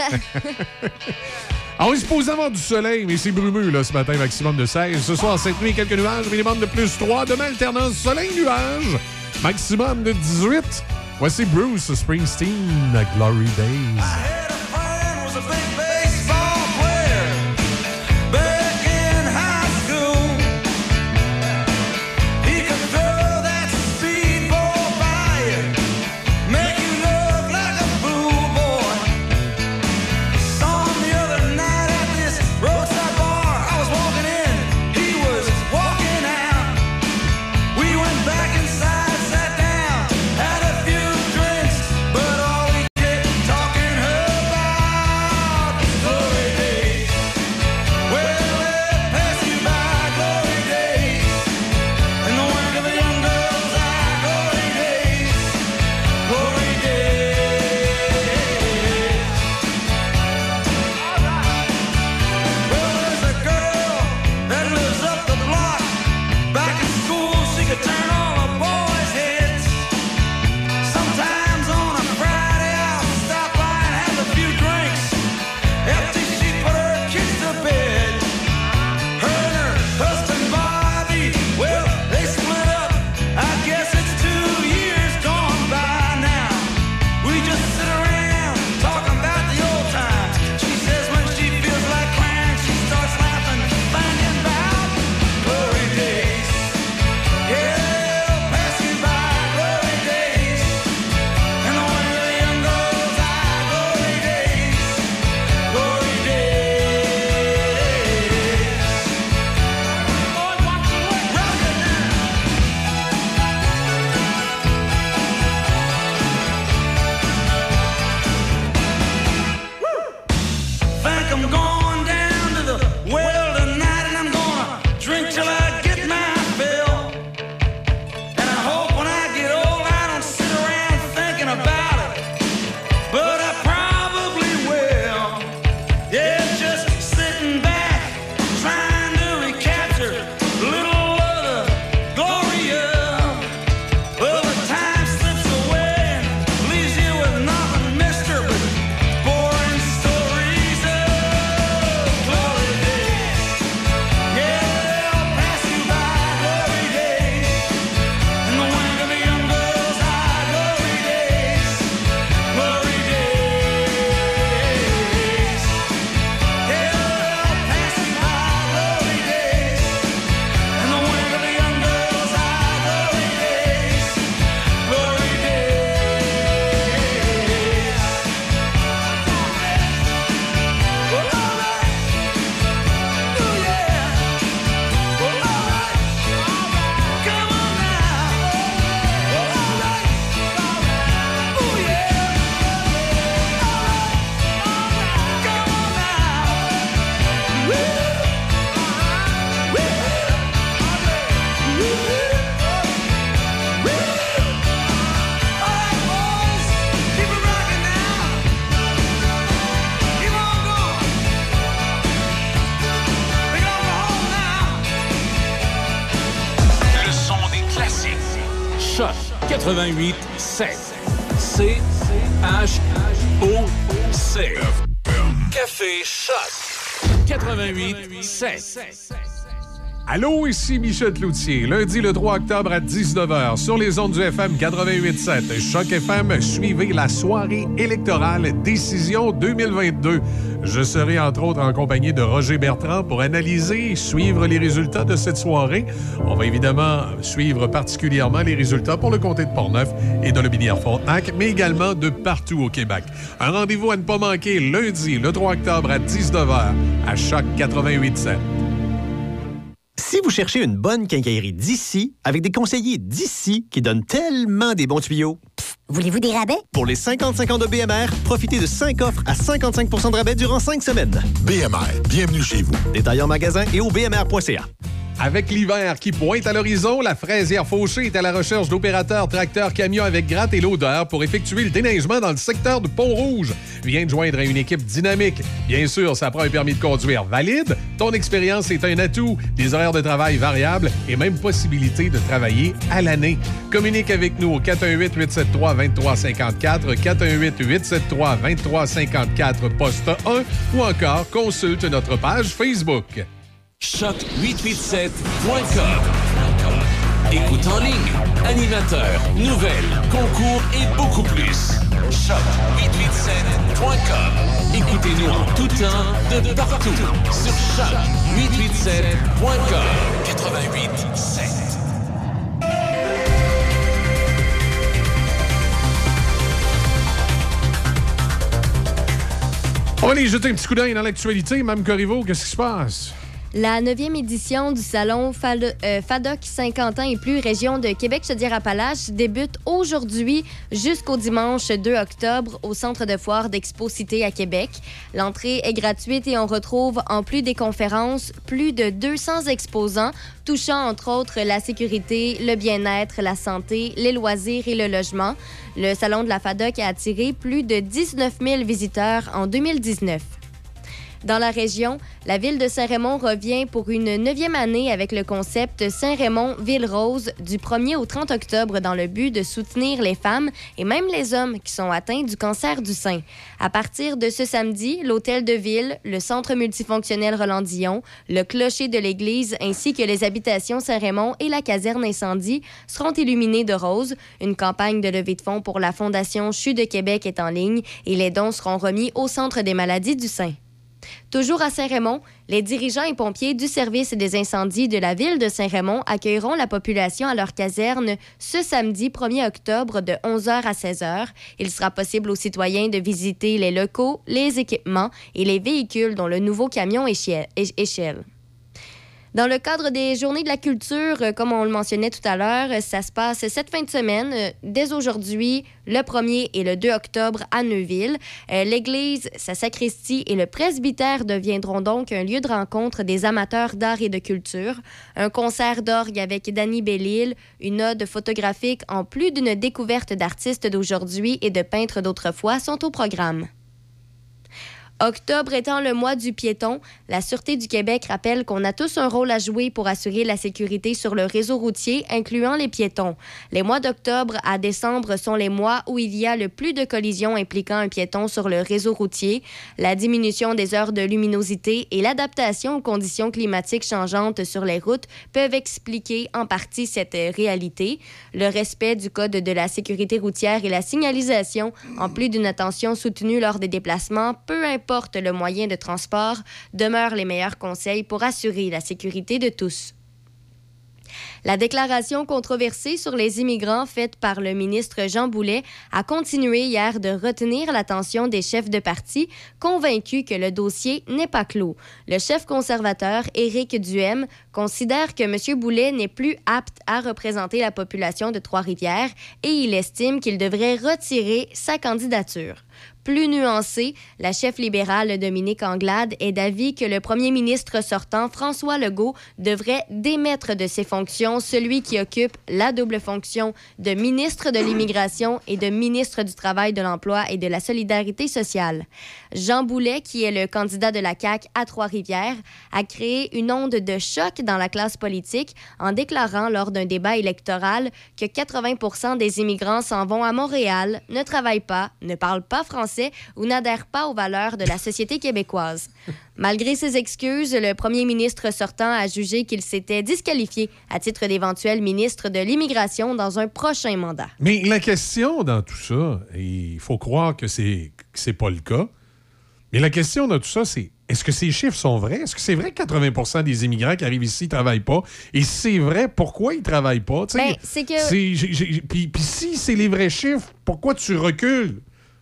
On est supposé avoir du soleil, mais c'est brumeux là, ce matin, maximum de 16. Ce soir, cette nuit, quelques nuages, minimum de plus 3. Demain, alternance soleil-nuage, maximum de 18. Voici Bruce Springsteen, Glory Days. 88 7. C H O C. Café Choc 88 7. Allô, ici Michel Cloutier. Lundi, le 3 octobre à 19h, sur les ondes du FM 88.7. Choc FM, suivez la soirée électorale Décision 2022. Je serai entre autres en compagnie de Roger Bertrand pour analyser et suivre les résultats de cette soirée. On va évidemment suivre particulièrement les résultats pour le comté de Portneuf et de Lobinière-Frontenac, mais également de partout au Québec. Un rendez-vous à ne pas manquer lundi, le 3 octobre à 19h, à Choc 88.7. Si vous cherchez une bonne quincaillerie d'ici, avec des conseillers d'ici qui donnent tellement des bons tuyaux, Voulez-vous des rabais? pour les 50-50 ans de BMR, profitez de 5 offres à 55% de rabais durant 5 semaines. BMR, bienvenue chez vous. Détails en magasin et au bmr.ca. Avec l'hiver qui pointe à l'horizon, la fraisière Fauché est à la recherche d'opérateurs tracteurs camions avec gratte et l'odeur pour effectuer le déneigement dans le secteur du Pont-Rouge. Viens de joindre à une équipe dynamique. Bien sûr, ça prend un permis de conduire valide. Ton expérience est un atout. Des horaires de travail variables et même possibilité de travailler à l'année. Communique avec nous au 418-873-2354, 418-873-2354, poste 1 ou encore consulte notre page Facebook. Choc887.com. Écoute en ligne, animateur, nouvelles, concours et beaucoup plus. Choc887.com. Écoutez-nous en tout temps, de partout, sur choc887.com. 88.7. On va jeter un petit coup d'œil dans l'actualité. Mme Corriveau, qu'est-ce qui se passe? La 9e édition du salon euh, FADOC 50 ans et plus région de Québec-Chaudière-Appalaches débute aujourd'hui jusqu'au dimanche 2 octobre au centre de foire d'Expo Cité à Québec. L'entrée est gratuite et on retrouve en plus des conférences plus de 200 exposants touchant entre autres la sécurité, le bien-être, la santé, les loisirs et le logement. Le salon de la FADOC a attiré plus de 19 000 visiteurs en 2019. Dans la région, la ville de Saint-Raymond revient pour une neuvième année avec le concept Saint-Raymond Ville Rose du 1er au 30 octobre dans le but de soutenir les femmes et même les hommes qui sont atteints du cancer du sein. À partir de ce samedi, l'hôtel de ville, le centre multifonctionnel Roland-Dillon, le clocher de l'église ainsi que les habitations Saint-Raymond et la caserne incendie seront illuminés de rose. Une campagne de levée de fonds pour la Fondation CHU de Québec est en ligne et les dons seront remis au Centre des maladies du sein. Toujours à Saint-Raymond, les dirigeants et pompiers du service des incendies de la ville de Saint-Raymond accueilleront la population à leur caserne ce samedi 1er octobre de 11h à 16h. Il sera possible aux citoyens de visiter les locaux, les équipements et les véhicules dont le nouveau camion échelle. Dans le cadre des Journées de la culture, euh, comme on le mentionnait tout à l'heure, euh, ça se passe cette fin de semaine, euh, dès aujourd'hui, le 1er et le 2 octobre à Neuville. L'église, sa sacristie et le presbytère deviendront donc un lieu de rencontre des amateurs d'art et de culture. Un concert d'orgue avec Danny Bellil, une ode photographique en plus d'une découverte d'artistes d'aujourd'hui et de peintres d'autrefois sont au programme. Octobre étant le mois du piéton, la Sûreté du Québec rappelle qu'on a tous un rôle à jouer pour assurer la sécurité sur le réseau routier, incluant les piétons. Les mois d'octobre à décembre sont les mois où il y a le plus de collisions impliquant un piéton sur le réseau routier. La diminution des heures de luminosité et l'adaptation aux conditions climatiques changeantes sur les routes peuvent expliquer en partie cette euh, réalité. Le respect du Code de la sécurité routière et la signalisation, en plus d'une attention soutenue lors des déplacements, peu le moyen de transport, demeurent les meilleurs conseils pour assurer la sécurité de tous. La déclaration controversée sur les immigrants faite par le ministre Jean Boulet a continué hier de retenir l'attention des chefs de parti, convaincus que le dossier n'est pas clos. Le chef conservateur, Éric Duhem, considère que M. Boulet n'est plus apte à représenter la population de Trois-Rivières et il estime qu'il devrait retirer sa candidature. Plus nuancée, la chef libérale Dominique Anglade est d'avis que le premier ministre sortant, François Legault, devrait démettre de ses fonctions celui qui occupe la double fonction de ministre de l'Immigration et de ministre du Travail, de l'Emploi et de la Solidarité sociale. Jean Boulet, qui est le candidat de la CAQ à Trois-Rivières, a créé une onde de choc dans la classe politique en déclarant lors d'un débat électoral que 80 des immigrants s'en vont à Montréal, ne travaillent pas, ne parlent pas français ou n'adhèrent pas aux valeurs de la société québécoise. Malgré ses excuses, le premier ministre sortant a jugé qu'il s'était disqualifié à titre d'éventuel ministre de l'Immigration dans un prochain mandat. Mais la question dans tout ça, et il faut croire que c'est c'est pas le cas, mais la question dans tout ça, c'est est-ce que ces chiffres sont vrais? Est-ce que c'est vrai que 80 des immigrants qui arrivent ici ne travaillent pas? Et si c'est vrai, pourquoi ils ne travaillent pas? Ben, c'est que- puis si c'est les vrais chiffres, pourquoi tu recules?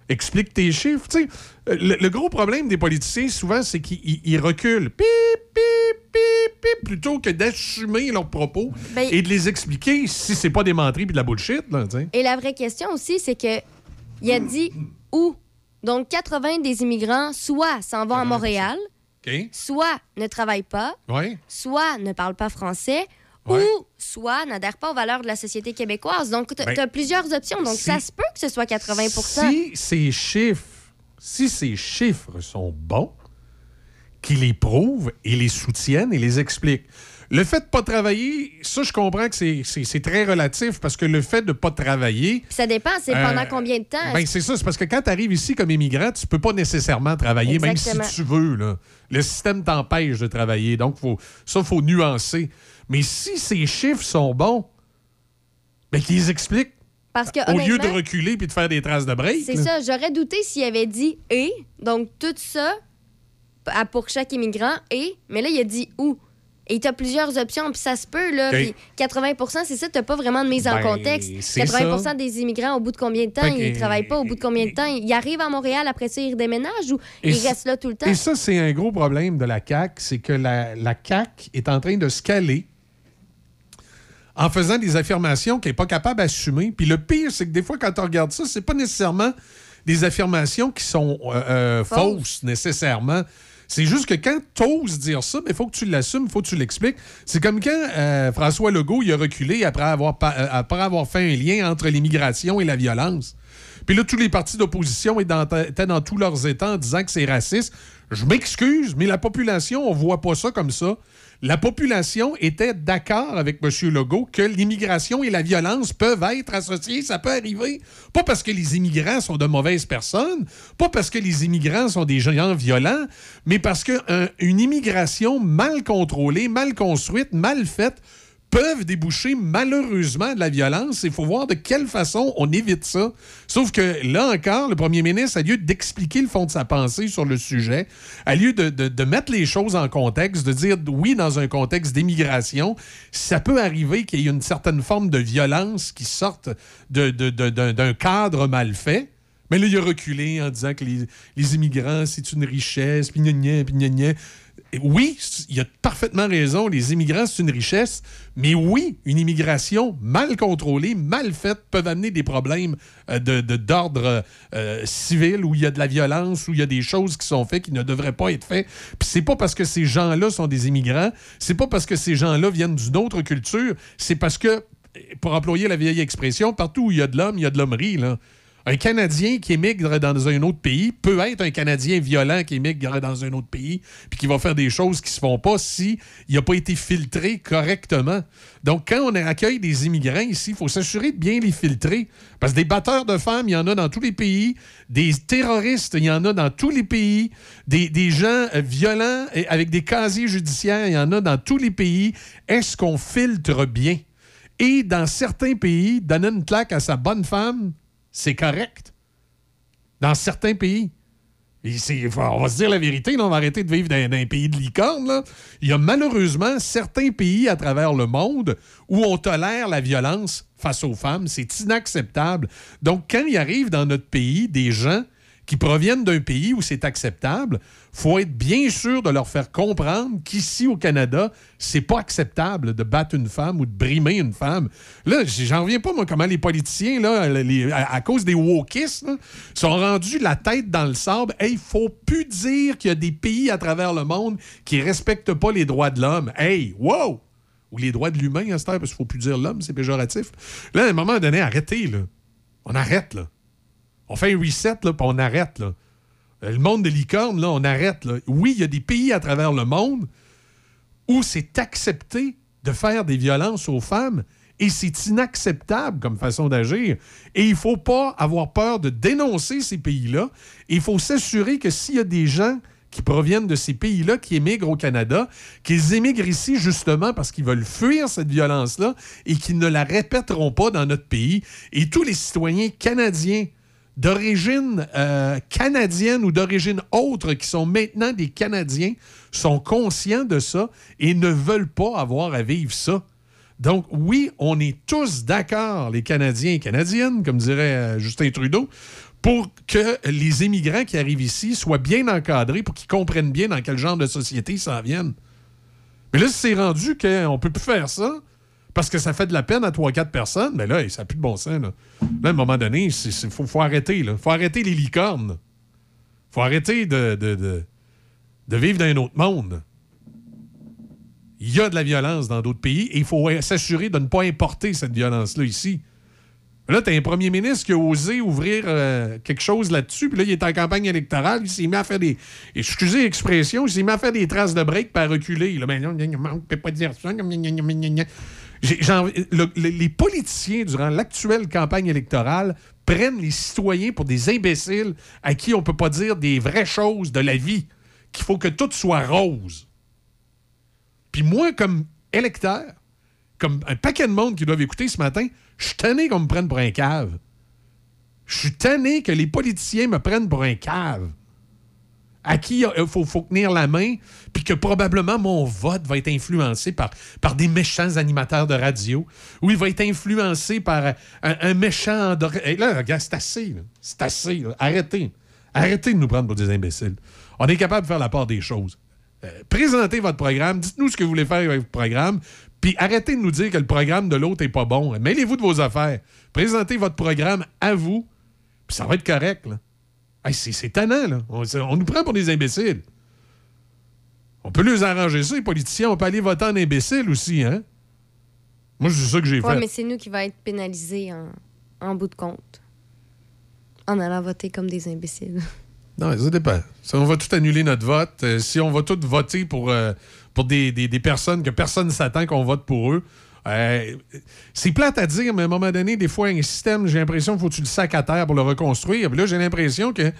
Explique tes chiffres. tu sais. Euh, Le, le gros problème des politiciens, souvent, c'est qu'ils ils- ils reculent. Pip, pip, pip, pip, plutôt que d'assumer leurs propos Ben- et de les expliquer si c'est pas des menteries puis de la bullshit. Là, tu sais. Et la vraie question aussi, c'est que il a dit où? Donc, 80 des immigrants soit s'en vont à Montréal, soit ne travaille pas, soit ne parle pas français, Ouais. ou soit n'adhère pas aux valeurs de la société québécoise. Donc, tu as Ben, plusieurs options. Donc, si- ça se peut que ce soit 80 Si ces chiffres, si ces chiffres sont bons, qu'ils les prouvent et les soutiennent et les expliquent. Le fait de ne pas travailler, ça, je comprends que c'est- très relatif parce que le fait de ne pas travailler. Ça dépend, c'est Euh, pendant combien de temps? Ben, c'est ça, c'est parce que quand tu arrives ici comme immigrant, tu peux pas nécessairement travailler, même si tu veux. Là. Le système t'empêche de travailler. Donc, faut, ça, il faut nuancer. Mais si ces chiffres sont bons, ben, qu'ils expliquent. Parce que, Au lieu de reculer puis de faire des traces de break. C'est ça. J'aurais douté s'il avait dit et. Donc, tout ça pour chaque immigrant et. Mais là, il a dit ou. Et tu as plusieurs options, puis ça se peut, là. OK. Puis 80% c'est ça, tu pas vraiment de mise en Ben, contexte. c'est 80 ça. des immigrants, au bout de combien de temps, que- ils travaillent pas, au bout de combien de temps, ils arrivent à Montréal, après ça, ils redéménagent ou Et ils restent là tout le temps? Et ça, c'est un gros problème de la CAQ, c'est que la, la CAQ est en train de se caler en faisant des affirmations qu'elle n'est pas capable d'assumer. Puis le pire, c'est que des fois, quand on regarde ça, c'est pas nécessairement des affirmations qui sont euh, euh, Fausses. nécessairement. C'est juste que quand tu oses dire ça, il faut que tu l'assumes, il faut que tu l'expliques. C'est comme quand euh, François Legault il a reculé après avoir, pa- après avoir fait un lien entre l'immigration et la violence. Puis là, tous les partis d'opposition étaient dans, étaient dans tous leurs états en disant que c'est raciste. Je m'excuse, mais la population, on voit pas ça comme ça. La population était d'accord avec M. Legault que l'immigration et la violence peuvent être associées, ça peut arriver. Pas parce que les immigrants sont de mauvaises personnes, pas parce que les immigrants sont des gens violents, mais parce qu'une immigration mal contrôlée, mal construite, mal faite, peuvent déboucher malheureusement de la violence. Il faut voir de quelle façon on évite ça. Sauf que là encore, le premier ministre, à lieu d'expliquer le fond de sa pensée sur le sujet, à lieu de, de- de mettre les choses en contexte, de dire oui, dans un contexte d'immigration, ça peut arriver qu'il y ait une certaine forme de violence qui sorte de- de- de- d'un d'un cadre mal fait. Mais là, il a reculé en disant que les, les immigrants, c'est une richesse, puis gna gna, puis gna Oui, il a parfaitement raison, les immigrants, c'est une richesse, mais oui, une immigration mal contrôlée, mal faite, peuvent amener des problèmes euh, de- d'ordre euh, civil, où il y a de la violence, où il y a des choses qui sont faites qui ne devraient pas être faites. Puis c'est pas parce que ces gens-là sont des immigrants, c'est pas parce que ces gens-là viennent d'une autre culture, c'est parce que, pour employer la vieille expression, partout où il y a de l'homme, il y a de l'hommerie, là. Un Canadien qui émigre dans un autre pays peut être un Canadien violent qui émigre dans un autre pays puis qui va faire des choses qui se font pas si il n'a pas été filtré correctement. Donc, quand on accueille des immigrants ici, il faut s'assurer de bien les filtrer. Parce que des batteurs de femmes, il y en a dans tous les pays. Des terroristes, il y en a dans tous les pays. Des, des gens violents et avec des casiers judiciaires, il y en a dans tous les pays. Est-ce qu'on filtre bien? Et dans certains pays, donner une claque à sa bonne femme, c'est correct. Dans certains pays. On va se dire la vérité, on va arrêter de vivre dans, un pays de licorne. Il y a malheureusement certains pays à travers le monde où on tolère la violence face aux femmes. C'est inacceptable. Donc, quand il arrive dans notre pays des gens qui proviennent d'un pays où c'est acceptable, faut être bien sûr de leur faire comprendre qu'ici au Canada, c'est pas acceptable de battre une femme ou de brimer une femme. Là, j'en reviens pas moi comment les politiciens à, cause des wokistes, sont rendus la tête dans le sable. Hey, il faut plus dire qu'il y a des pays à travers le monde qui respectent pas les droits de l'homme. Hey, wow! Ou les droits de l'humain à cette parce qu'il faut plus dire l'homme, c'est péjoratif. Là, à un moment donné, arrêtez, là. On arrête, là. On fait un reset, là, puis on arrête, là. Euh, Le monde de licorne, là, on arrête, là. Oui, il y a des pays à travers le monde où c'est accepté de faire des violences aux femmes et c'est inacceptable comme façon d'agir. Et il ne faut pas avoir peur de dénoncer ces pays-là. Il faut s'assurer que s'il y a des gens qui proviennent de ces pays-là, qui émigrent au Canada, qu'ils émigrent ici justement parce qu'ils veulent fuir cette violence-là et qu'ils ne la répéteront pas dans notre pays. Et tous les citoyens canadiens d'origine euh, canadienne ou d'origine autre qui sont maintenant des Canadiens sont conscients de ça et ne veulent pas avoir à vivre ça. Donc oui, on est tous d'accord, les Canadiens et Canadiennes, comme dirait euh, Justin Trudeau, pour que les immigrants qui arrivent ici soient bien encadrés, pour qu'ils comprennent bien dans quel genre de société ils s'en viennent. Mais là, c'est rendu qu'on ne peut plus faire ça, parce que ça fait de la peine à 3-4 personnes, mais là, ça n'a plus de bon sens. Là, Là, à un moment donné, il faut, faut arrêter. Il faut arrêter les licornes. faut arrêter de, de, de, vivre dans un autre monde. Il y a de la violence dans d'autres pays et il faut s'assurer de ne pas importer cette violence-là ici. Là, t'as un premier ministre qui a osé ouvrir euh, quelque chose là-dessus, puis là, il est en campagne électorale, il s'est mis à faire des. Excusez l'expression, il s'est mis à faire des traces de break par reculer. Là, ben, on ne peut pas dire ça. Les politiciens, durant l'actuelle campagne électorale, prennent les citoyens pour des imbéciles à qui on peut pas dire des vraies choses de la vie, qu'il faut que tout soit rose. Puis moi, comme électeur, comme un paquet de monde qui doivent écouter ce matin, je suis tanné qu'on me prenne pour un cave. Je suis tanné que les politiciens me prennent pour un cave. À qui il faut, tenir la main, puis que probablement mon vote va être influencé par, des méchants animateurs de radio, ou il va être influencé par un, méchant... de- là, regarde, c'est assez. C'est assez. Arrêtez. Arrêtez de nous prendre pour des imbéciles. On est capable de faire la part des choses. Euh, présentez votre programme, dites-nous ce que vous voulez faire avec votre programme, puis arrêtez de nous dire que le programme de l'autre est pas bon. Mêlez-vous de vos affaires. Présentez votre programme à vous, puis ça va être correct. Là. Hey, c'est, tannant, là. On, nous prend pour des imbéciles. On peut les arranger ça, les politiciens. On peut aller voter en imbécile aussi, hein? Moi, c'est ça que j'ai Ouais, fait. mais c'est nous qui va être pénalisés en, en bout de compte. En allant voter comme des imbéciles. *laughs* Non, ça dépend. Si on va tout annuler notre vote, euh, si on va tout voter pour, euh, pour des, des- des personnes que personne ne s'attend qu'on vote pour eux, euh, c'est plate à dire, mais à un moment donné, des fois, un système, j'ai l'impression qu'il faut que tu le sacs à terre pour le reconstruire. Puis là, j'ai l'impression que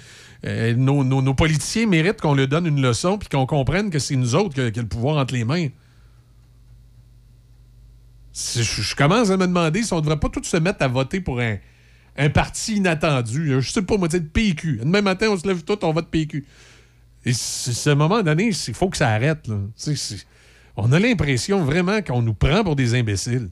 euh, nos, politiciens méritent qu'on leur donne une leçon puis qu'on comprenne que c'est nous autres qui qui a le pouvoir entre les mains. Je, commence à me demander si on ne devrait pas tous se mettre à voter pour un, parti inattendu. Je sais pas, moi, le PQ. Demain matin, on se lève tout, on vote PQ. Et c'est- c'est à un moment donné, il faut que ça arrête. là. C'est- On a l'impression vraiment qu'on nous prend pour des imbéciles.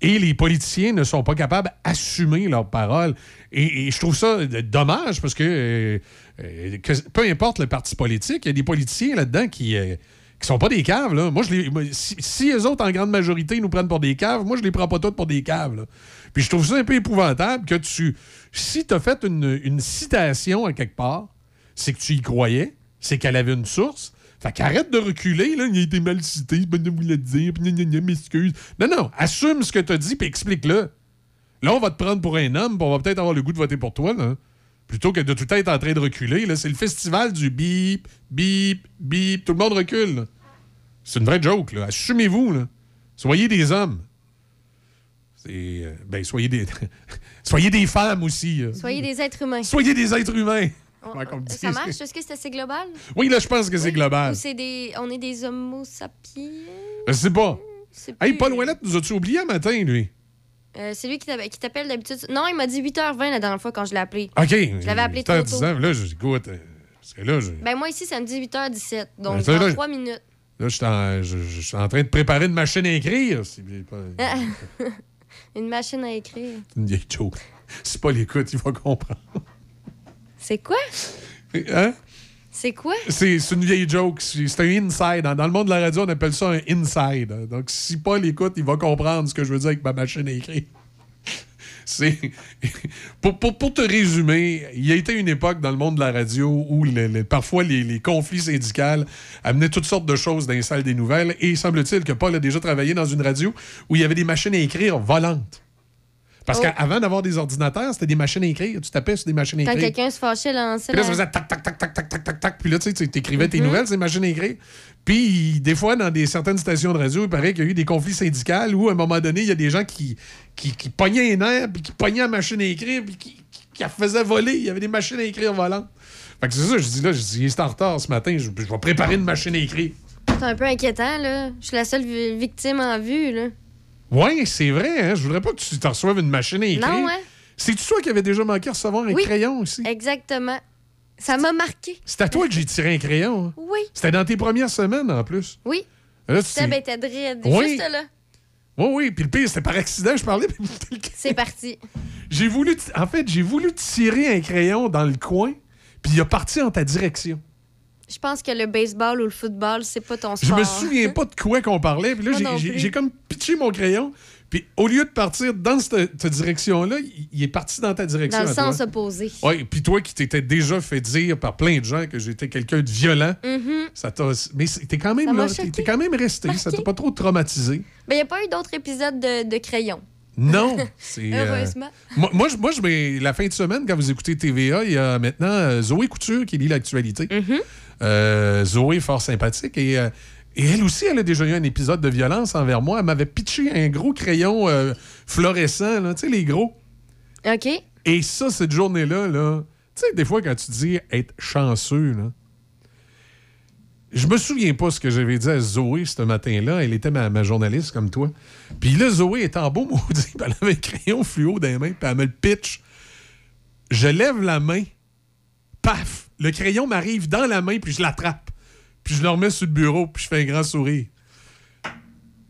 Et les politiciens ne sont pas capables d'assumer leurs paroles. Et, je trouve ça dommage parce que, euh, euh, que peu importe le parti politique, il y a des politiciens là-dedans qui, euh, sont pas des caves. Là. Moi, les, si, eux autres, en grande majorité, nous prennent pour des caves, moi, je les prends pas toutes pour des caves. Puis je trouve ça un peu épouvantable que tu. Si tu as fait une, une citation à quelque part, c'est que tu y croyais, c'est qu'elle avait une source. Fait qu'arrête de reculer, là, il a été mal cité, de vous le dire, m'excuse. Non, non, assume ce que tu as dit, puis explique-le. Là, on va te prendre pour un homme, puis on va peut-être avoir le goût de voter pour toi, là. Plutôt que de tout être en train de reculer, là. C'est le festival du bip, bip, bip, tout le monde recule. C'est une vraie joke, là. Assumez-vous, là. Soyez des hommes. C'est. euh, ben, soyez des. *laughs* soyez des femmes aussi. là. Soyez des êtres humains. Soyez des êtres humains. On- Ouais, comme ça marche? Est-ce que c'est assez global? Oui, là, je pense que c'est global. Ou c'est des... on est des homo sapiens? Je sais pas. C'est Hey, plus- Paul Ouellette nous a-tu oublié un matin, lui? Euh, c'est lui qui t'appelle d'habitude. Non, il m'a dit 8h20 la dernière fois quand je l'ai appelé. OK. Je l'avais appelé trop tôt. ans, Là, j'écoute. euh, Parce que là, je, Ben moi ici, ça me dit 8h17. Donc Ben, dans là, 3 minutes. là, je suis en, je- je suis en train de préparer une machine à écrire. *laughs* Une machine à écrire. une vieille joke. C'est pas l'écoute, il va comprendre. C'est quoi? Hein? C'est quoi? C'est une vieille joke. C'est un inside. Dans, le monde de la radio, on appelle ça un inside. Donc, si Paul écoute, il va comprendre ce que je veux dire avec ma machine à écrire. *laughs* C'est. *laughs* Pour, pour- pour te résumer, il y a été une époque dans le monde de la radio où le- le- parfois les, les conflits syndicaux amenaient toutes sortes de choses dans les salles des nouvelles. Et il semble-t-il que Paul a déjà travaillé dans une radio où il y avait des machines à écrire volantes. Parce Oh. qu'avant d'avoir des ordinateurs, c'était des machines à écrire. Tu tapais sur des machines à Quand écrire. quelqu'un se fâchait, lançait Puis là, ça faisait tac, tac, tac, tac, tac, tac, tac, tac. Puis là, tu sais, tu écrivais tes Mhm. nouvelles, ces machines à écrire. Puis, des fois, dans des, certaines stations de radio, il paraît qu'il y a eu des conflits syndicaux où, à un moment donné, il y a des gens qui, qui, qui pognaient un air, puis qui pognaient la machine à écrire, puis qui, qui, la faisaient voler. Il y avait des machines à écrire volantes. Fait que c'est ça, je dis là, je dis, il est en retard ce matin, je, je vais préparer une machine à écrire. C'est un peu inquiétant, là. Je suis la seule vi- victime en vue, là. Ouais, c'est vrai, hein? Je voudrais pas que tu t'en reçoives une machine à écrire. Non, hein? C'est-tu toi qui avais déjà manqué de recevoir un Oui. crayon aussi? Exactement. Ça m'a marqué. C'est à toi que j'ai tiré un crayon. hein? Oui. C'était dans tes premières semaines, en plus. Oui. Là, tu sais- était dread. Oui. Juste là. Oui, oui. Puis le pire, c'était par accident, je parlais. *laughs* C'est parti. J'ai voulu. En fait, j'ai voulu tirer un crayon dans le coin, puis il a parti en ta direction. Je pense que le baseball ou le football, c'est pas ton Je sport. me souviens pas de quoi qu'on parlait. Puis là, j'ai- comme pitché mon crayon, Puis au lieu de partir dans cette, cette direction-là, il, est parti dans ta direction. Dans le toi. sens opposé. Oui, puis toi qui t'étais déjà fait dire par plein de gens que j'étais quelqu'un de violent, Mhm. ça t'a. Mais t'es quand même là, t'es quand même resté. Ça t'a pas trop traumatisé. Mais il n'y a pas eu d'autres épisodes de, de Crayon. Non, *laughs* c'est. euh, Heureusement. moi, moi, je- moi, je mets la fin de semaine, quand vous écoutez TVA, il y a maintenant euh, Zoé Couture qui lit l'actualité. Mm-hmm. Euh, Zoé, fort sympathique. Et, euh, et elle aussi, elle a déjà eu un épisode de violence envers moi. Elle m'avait pitché un gros crayon euh, fluorescent, là, tu sais, les gros. OK. Et ça, cette journée-là, là, tu sais, des fois, quand tu dis être chanceux, là, je me souviens pas ce que j'avais dit à Zoé ce matin-là. Elle était ma, ma journaliste comme toi. Puis là, Zoé est en beau *laughs* maudit. puis Elle avait un crayon fluo dans les mains, puis elle me le pitch. Je lève la main, paf! Le crayon m'arrive dans la main, puis je l'attrape. Puis je le remets sur le bureau, puis je fais un grand sourire.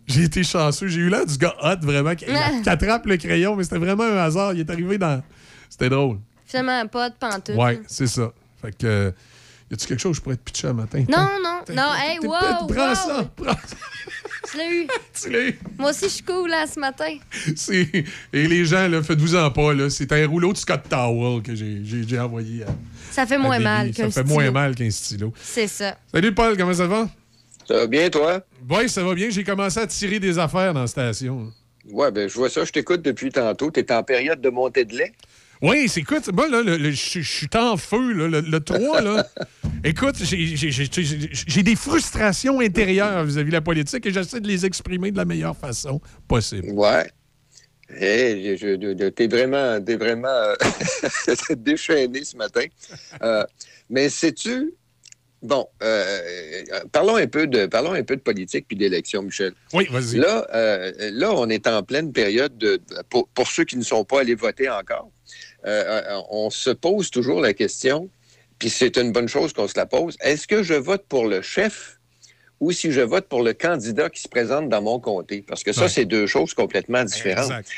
J'ai été chanceux. J'ai eu l'air du gars hot, vraiment, qui, qui attrape le crayon, mais c'était vraiment un hasard. Il est arrivé dans. C'était drôle. Finalement, pas de pantoute. Ouais, c'est ça. Fait que. euh, y a-tu quelque chose que je pourrais te pitcher un matin? Non, non, non. Hey, wow, prends wow. ça, Tu l'as eu? *laughs* Tu l'as eu. Moi aussi, je suis cool, là, ce matin. Et les gens, là, faites-vous-en pas, là. C'est un rouleau de Scott Towel que j'ai, envoyé à. Ça fait moins mal qu'un Ça fait stylo. moins mal qu'un stylo. C'est ça. Salut Paul, comment ça va? Ça va bien, toi? Oui, ça va bien. J'ai commencé à tirer des affaires dans la station. Ouais, ben je vois ça, je t'écoute depuis tantôt. Tu es en période de montée de lait? Oui, c'est écoute, moi, là, je suis en feu, là, le, le 3, là. *laughs* écoute, j'ai- des frustrations intérieures vis-à-vis de la politique et j'essaie de les exprimer de la meilleure façon possible. Ouais. Hey, t'es vraiment, t'es vraiment euh, *laughs* déchaîné ce matin. Euh, mais sais-tu, bon, euh, euh, parlons un peu de, parlons un peu de politique puis d'élection, Michel. Oui, vas-y. Là, euh, là, on est en pleine période de, pour, pour ceux qui ne sont pas allés voter encore. Euh, euh, on se pose toujours la question, puis c'est une bonne chose qu'on se la pose. Est-ce que je vote pour le chef ou si je vote pour le candidat qui se présente dans mon comté? Parce que ça, Ouais. c'est deux choses complètement différentes. Exact.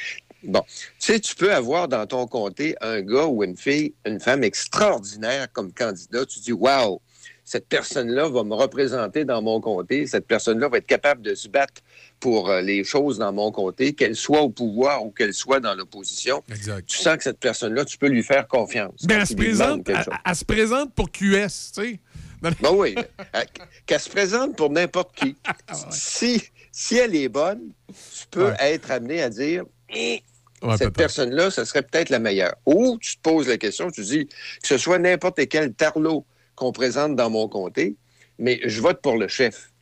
Bon, tu sais, tu peux avoir dans ton comté un gars ou une fille, une femme extraordinaire comme candidat. Tu dis, waouh, cette personne-là va me représenter dans mon comté. Cette personne-là va être capable de se battre pour euh, les choses dans mon comté, qu'elle soit au pouvoir ou qu'elle soit dans l'opposition. Exact. Tu sens que cette personne-là, tu peux lui faire confiance. Ben, quand elle, se présente, quelque elle, chose. elle se présente pour QS, tu sais. Ben oui, euh, qu'elle se présente pour n'importe qui. *laughs* si, si elle est bonne, tu peux Ouais. être amené à dire Eh, Ouais, cette personne-là, ce serait peut-être la meilleure. Ou tu te poses la question, tu dis que ce soit n'importe quel tarlot qu'on présente dans mon comté, mais je vote pour le chef.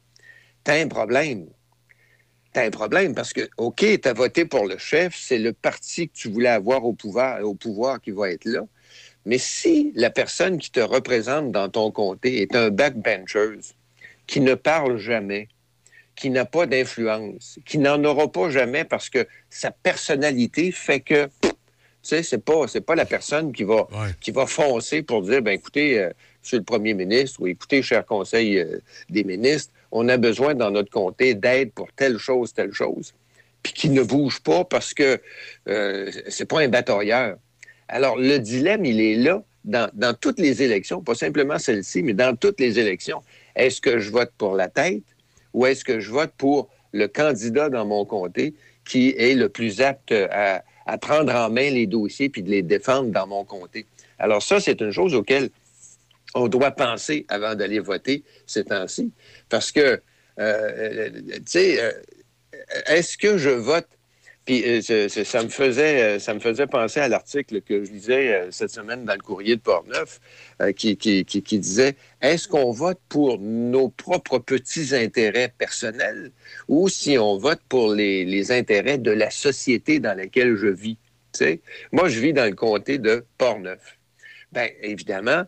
T'as un problème. T'as un problème parce que, OK, t'as voté pour le chef, c'est le parti que tu voulais avoir au pouvoir, au pouvoir qui va être là. Mais si la personne qui te représente dans ton comté est un backbencher, qui ne parle jamais, qui n'a pas d'influence, qui n'en aura pas jamais parce que sa personnalité fait que, tu sais, c'est pas, c'est pas la personne qui va, qui va foncer pour dire, ben écoutez, euh, Monsieur le Premier ministre, ou écoutez, cher Conseil euh, des ministres, on a besoin dans notre comté d'aide pour telle chose, telle chose, puis qui ne bouge pas parce que euh, c'est pas un. Alors, le dilemme, il est là dans, dans toutes les élections, pas simplement celle-ci, mais dans toutes les élections. Est-ce que je vote pour la tête ou est-ce que je vote pour le candidat dans mon comté qui est le plus apte à, à prendre en main les dossiers puis de les défendre dans mon comté? Alors ça, c'est une chose auquel on doit penser avant d'aller voter ces temps-ci. Parce que, euh, tu sais, euh, est-ce que je vote? Puis euh, ça me faisait euh, ça me faisait penser à l'article que je lisais euh, cette semaine dans le courrier de Portneuf euh, qui, qui, qui, disait est-ce qu'on vote pour nos propres petits intérêts personnels ou si on vote pour les, les intérêts de la société dans laquelle je vis? Tu sais, moi, je vis dans le comté de Portneuf. Bien, évidemment,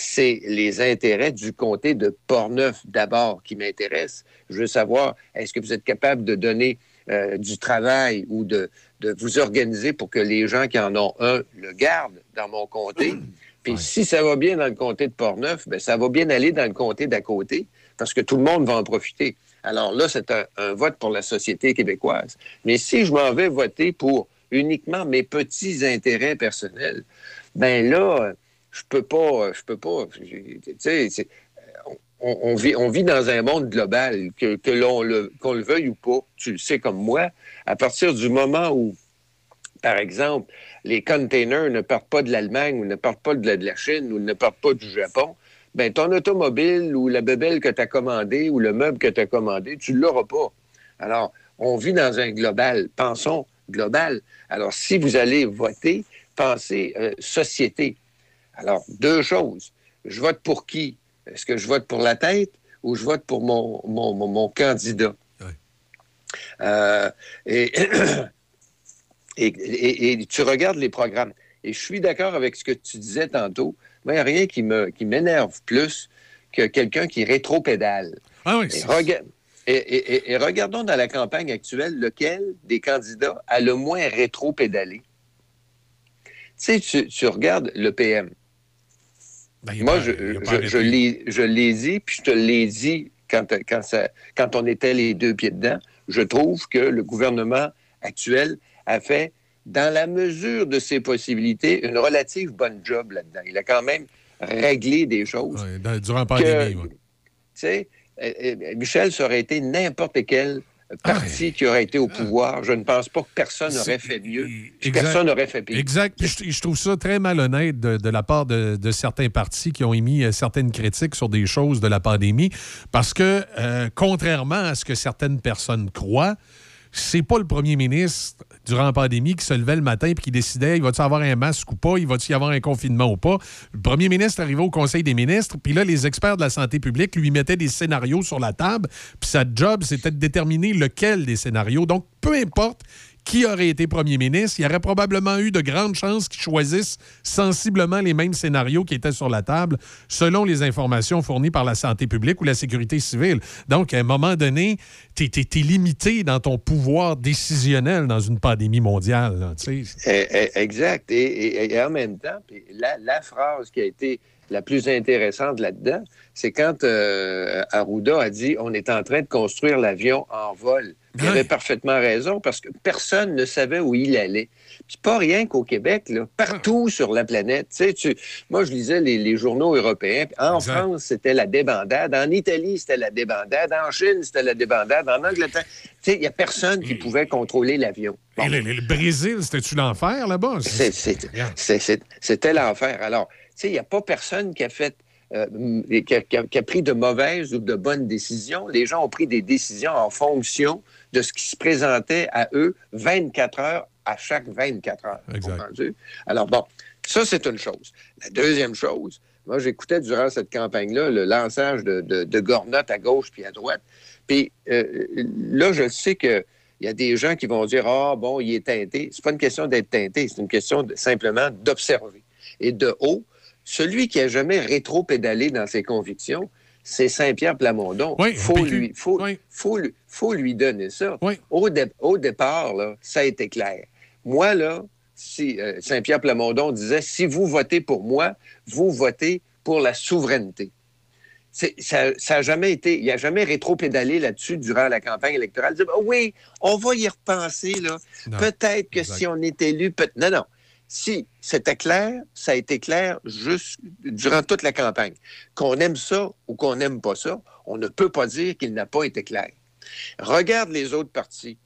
c'est les intérêts du comté de Portneuf d'abord qui m'intéressent. Je veux savoir, est-ce que vous êtes capable de donner euh, du travail ou de, de vous organiser pour que les gens qui en ont un le gardent dans mon comté? *clears throat* Puis si ça va bien dans le comté de Portneuf, ben ça va bien aller dans le comté d'à côté parce que tout le monde va en profiter. Alors là, c'est un, un vote pour la société québécoise. Mais si je m'en vais voter pour uniquement mes petits intérêts personnels, ben là, je peux pas, je peux pas. C'est- on, vit, dans un monde global, que, l'on le, qu'on le veuille ou pas, tu le sais comme moi, à partir du moment où, par exemple, les containers ne partent pas de l'Allemagne ou ne partent pas de la, de la Chine ou ne partent pas du Japon, ben ton automobile ou la bebelle que tu as commandée ou le meuble que tu as commandé, tu ne l'auras pas. Alors, on vit dans un global. Pensons global. Alors, si vous allez voter, pensez euh, société. Alors, deux choses. Je vote pour qui? Est-ce que je vote pour la tête ou je vote pour mon, mon, mon- mon candidat? Euh, et, *coughs* et, et- et tu regardes les programmes. Et je suis d'accord avec ce que tu disais tantôt. Il n'y a rien qui m'énerve plus que quelqu'un qui rétropédale. Ah oui, Et, rega- regardons dans la campagne actuelle lequel des candidats a le moins rétro-pédalé. Tu sais, tu, tu regardes le PM. Ben, Moi, pas- je, je, je l'ai je l'ai dit, puis je te l'ai dit quand, quand, ça- quand on était les deux pieds dedans. Je trouve que le gouvernement actuel a fait, dans la mesure de ses possibilités, une relative bonne job là-dedans. Il a quand même réglé des choses. Ouais, dans- durant la pandémie. tu sais, euh, euh, Michel, ça aurait été n'importe quel parti qui aurait été au pouvoir. Je ne pense pas que personne n'aurait fait mieux. puis Exact. Personne n'aurait fait pire. Exact. Puis je, je trouve ça très malhonnête de, de la part de, de certains partis qui ont émis euh, certaines critiques sur des choses de la pandémie, parce que, euh, contrairement à ce que certaines personnes croient, c'est pas le premier ministre durant la pandémie qui se levait le matin et qui décidait il va-t-il avoir un masque ou pas, il va-t-il y avoir un confinement ou pas. Le premier ministre arrivait au Conseil des ministres, puis là, les experts de la santé publique lui mettaient des scénarios sur la table, puis sa job, c'était de déterminer lequel des scénarios. Donc, peu importe qui aurait été premier ministre, il y aurait probablement eu de grandes chances qu'ils choisissent sensiblement les mêmes scénarios qui étaient sur la table, selon les informations fournies par la santé publique ou la sécurité civile. Donc, à un moment donné, tu es, limité dans ton pouvoir décisionnel dans une pandémie mondiale. Eh, eh, Exact. Et, en même temps, la phrase qui a été la plus intéressante là-dedans, c'est quand euh, Arruda a dit on est en train de construire l'avion en vol. Il avait parfaitement raison parce que personne ne savait où il allait. Puis pas rien qu'au Québec, là, partout sur la planète. Tu sais, tu- moi, je lisais les, les journaux européens. En France, c'était la débandade. En Italie, c'était la débandade. En Chine, c'était la débandade. En Angleterre, tu sais, il n'y a personne qui pouvait contrôler l'avion. Le, le- le Brésil, c'était-tu l'enfer là-bas? C'est- c'est- c'est- c'est- C'était l'enfer. Alors, sais, il n'y a pas personne qui a fait. euh, qui, a, qui a- qui a pris de mauvaises ou de bonnes décisions. Les gens ont pris des décisions en fonction de ce qui se présentait à eux 24 heures à chaque 24 heures. Comprends-tu? Alors, bon, ça, c'est une chose. La deuxième chose, moi, j'écoutais durant cette campagne-là le lançage de, de, de Gornotte à gauche puis à droite. Puis euh, là, je sais que il y a des gens qui vont dire Ah, bon, il est teinté. C'est pas une question d'être teinté, c'est une question de- simplement d'observer. Et de haut, celui qui a jamais rétro-pédalé dans ses convictions, c'est Saint-Pierre Plamondon. Il faut, PQ. lui, faut, faut, lui, faut lui donner ça. Au, dé- au départ, là, ça a été clair. Moi, là, si euh, Saint-Pierre Plamondon disait si vous votez pour moi, vous votez pour la souveraineté. C'est- Ça n'a jamais été, il n'a jamais rétro-pédalé là-dessus durant la campagne électorale. Dire, Ah oui, on va y repenser, là. Peut-être que exact. si on est élu, peut Non, non. Si c'était clair, ça a été clair juste durant toute la campagne. Qu'on aime ça ou qu'on n'aime pas ça, on ne peut pas dire qu'il n'a pas été clair. Regarde les autres partis.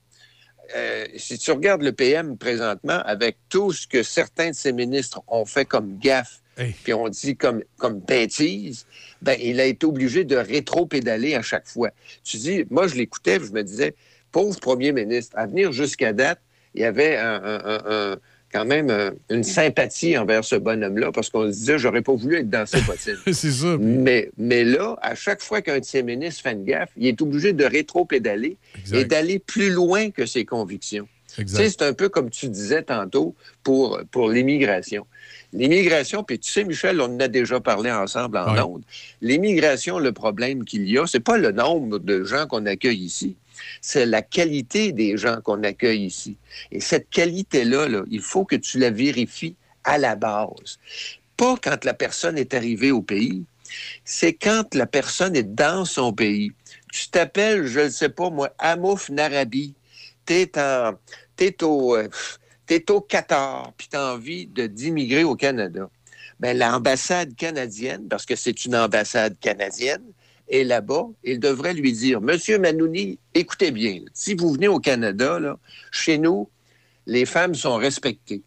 Euh, si tu regardes le PM présentement, avec tout ce que certains de ses ministres ont fait comme gaffe, puis on dit comme, comme bêtise, ben, il a été obligé de rétro-pédaler à chaque fois. Tu dis, moi, je l'écoutais, je me disais, pauvre premier ministre, à venir jusqu'à date, il y avait un- un- un- un- quand même un- une sympathie envers ce bonhomme-là, parce qu'on se disait, j'aurais pas voulu être dans ses *laughs* bottines. C'est ça. Mais, mais là, à chaque fois qu'un de ses ministres fait une gaffe, il est obligé de rétro-pédaler et d'aller plus loin que ses convictions. Tu sais, c'est un peu comme tu disais tantôt pour, pour l'immigration. L'immigration, puis tu sais, Michel, on en a déjà parlé ensemble en ondes. L'immigration, le problème qu'il y a, c'est pas le nombre de gens qu'on accueille ici, c'est la qualité des gens qu'on accueille ici. Et cette qualité-là, là, il faut que tu la vérifies à la base. Pas quand la personne est arrivée au pays, c'est quand la personne est dans son pays. Tu t'appelles, je ne sais pas moi, Amouf Narabi. T'es en, t'es au, euh, t'es au Qatar, puis tu as envie d'immigrer au Canada. Ben, l'ambassade canadienne, parce que c'est une ambassade canadienne, est là-bas, il devrait lui dire, Monsieur Manouni, écoutez bien, si vous venez au Canada, chez nous, les femmes sont respectées.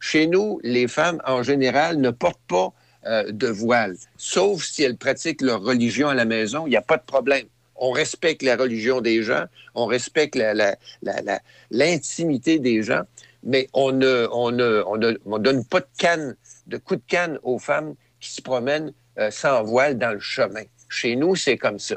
Chez nous, les femmes, en général, ne portent pas euh, de voile, sauf si elles pratiquent leur religion à la maison, il n'y a pas de problème. On respecte la religion des gens, on respecte l'intimité des gens, mais on ne, on ne, on ne on donne pas de canne, de coup de canne aux femmes qui se promènent euh, sans voile dans le chemin. Chez nous, c'est comme ça.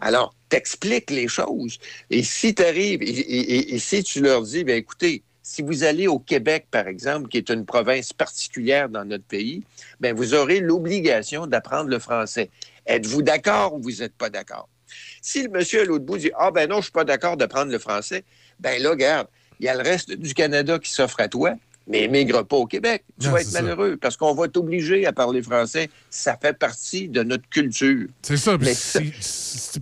Alors, t'expliques les choses. Et si tu arrives, et, si tu leur dis, bien écoutez, si vous allez au Québec, par exemple, qui est une province particulière dans notre pays, bien, vous aurez l'obligation d'apprendre le français. Êtes-vous d'accord ou vous n'êtes pas d'accord? Si le monsieur à l'autre bout dit Ah, ben non, je ne suis pas d'accord de prendre le français, ben là, regarde, il y a le reste du Canada qui s'offre à toi, mais émigre pas au Québec. Tu Non, vas être ça. malheureux parce qu'on va t'obliger à parler français. Ça fait partie de notre culture. C'est ça. Mais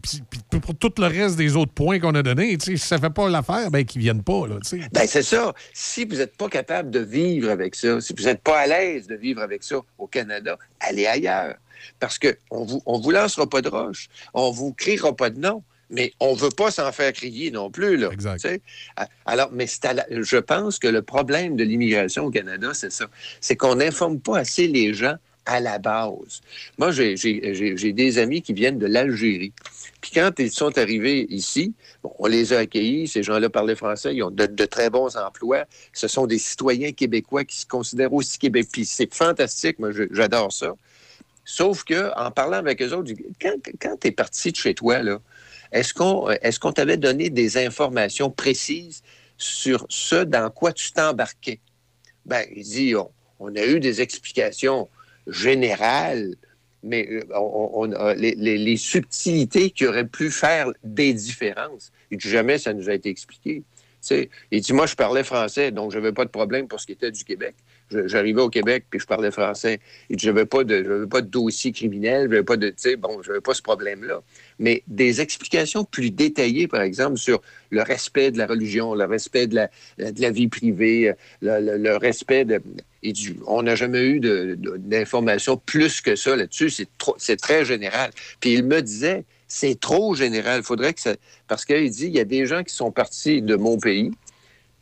puis- pour tout le reste des autres points qu'on a donnés, si ça fait pas l'affaire, ben qu'ils viennent pas. Là. Ben, c'est ça. Si vous n'êtes pas capable de vivre avec ça, si vous n'êtes pas à l'aise de vivre avec ça au Canada, allez ailleurs. Parce qu'on vous, on vous lancera pas de roche. On vous criera pas de nom. Mais on ne veut pas s'en faire crier non plus. Là. Ah, Alors, mais la- je pense que le problème de l'immigration au Canada, c'est ça. C'est qu'on n'informe pas assez les gens à la base. Moi, j'ai- des amis qui viennent de l'Algérie. Puis quand ils sont arrivés ici, bon, on les a accueillis, ces gens-là parlaient français, ils ont de, de très bons emplois. Ce sont des citoyens québécois qui se considèrent aussi québécois. Puis c'est fantastique, moi, j'adore ça. Sauf que en parlant avec eux autres, quand, quand tu es parti de chez toi, là, est-ce qu'on est qu'on t'avait donné des informations précises sur ce dans quoi tu t'embarquais? Ben, il dit, on, a eu des explications générales, mais euh, euh, les, subtilités qui auraient pu faire des différences, jamais ça nous a été expliqué. Il dit, moi, je parlais français, donc je n'avais pas de problème pour ce qui était du Québec. Je- J'arrivais au Québec, puis je parlais français. Je n'avais pas, de- pas de dossier criminel, je n'avais pas de, tu sais, bon, j'avais pas ce problème-là. Mais des explications plus détaillées, par exemple, sur le respect de la religion, le respect de la, de la vie privée, le, respect de... On n'a jamais eu d'informations plus que ça là-dessus. C'est très général. Puis il me disait, c'est trop général. Il faudrait que ça... Parce qu'il dit, il y a des gens qui sont partis de mon pays,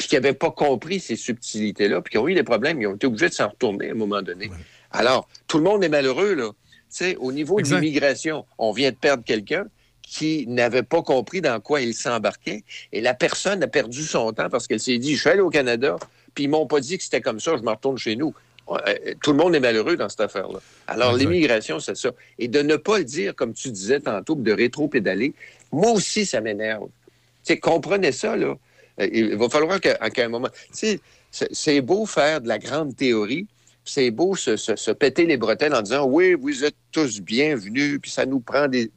puis qui n'avaient pas compris ces subtilités-là, puis qui ont eu des problèmes, ils ont été obligés de s'en retourner à un moment donné. Alors, tout le monde est malheureux, là. Tu sais, au niveau Exact. de l'immigration, on vient de perdre quelqu'un qui n'avait pas compris dans quoi il s'embarquait, et la personne a perdu son temps parce qu'elle s'est dit, je suis allé au Canada, puis ils m'ont pas dit que c'était comme ça, je me retourne chez nous. Euh, Tout le monde est malheureux dans cette affaire-là. Alors, l'immigration, c'est ça. Et de ne pas le dire, comme tu disais tantôt, de rétro-pédaler, moi aussi, ça m'énerve. Tu sais, comprenez ça, là. Euh, Il va falloir qu'à un moment... Tu sais, c'est- beau faire de la grande théorie, c'est beau se, péter les bretelles en disant « Oui, vous êtes tous bienvenus, puis ça nous prend des... »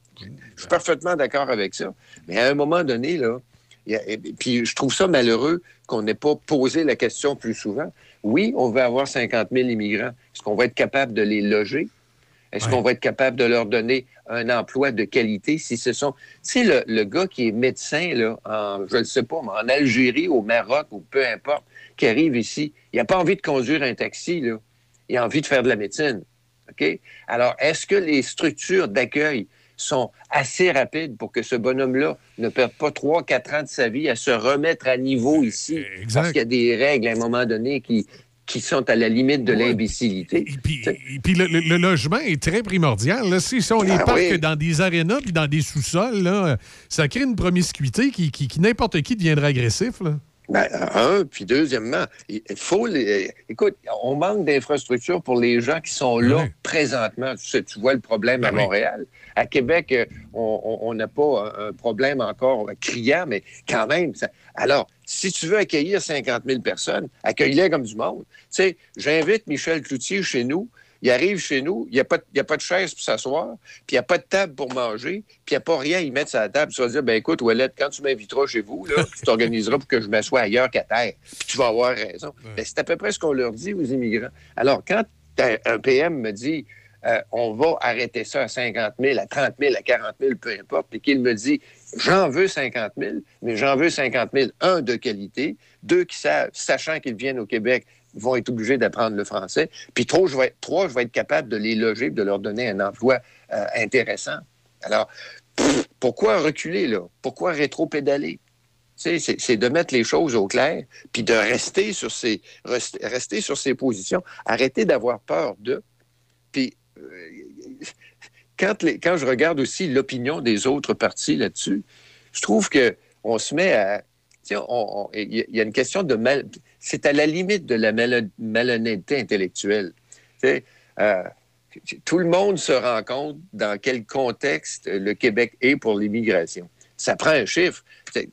Je suis parfaitement d'accord avec ça. Mais à un moment donné, là, et puis je trouve ça malheureux qu'on n'ait pas posé la question plus souvent. Oui, on veut avoir 50 000 immigrants. Est-ce qu'on va être capable de les loger? Est-ce qu'on va être capable de leur donner un emploi de qualité si ce sont... Tu sais, le, le gars qui est médecin, là, en, je ne sais pas, mais en Algérie, au Maroc, ou peu importe, qui arrive ici, il n'a pas envie de conduire un taxi, là. Il a envie de faire de la médecine. OK? Alors, est-ce que les structures d'accueil sont assez rapides pour que ce bonhomme-là ne perde pas trois, quatre ans de sa vie à se remettre à niveau ici? Parce qu'il y a des règles à un moment donné qui, qui sont à la limite de l'imbécilité. Et puis le, le- le logement est très primordial. Là. Si, si on les Ah parque oui. dans des arénas puis dans des sous-sols, là, ça crée une promiscuité qui, qui, qui n'importe qui deviendra agressif. Là. Ben, un, puis deuxièmement, il faut les. Écoute, on manque d'infrastructures pour les gens qui sont là présentement. Tu, sais, tu vois le problème à Montréal. À Québec, euh, on- n'a pas un, un problème encore criant, mais quand même. ça- Alors, si tu veux accueillir 50 000 personnes, accueille-les comme du monde. Tu sais, j'invite Michel Cloutier chez nous. Il arrive chez nous, il n'y a, pas de- il y a pas de chaise pour s'asseoir, puis il n'y a pas de table pour manger, puis il n'y a pas rien à y mettre sur la table. Tu vas dire, ben écoute, Ouellette, quand tu m'inviteras chez vous, là, tu t'organiseras pour que je m'assoie ailleurs qu'à terre. Puis tu vas avoir raison. Ben, c'est à peu près ce qu'on leur dit aux immigrants. Alors, quand un, un PM me dit, euh, on va arrêter ça à 50 000, à 30 000, à 40 000, peu importe, et qu'il me dit, j'en veux 50 000, mais j'en veux 50 000, un, de qualité, deux, qui savent, sachant qu'ils viennent au Québec, vont être obligés d'apprendre le français, puis trois, je vais être, trois, je vais être capable de les loger, de leur donner un emploi euh, intéressant. Alors, pourquoi reculer, là? Pourquoi rétro-pédaler? C'est de mettre les choses au clair, puis de rester sur ses, rester, rester sur ses positions. Arrêter d'avoir peur de. Puis, euh, quand, les- quand je regarde aussi l'opinion des autres partis là-dessus, je trouve que on se met à. il y a une question de mal. C'est à la limite de la malhonnêteté intellectuelle. Euh, tout le monde se rend compte dans quel contexte le Québec est pour l'immigration. Ça prend un chiffre.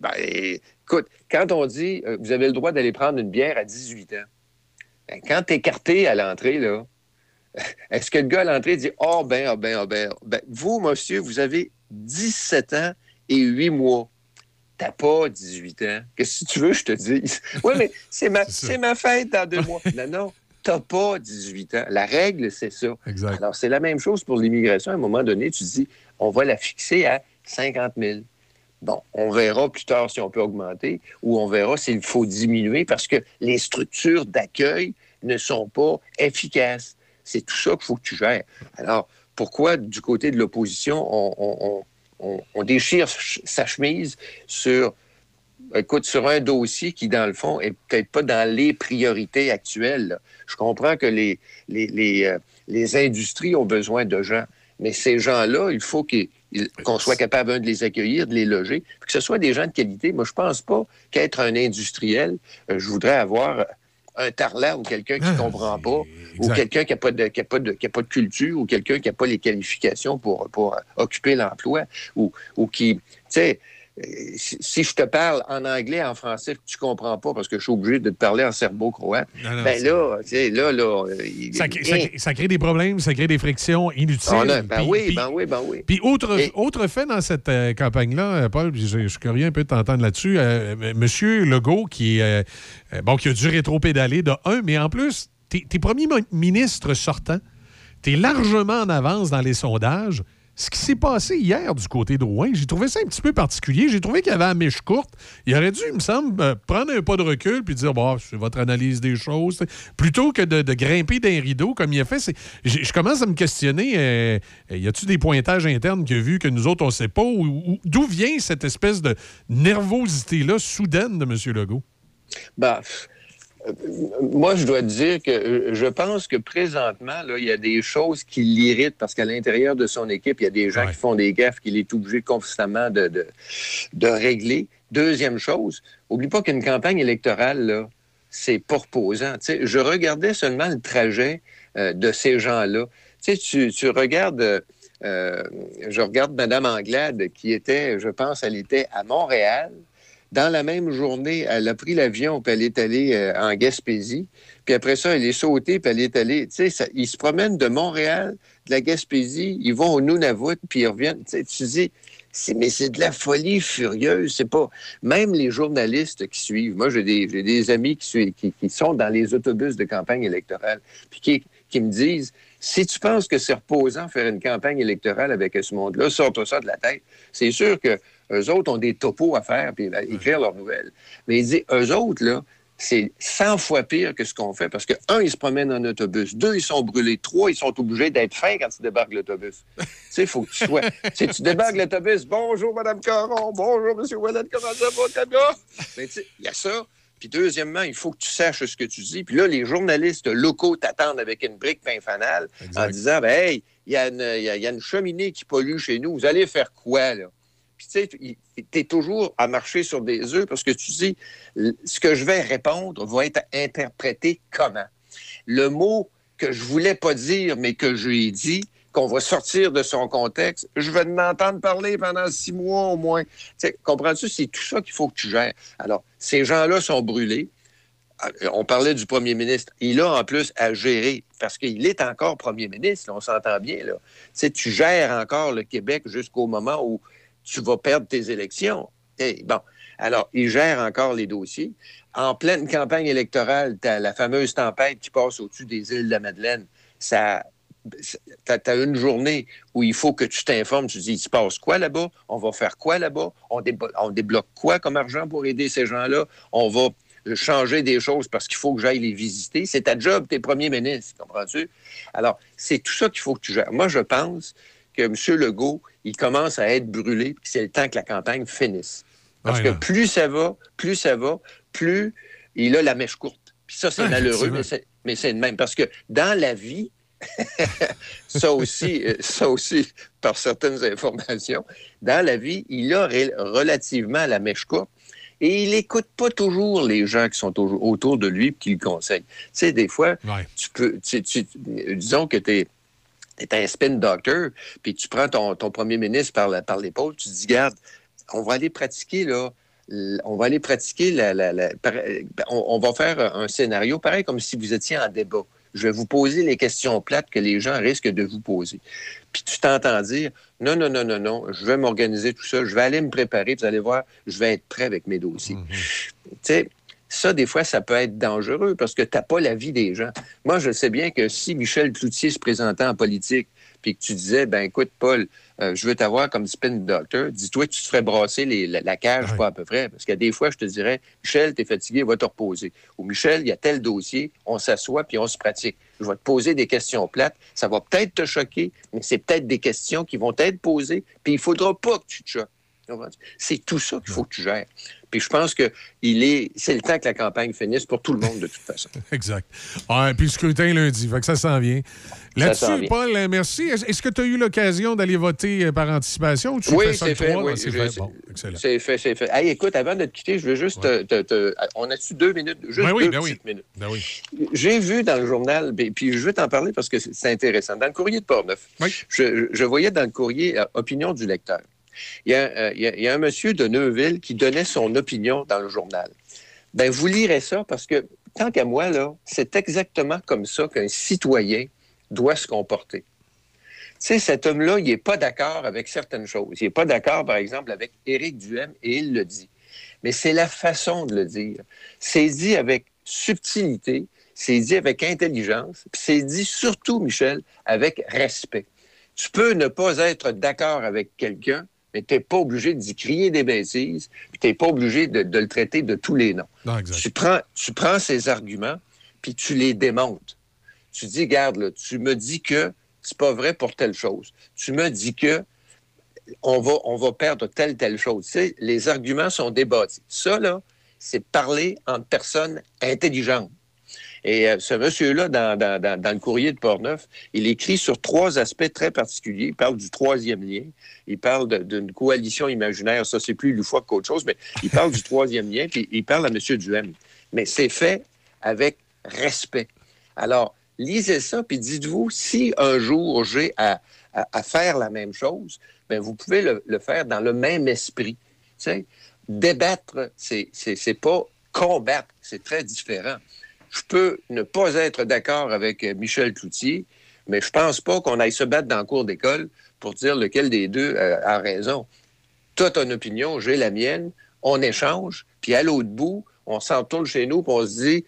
Ben, écoute, quand on dit euh, vous avez le droit d'aller prendre une bière à 18 ans, ben, quand tu es écarté à l'entrée, là, *laughs* est-ce que le gars à l'entrée dit Oh, ben, ah, ben, ah, ben, ben, vous, monsieur, vous avez 17 ans et 8 mois. T'as pas 18 ans. Qu'est-ce que tu veux je te dise? *laughs* Oui, mais c'est ma, ma fête dans deux mois. *laughs* Non, non, t'as pas 18 ans. La règle, c'est ça. Alors, c'est la même chose pour l'immigration. À un moment donné, tu dis on va la fixer à 50 000. Bon, on verra plus tard si on peut augmenter ou on verra s'il faut diminuer parce que les structures d'accueil ne sont pas efficaces. C'est tout ça qu'il faut que tu gères. Alors, pourquoi du côté de l'opposition, on, on- on- déchire ch- sa chemise sur, écoute, sur un dossier qui, dans le fond, est peut-être pas dans les priorités actuelles. là. Je comprends que les, les, les, euh, les industries ont besoin de gens, mais ces gens-là, il faut qu'on soit capable de les accueillir, de les loger, que ce soit des gens de qualité. Moi, je pense pas qu'être un industriel, euh, je voudrais avoir un tarlat ou quelqu'un qui ne comprend pas, ou quelqu'un qui n'a pas, de- qui a pas, de- qui a pas de culture, ou quelqu'un qui n'a pas les qualifications pour, pour occuper l'emploi, ou, ou qui, tu sais, si, je te parle en anglais, en français, que tu comprends pas parce que je suis obligé de te parler en serbo-croate, Non, non, ben là, tu sais, là, là, euh, il- Ça, crée- ça crée- ça crée des problèmes, ça crée des frictions inutiles. On a- ben Puis- oui, puis- ben oui, ben oui. Puis autre, autre fait dans cette euh, campagne-là, euh, Paul, je, suis curieux un peu de t'entendre là-dessus. euh, M- Monsieur Legault, qui, euh, euh, bon, qui a dû rétro-pédaler de un, mais en plus, t'es premier ministre sortant, t'es largement en avance dans les sondages. Ce qui s'est passé hier du côté de Rouen, j'ai trouvé ça un petit peu particulier. J'ai trouvé qu'il y avait la mèche courte. Il aurait dû, il me semble, euh, prendre un pas de recul puis dire bon, c'est votre analyse des choses. Plutôt que de, grimper d'un rideau comme il a fait. Je commence à me questionner euh, y a-tu des pointages internes qu'il a vu que nous autres, on ne sait pas? Ou- D'où vient cette espèce de nervosité-là soudaine de M. Legault? Euh, moi, je dois te dire que euh, je pense que présentement, là, il y a des choses qui l'irritent parce qu'à l'intérieur de son équipe, il y a des gens qui font des gaffes qu'il est obligé constamment de, de, de régler. Deuxième chose, oublie pas qu'une campagne électorale, là, c'est pas reposant. Tu sais, je regardais seulement le trajet euh, de ces gens-là. Tu tu, tu regardes, euh, je regarde Mme Anglade qui était, je pense, elle était à Montréal. Dans la même journée, elle a pris l'avion, puis elle est allée euh, en Gaspésie. Puis après ça, elle est sautée, puis elle est allée. Tu sais, ils se promènent de Montréal, de la Gaspésie, ils vont au Nunavut, puis ils reviennent. Tu sais, tu dis, mais c'est de la folie furieuse. C'est pas. Même les journalistes qui suivent. Moi, j'ai des, des amis qui, suivent- qui, qui sont dans les autobus de campagne électorale, puis qui, qui me disent si tu penses que c'est reposant faire une campagne électorale avec ce monde-là, sors-toi ça de la tête. C'est sûr que eux autres ont des topos à faire puis à écrire leurs nouvelles. Mais il dit, eux autres, là, c'est 100 fois pire que ce qu'on fait parce que, un, ils se promènent en autobus. Deux, ils sont brûlés. Trois, ils sont obligés d'être fins quand ils débarquent l'autobus. *laughs* tu sais, il faut que tu sois. tu sais, tu débarques l'autobus. Bonjour, Madame Caron. Bonjour, Monsieur Wallet. Comment ça va, Taba? Mais tu sais, il y a ça. Puis deuxièmement, il faut que tu saches ce que tu dis. Puis là, les journalistes locaux t'attendent avec une brique pain fanal en disant, ben, hey, il y, a une- il y a- il y a une cheminée qui pollue chez nous. Vous allez faire quoi, là? Tu sais, tu es toujours à marcher sur des œufs parce que tu dis, ce que je vais répondre va être interprété comment? Le mot que je voulais pas dire, mais que je lui ai dit, qu'on va sortir de son contexte, je vais m'entendre parler pendant six mois au moins. Tu Comprends-tu? C'est tout ça qu'il faut que tu gères. Alors, ces gens-là sont brûlés. Euh, On parlait du premier ministre. Il a en plus à gérer, parce qu'il est encore premier ministre, on s'entend bien. Là. Tu sais, tu gères encore le Québec jusqu'au moment où tu vas perdre tes élections. Bon, alors, il gère encore les dossiers. En pleine campagne électorale, tu as la fameuse tempête qui passe au-dessus des îles de la Madeleine. Ça, tu as, une journée où il faut que tu t'informes. Tu dis, il se passe quoi là-bas? On va faire quoi là-bas? On débloque quoi comme argent pour aider ces gens-là? On va changer des choses parce qu'il faut que j'aille les visiter. C'est ta job, t'es premier ministre, comprends-tu? Alors, c'est tout ça qu'il faut que tu gères. Moi, je pense que M. Legault, il commence à être brûlé, puis c'est le temps que la campagne finisse. Parce Ouais, que plus ça va, plus ça va, plus il a la mèche courte. Puis ça, c'est Ouais, malheureux, mais c'est, de même. Parce que dans la vie, *laughs* ça aussi, euh, ça aussi, par certaines informations, dans la vie, il a relativement la mèche courte. Et il n'écoute pas toujours les gens qui sont au- autour de lui et qui le conseillent. Tu sais, des fois, tu peux, tu- tu- disons que tu es, un spin doctor, puis tu prends ton, ton premier ministre par, la- par l'épaule, tu te dis, garde, on va aller pratiquer, là, on va aller pratiquer, la, la- on, on va faire un scénario pareil comme si vous étiez en débat. Je vais vous poser les questions plates que les gens risquent de vous poser. Puis tu t'entends dire, non, non, non, non, non, je vais m'organiser tout ça, je vais aller me préparer, vous allez voir, je vais être prêt avec mes dossiers. Tu sais, ça, des fois, ça peut être dangereux parce que tu n'as pas la vie des gens. Moi, je sais bien que si Michel Cloutier se présentait en politique puis que tu disais, ben écoute, Paul, euh, je veux t'avoir comme spin doctor, dis-toi que tu te ferais brasser les- la, la cage, pas à peu près. Parce que des fois, je te dirais, Michel, t'es fatigué, va te reposer. Ou Michel, il y a tel dossier, on s'assoit puis on se pratique. Je vais te poser des questions plates. Ça va peut-être te choquer, mais c'est peut-être des questions qui vont être posées, puis il faudra pas que tu te choques. C'est tout ça qu'il faut que tu gères. Puis je pense que il est, c'est le temps que la campagne finisse pour tout le monde de toute façon. *laughs* Exact. Ouais, puis le scrutin lundi, fait que ça s'en vient. Là-dessus. Paul, euh, merci. Est- Est-ce que tu as eu l'occasion d'aller voter euh, par anticipation ou tu Oui, fais ça fait. 3? oui, Ah, c'est fait. c'est- Bon, excellent. C'est fait, c'est fait. Hey, écoute, avant de te quitter, je veux juste te, te- te- On a-tu deux minutes? Juste Ben oui, deux ben oui. petites minutes. Ben oui. J'ai vu dans le journal, puis- puis je veux t'en parler parce que c'est c'est intéressant. Dans le courrier de Portneuf, je, je voyais dans le courrier euh, Opinion du lecteur. Il y, a, euh, il y a un monsieur de Neuville qui donnait son opinion dans le journal. Ben, vous lirez ça parce que, tant qu'à moi, là, c'est exactement comme ça qu'un citoyen doit se comporter. Tu sais, cet homme-là, il n'est pas d'accord avec certaines choses. Il n'est pas d'accord, par exemple, avec Éric Duhem, et il le dit. Mais c'est la façon de le dire. C'est dit avec subtilité, c'est dit avec intelligence, puis c'est dit surtout, Michel, avec respect. Tu peux ne pas être d'accord avec quelqu'un, mais tu n'es pas obligé d'y crier des bêtises, puis tu n'es pas obligé de, de le traiter de tous les noms. Non. Tu prends, tu prends ces arguments, puis tu les démontes. Tu dis, garde, là, tu me dis que c'est pas vrai pour telle chose. Tu me dis que on va, on va perdre telle, telle chose. Tu sais, les arguments sont débattus. Ça, là, c'est parler entre personnes intelligentes. Et euh, ce monsieur-là, dans, dans- dans- dans le courrier de Portneuf, il écrit sur trois aspects très particuliers. Il parle du troisième lien. Il parle d'une coalition imaginaire. Ça, c'est plus loufoque qu'autre chose, mais il parle du *laughs* troisième lien, puis il parle à M. Duhem. Mais c'est fait avec respect. Alors, lisez ça, puis dites-vous, si un jour j'ai à, à- à faire la même chose, ben vous pouvez le, le faire dans le même esprit. Tu sais, débattre, c'est pas combattre, c'est très différent. Je peux ne pas être d'accord avec euh, Michel Cloutier, mais je pense pas qu'on aille se battre dans le cours d'école pour dire lequel des deux euh, a raison. As ton opinion, j'ai la mienne, on échange, puis à l'autre bout, on s'en retourne chez nous, puis se dit,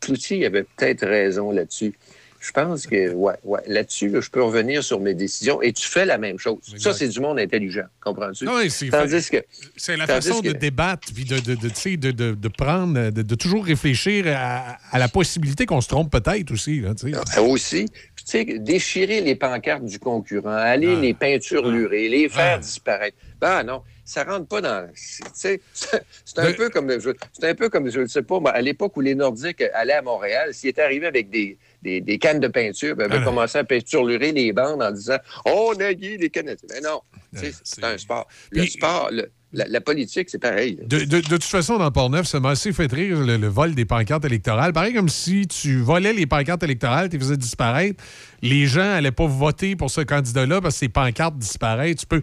Cloutier avait peut-être raison là-dessus. Je pense que, ouais, ouais, là-dessus, là, je peux revenir sur mes décisions et tu fais la même chose. Ça, c'est du monde intelligent, comprends-tu? Oui, c'est Tandis que. C'est la tandis façon que- de débattre, puis de, de, de, de, prendre, de, toujours réfléchir à, à la possibilité qu'on se trompe peut-être aussi. Là. Ah, Aussi, Puis, tu sais, déchirer les pancartes du concurrent, aller les peinturlurer, les faire disparaître. Ben non, ça rentre pas dans. c'est- *laughs* un peu comme. C'est un peu comme, je ne sais pas, à l'époque où les Nordiques allaient à Montréal, s'ils étaient arrivés avec des, des, des cannes de peinture, ben, ils avaient commencé à peinturlurer les bandes en disant On a gagné les Canadiens. Mais non, tu sais, c'est un sport. Le sport, le- la, la politique, c'est pareil. De, de- de toute façon, dans Port-Neuf, ça m'a assez fait rire le, le vol des pancartes électorales. Pareil comme si tu volais les pancartes électorales, tu les faisais disparaître. Les gens n'allaient pas voter pour ce candidat-là parce que ces pancartes disparaissent. Tu peux.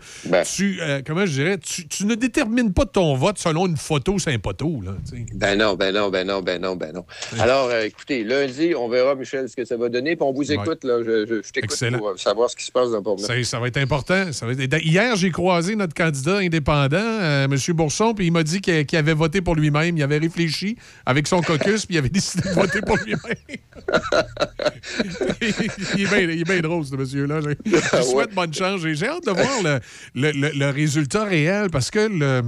Tu, euh, comment je dirais? Tu, tu ne détermines pas ton vote selon une photo sur un poteau. Là. Ben non, ben non, ben non, ben non, ben non. Alors, euh, écoutez, lundi, on verra, Michel, ce que ça va donner. Puis on vous écoute, là. Je, je- je t'écoute Excellent. pour euh, savoir ce qui se passe dans Port-Neuf. Ça, ça va être important. Ça va être- Hier, j'ai croisé notre candidat indépendant, euh, M. Bourson, puis il m'a dit qu'il avait voté pour lui-même. Il avait réfléchi avec son caucus, puis il avait décidé de voter pour lui-même. *laughs* *laughs* il, est bien, il est bien drôle, ce monsieur-là. *laughs* Je, lui souhaite bonne chance. J'ai hâte de voir le, le- le- le résultat réel parce que le.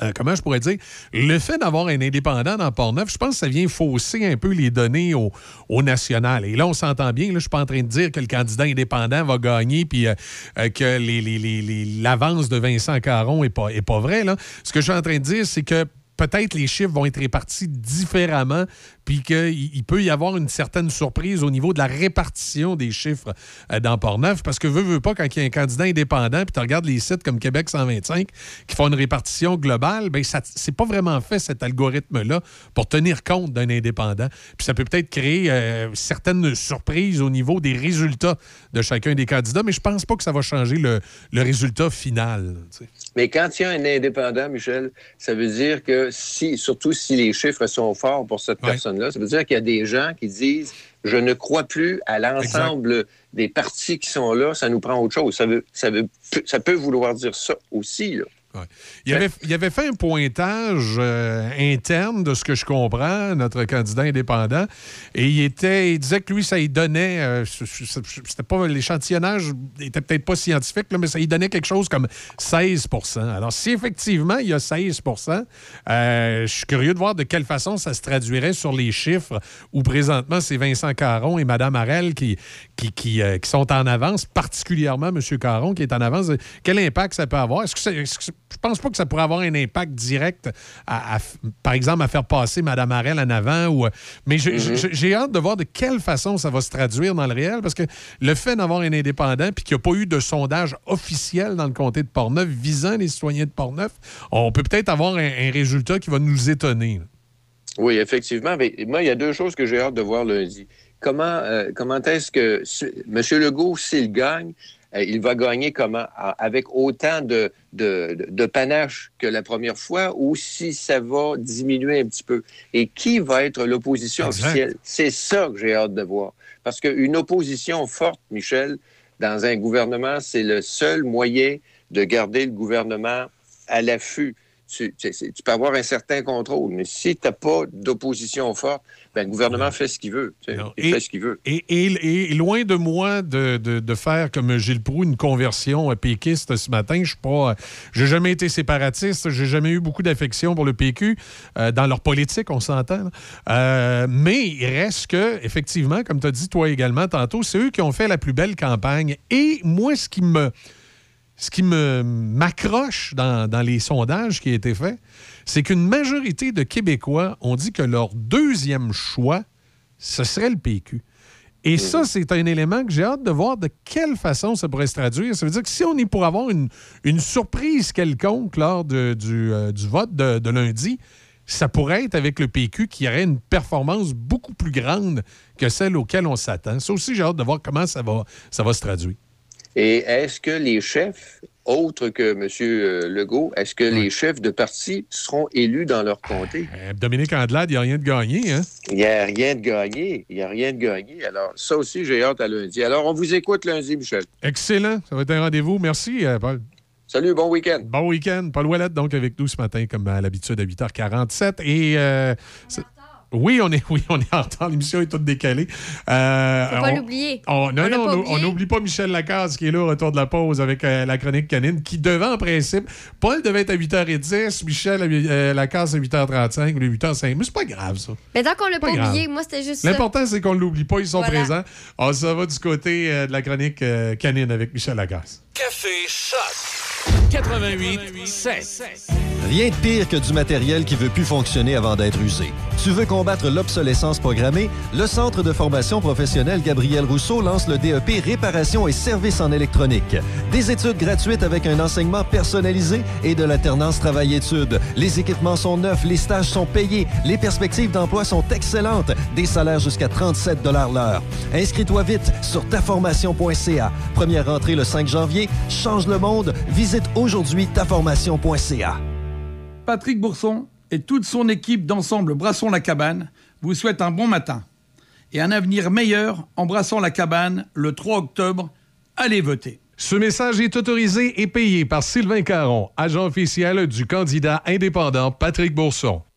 euh, comment je pourrais dire, le fait d'avoir un indépendant dans Port-Neuf, je pense que ça vient fausser un peu les données au, au national. Et là, on s'entend bien, là, je suis pas en train de dire que le candidat indépendant va gagner puis euh, euh, que les- les- les- les- l'avance de Vincent Caron est pas, est pas vrai. Là. Ce que je suis en train de dire, c'est que peut-être les chiffres vont être répartis différemment, puis qu'il il peut y avoir une certaine surprise au niveau de la répartition des chiffres euh, dans Port-Neuf, parce que veut, veut pas, quand il y a un candidat indépendant, puis tu regardes les sites comme Québec 125 qui font une répartition globale, ça c'est pas vraiment fait cet algorithme-là pour tenir compte d'un indépendant. Puis ça peut peut-être créer euh, certaines surprises au niveau des résultats de chacun des candidats, mais je pense pas que ça va changer le, résultat final. Mais quand il y a un indépendant, Michel, ça veut dire que si, surtout si les chiffres sont forts pour cette personne-là, ça veut dire qu'il y a des gens qui disent je ne crois plus à l'ensemble des partis qui sont là, ça nous prend autre chose. Ça, veut, ça, veut, ça peut vouloir dire ça aussi. Là. Il avait, avait fait un pointage euh, interne de ce que je comprends, notre candidat indépendant, et il était, il disait que lui, ça y donnait, euh, c'était l'échantillonnage était peut-être pas scientifique, là, mais ça y donnait quelque chose comme 16% Alors, si effectivement il y a 16% euh, je suis curieux de voir de quelle façon ça se traduirait sur les chiffres où présentement c'est Vincent Caron et Mme Harel qui, qui, qui, euh, qui sont en avance, particulièrement M. Caron qui est en avance. Quel impact ça peut avoir? Est-ce que, ça- est-ce que je pense pas que ça pourrait avoir un impact direct, à, par exemple, à faire passer Mme Harel en avant. Ou, euh, mais je- Mhm. je- j'ai hâte de voir de quelle façon ça va se traduire dans le réel, parce que le fait d'avoir un indépendant puis qu'il n'y a pas eu de sondage officiel dans le comté de Portneuf visant les citoyens de Portneuf, on peut peut-être avoir un, un résultat qui va nous étonner. là. Oui, effectivement. Mais moi, il y a deux choses que j'ai hâte de voir lundi. Comment, euh, comment est-ce que si- M. Legault, s'il gagne, euh, il va gagner comment? Avec autant de, de, panache que la première fois ou si ça va diminuer un petit peu? Et qui va être l'opposition officielle? C'est ça que j'ai hâte de voir. Parce qu'une opposition forte, Michel, dans un gouvernement, c'est le seul moyen de garder le gouvernement à l'affût. Tu, tu sais, tu peux avoir un certain contrôle, mais si tu n'as pas d'opposition forte, ben, le gouvernement fait ce qu'il veut. Il Et- fait ce qu'il veut. Et, et- et loin de moi de, de- de faire comme Gilles Proux une conversion péquiste ce matin, je pas, j'ai jamais été séparatiste, j'ai jamais eu beaucoup d'affection pour le PQ euh, dans leur politique, on s'entend. Euh, mais il reste que, effectivement, comme tu as dit toi également tantôt, c'est eux qui ont fait la plus belle campagne. Et moi, ce qui me ce qui me m'accroche dans, dans les sondages qui ont été faits, c'est qu'une majorité de Québécois ont dit que leur deuxième choix, ce serait le PQ. Et ça, c'est un élément que j'ai hâte de voir de quelle façon ça pourrait se traduire. Ça veut dire que si on est pour avoir une, une surprise quelconque lors de- du, euh, du vote de, de lundi, ça pourrait être avec le PQ qui aurait une performance beaucoup plus grande que celle auquel on s'attend. Ça aussi, j'ai hâte de voir comment ça va, ça va se traduire. Et est-ce que les chefs, autres que M. Legault, est-ce que les chefs de parti seront élus dans leur comté? Euh, Dominique Andelade, il n'y a rien de gagné. Hein? Il n'y a rien de gagné. Il n'y a rien de gagné. Alors, ça aussi, j'ai hâte à lundi. Alors, on vous écoute lundi, Michel. Excellent. Ça va être un rendez-vous. Merci, euh, Paul. Salut, bon week-end. Bon week-end. Paul Ouellette, donc, avec nous ce matin, comme à l'habitude, à 8h47. Et. euh, oui, on est, *laughs* oui, on est en retard. L'émission est toute décalée. Euh, Faut pas on- l'oublier. on- non, On non, pas on- n'oublie pas Michel Lacaze qui est là au retour de la pause avec euh, la chronique canine qui devait en principe. Paul devait être à 8h10, Michel euh, Lacaze à 8h35 ou 8h05. Mais c'est pas grave, ça. Mais tant qu'on l'a Pas grave. oublié, moi, c'était juste. L'important, c'est qu'on ne l'oublie pas. Ils sont Voilà. présents. On ça va du côté euh, de la chronique euh, canine avec Michel Lacaze. Café Choc 88 7. Rien de pire que du matériel qui veut plus fonctionner avant d'être usé. Tu veux combattre l'obsolescence programmée? Le Centre de formation professionnelle Gabriel Rousseau lance le DEP Réparation et services en électronique. Des études gratuites avec un enseignement personnalisé et de l'alternance travail-études. Les équipements sont neufs, les stages sont payés, les perspectives d'emploi sont excellentes, des salaires jusqu'à 37 l'heure. Inscris-toi vite sur taformation.ca. Première entrée le 5 janvier. Change le monde. Visite aujourd'hui taformation.ca. Patrick Bourson et toute son équipe d'ensemble Brassons la cabane vous souhaitent un bon matin et un avenir meilleur en brassant la cabane le 3 octobre. Allez voter. Ce message est autorisé et payé par Sylvain Caron, agent officiel du candidat indépendant Patrick Bourson.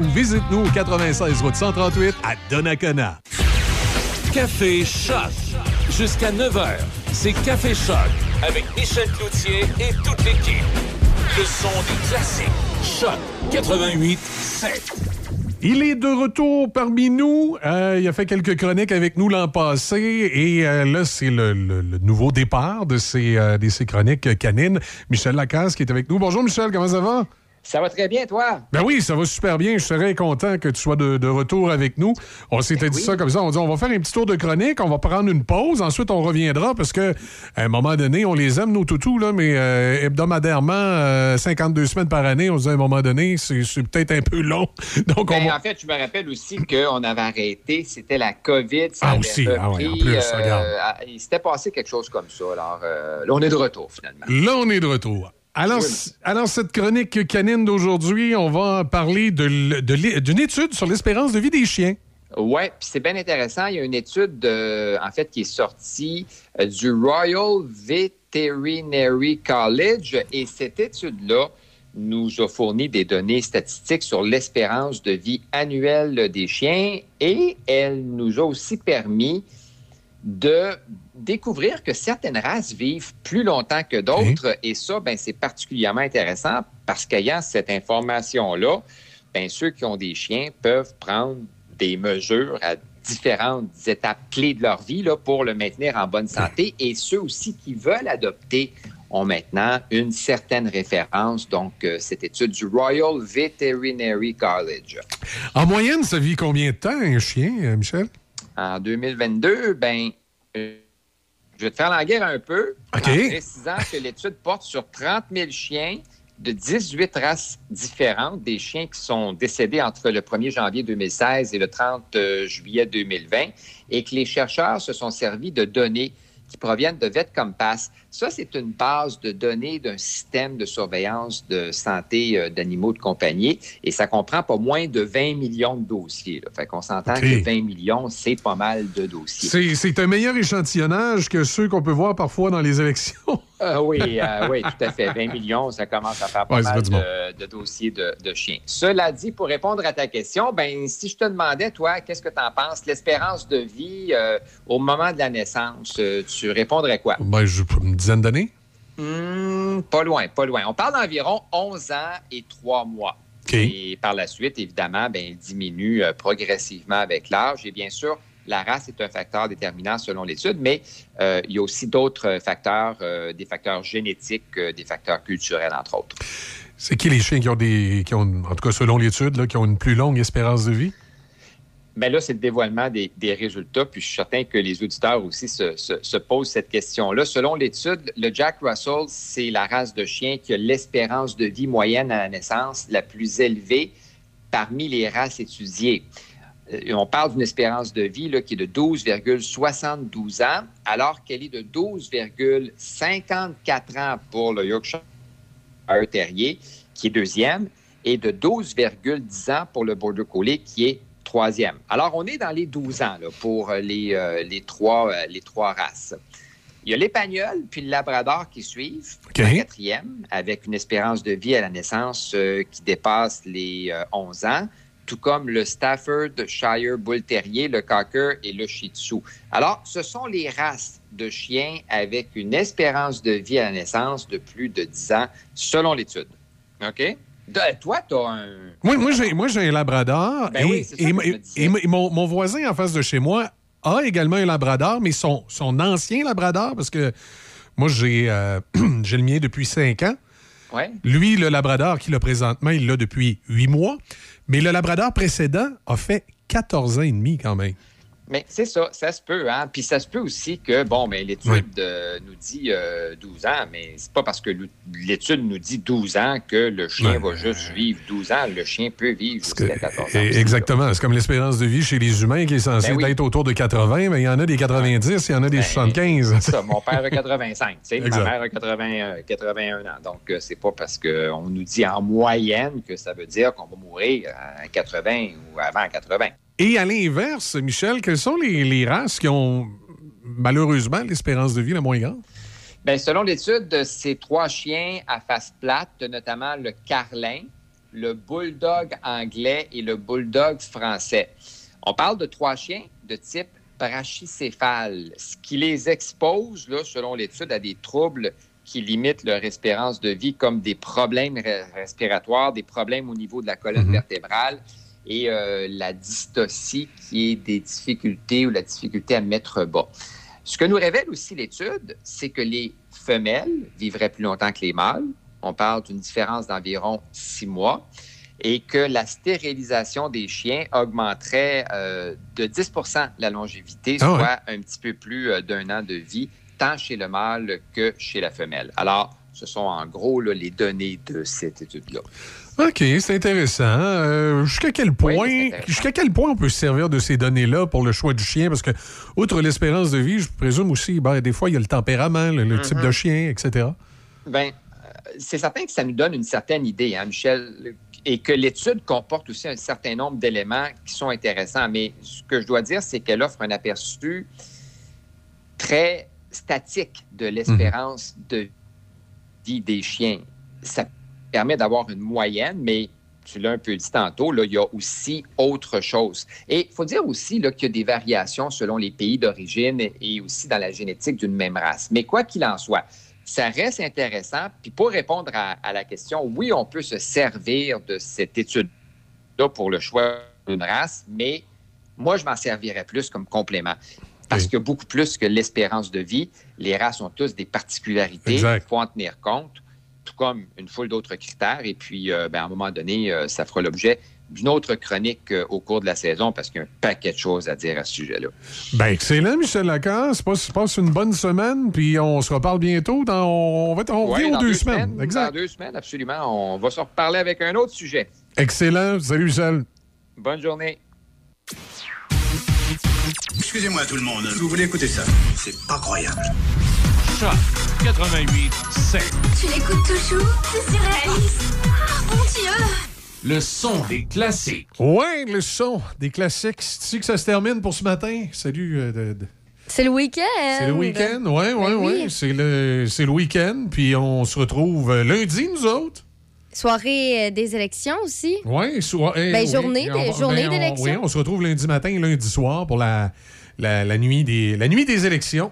ou visite-nous au 96 route 138 à Donnacona. Café Choc. Jusqu'à 9h, c'est Café Choc avec Michel Cloutier et toute l'équipe. Le son des classiques. Choc 88 7. Il est de retour parmi nous. Euh, il a fait quelques chroniques avec nous l'an passé et euh, là, c'est le, le- le nouveau départ de ces, euh, de ces chroniques canines. Michel Lacasse qui est avec nous. Bonjour Michel, comment ça va? Ça va très bien, toi? Ben oui, ça va super bien. Je serais content que tu sois de, de retour avec nous. On s'était dit ça comme ça. On dit on va faire un petit tour de chronique, on va prendre une pause, ensuite on reviendra parce que à un moment donné, on les aime nos toutous là, mais euh, hebdomadairement, euh, 52 semaines par année, on se dit à un moment donné, c'est peut-être un peu long. *laughs* Donc on Ben, va- En fait, je me rappelle aussi qu'on avait arrêté, c'était la COVID. Ça Ah, avait aussi. Ah ouais, en plus, euh, regarde. à- il s'était passé quelque chose comme ça. Alors, euh, là, on est de retour, finalement. Là, on est de retour. Alors, alors cette chronique canine d'aujourd'hui, on va parler de de d'une étude sur l'espérance de vie des chiens. Oui, puis c'est bien intéressant. Il y a une étude, de- en fait, qui est sortie euh, du Royal Veterinary College et cette étude-là nous a fourni des données statistiques sur l'espérance de vie annuelle des chiens et elle nous a aussi permis de découvrir que certaines races vivent plus longtemps que d'autres. Et ça, ben, c'est particulièrement intéressant parce qu'ayant cette information-là, ben, ceux qui ont des chiens peuvent prendre des mesures à différentes étapes clés de leur vie là, pour le maintenir en bonne santé. Et ceux aussi qui veulent adopter ont maintenant une certaine référence. Donc, euh, cette étude du Royal Veterinary College. En moyenne, ça vit combien de temps un chien, euh, Michel? En 2022, ben, euh, je vais te faire la guerre un peu en précisant que l'étude porte sur 30 000 chiens de 18 races différentes, des chiens qui sont décédés entre le 1er janvier 2016 et le 30 euh, juillet 2020, et que les chercheurs se sont servis de données qui proviennent de VetCompass. Ça, c'est une base de données d'un système de surveillance de santé euh, d'animaux de compagnie et ça comprend pas moins de 20 millions de dossiers. Là. Fait qu'on s'entend que 20 millions, c'est pas mal de dossiers. C'est un meilleur échantillonnage que ceux qu'on peut voir parfois dans les élections. *laughs* Euh, oui, euh, oui, tout à fait. 20 millions, ça commence à faire pas Ouais, mal de, dossiers de, de chiens. Cela dit, pour répondre à ta question, ben, si je te demandais, toi, qu'est-ce que tu en penses? L'espérance de vie euh, au moment de la naissance, tu répondrais quoi? Ben, je, une dizaine d'années? Hmm, pas loin, pas loin. On parle d'environ 11 ans et 3 mois. Et par la suite, évidemment, ben, il diminue euh, progressivement avec l'âge. Et bien sûr, la race est un facteur déterminant selon l'étude, mais euh, il y a aussi d'autres facteurs, euh, des facteurs génétiques, des facteurs culturels, entre autres. C'est qui les chiens qui ont des. qui ont, en tout cas, selon l'étude, qui ont une plus longue espérance de vie? Ben là, c'est le dévoilement des, résultats, puis je suis certain que les auditeurs aussi se posent cette question-là. Selon l'étude, le Jack Russell, c'est la race de chien qui a l'espérance de vie moyenne à la naissance la plus élevée parmi les races étudiées. Euh, On parle d'une espérance de vie là, qui est de 12,72 ans, alors qu'elle est de 12,54 ans pour le Yorkshire Terrier, qui est deuxième, et de 12,10 ans pour le Border Collie, qui est troisième. Alors, on est dans les 12 ans là, pour euh, les, euh, les, trois, euh, les trois races. Il y a l'Épagnol puis le Labrador qui suivent, en quatrième, avec une espérance de vie à la naissance euh, qui dépasse les euh, 11 ans, tout comme le Staffordshire Bull Terrier, le Cocker et le Shih Tzu. Alors, ce sont les races de chiens avec une espérance de vie à la naissance de plus de 10 ans, selon l'étude. OK? De- toi, tu as un... Moi, moi, j'ai, moi, j'ai un labrador. Ben et, oui, mon, mon voisin en face de chez moi a également un labrador, mais son, son ancien labrador, parce que moi, j'ai, euh, *clears throat* j'ai le mien depuis cinq ans. Ouais. Lui, le labrador qu'il a présentement, il l'a depuis huit mois. Mais le labrador précédent a fait 14 ans et demi quand même. Mais c'est ça, ça se peut. Hein? Puis ça se peut aussi que, bon, mais l'étude euh, nous dit euh, 12 ans, mais c'est pas parce que l'étude nous dit 12 ans que le chien va juste vivre 12 ans. Le chien peut vivre jusqu'à 14 ans. Et- Exactement. C'est comme l'espérance de vie chez les humains qui est censée Ben oui. être autour de 80, mais il y en a des 90, il y en a des 75. Ben, C'est ça, mon père a 85, tu sais, ma mère a 80, euh, 81 ans. Donc, euh, c'est pas parce qu'on nous dit en moyenne que ça veut dire qu'on va mourir à 80 ou avant 80. Et à l'inverse, Michel, quelles sont les, les races qui ont malheureusement l'espérance de vie la moins grande? Bien, selon l'étude de ces trois chiens à face plate, notamment le carlin, le bulldog anglais et le bulldog français. On parle de trois chiens de type brachycéphale, ce qui les expose, là, selon l'étude, à des troubles qui limitent leur espérance de vie, comme des problèmes re- respiratoires, des problèmes au niveau de la colonne vertébrale et euh, la dystocie, qui est des difficultés ou la difficulté à mettre bas. Ce que nous révèle aussi l'étude, c'est que les femelles vivraient plus longtemps que les mâles. On parle d'une différence d'environ six mois et que la stérilisation des chiens augmenterait euh, de 10% la longévité, Ah soit un petit peu plus euh, d'un an de vie, tant chez le mâle que chez la femelle. Alors, ce sont en gros là, les données de cette étude-là. OK, c'est intéressant. Euh, jusqu'à quel point jusqu'à quel point on peut se servir de ces données-là pour le choix du chien? Parce que, outre l'espérance de vie, je présume aussi, ben, des fois, il y a le tempérament, le, le type de chien, etc. Bien, c'est certain que ça nous donne une certaine idée, hein, Michel, et que l'étude comporte aussi un certain nombre d'éléments qui sont intéressants. Mais ce que je dois dire, c'est qu'elle offre un aperçu très statique de l'espérance de vie des chiens. Ça permet d'avoir une moyenne, mais tu l'as un peu dit tantôt, là, il y a aussi autre chose. Et il faut dire aussi là, qu'il y a des variations selon les pays d'origine et aussi dans la génétique d'une même race. Mais quoi qu'il en soit, ça reste intéressant. Puis pour répondre à, à la question, oui, on peut se servir de cette étude-là pour le choix d'une race, mais moi, je m'en servirais plus comme complément. Parce que beaucoup plus que l'espérance de vie, les races ont tous des particularités. Il faut en tenir compte, tout comme une foule d'autres critères. Et puis, euh, ben, à un moment donné, euh, ça fera l'objet d'une autre chronique euh, au cours de la saison parce qu'il y a un paquet de choses à dire à ce sujet-là. Ben, excellent, Michel Lacasse. Passe, passe une bonne semaine, puis on se reparle bientôt. Dans, on va on Ouais, aux deux, semaines. Exact. Dans deux semaines, absolument. On va se reparler avec un autre sujet. Excellent. Salut, Michel. Bonne journée. Excusez-moi tout le monde, vous voulez écouter ça? C'est pas croyable. Choc 88 7. Tu l'écoutes toujours? C'est surréaliste. Ah, mon Dieu Le son des classiques. Ouais, le son des classiques. C'est que ça se termine pour ce matin? Salut. euh, de- de- C'est le week-end. C'est le week-end, ouais, ouais, Ben ouais. oui. C'est le, c'est le week-end, puis on se retrouve euh, lundi, nous autres. Soirée euh, des élections aussi. Oui, soirée. Ben, oui. journée on journée ben, on- d'élection. Oui, on se retrouve lundi matin et lundi soir pour la, la, la nuit, des, la nuit des élections.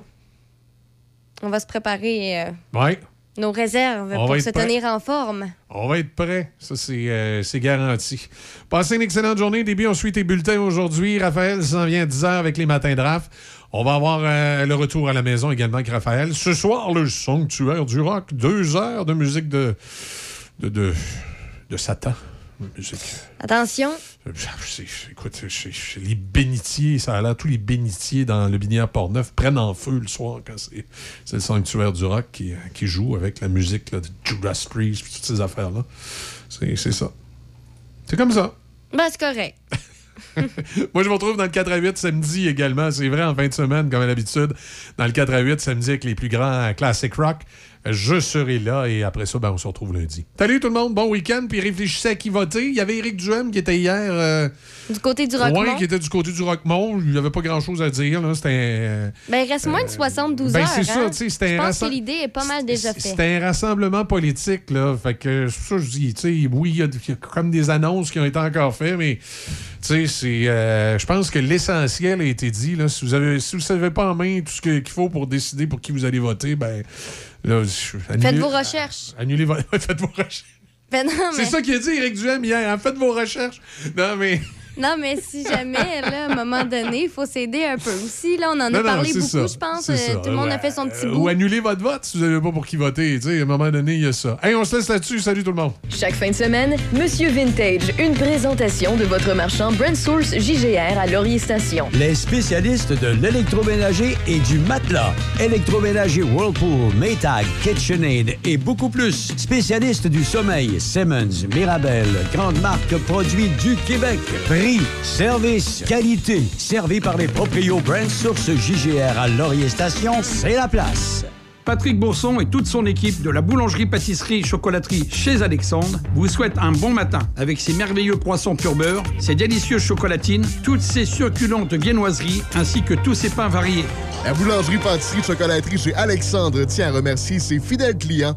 On va se préparer euh, Ouais. nos réserves On pour se prêt. tenir en forme. On va être prêt. Ça, c'est euh, c'est garanti. Passez une excellente journée. Début, on suit tes bulletins aujourd'hui. Raphaël s'en vient à 10h avec les matins de RAF. On va avoir euh, le retour à la maison également avec Raphaël. Ce soir, le sanctuaire du rock. Deux heures de musique de. de, de, de Satan. Musique. Attention, Écoute, les bénitiers, ça a l'air, tous les bénitiers dans le binière Port-Neuf prennent en feu le soir quand c'est le sanctuaire du rock qui, qui joue avec la musique là, de Judas Priest toutes ces affaires-là. C'est ça. C'est comme ça. ben c'est correct. *laughs* Moi, je vous retrouve dans le 4 à 8 samedi également. C'est vrai, en fin de semaine, comme à l'habitude, dans le 4 à 8 samedi avec les plus grands classic rock. Je serai là et après ça, ben, on se retrouve lundi. Salut tout le monde, bon week-end. Puis réfléchissez à qui voter. Il y avait Éric Duhem qui était hier. euh, Du côté du Rockmont. Ouais, qui était du côté du Rockmont. Il n'y avait pas grand-chose à dire. là. C'était euh, Ben, il reste moins de 72 ben, heures. c'est ça, hein. tu sais, c'était Je un pense que l'idée est pas mal déjà faite. c'était un rassemblement politique. Là. Fait que c'est pour ça que je dis, tu sais, oui, il y, a il y a comme des annonces qui ont été encore faites, mais tu sais, c'est, euh, je pense que l'essentiel a été dit. Là. Si vous avez, si vous savez pas en main tout ce que- qu'il faut pour décider pour qui vous allez voter, ben là, je- annulez- Faites vos recherches. Annulez vos, *laughs* faites vos recherches. Ben mais... C'est ça qu'il a dit, Éric Duhem, hier. hein. Faites vos recherches. Non, mais Non, mais si jamais, là, à un moment donné, il faut s'aider un peu aussi. Là, on en a Non, parlé beaucoup, ça. je pense. Euh. Tout le monde a fait son petit Euh, bout. Ou annuler votre vote si vous n'avez pas pour qui voter. Tu sais, à un moment donné, il y a ça. Hey, on se laisse là-dessus. Salut tout le monde. Chaque fin de semaine, Monsieur Vintage, une présentation de votre marchand Brand Source JGR à Laurier Station. Les spécialistes de l'électroménager et du matelas. Électroménager Whirlpool, Maytag, KitchenAid et beaucoup plus. Spécialistes du sommeil, Simmons, Mirabel, grande marque produits du Québec. Prix, service, qualité. Servi par les proprios Brand Source JGR à Laurier Station, c'est la place. Patrick Bourson et toute son équipe de la boulangerie-pâtisserie-chocolaterie chez Alexandre vous souhaitent un bon matin avec ses merveilleux croissants pur beurre, ses délicieuses chocolatines, toutes ses succulentes viennoiseries ainsi que tous ses pains variés. La boulangerie pâtisserie chocolaterie chez Alexandre tient à remercier ses fidèles clients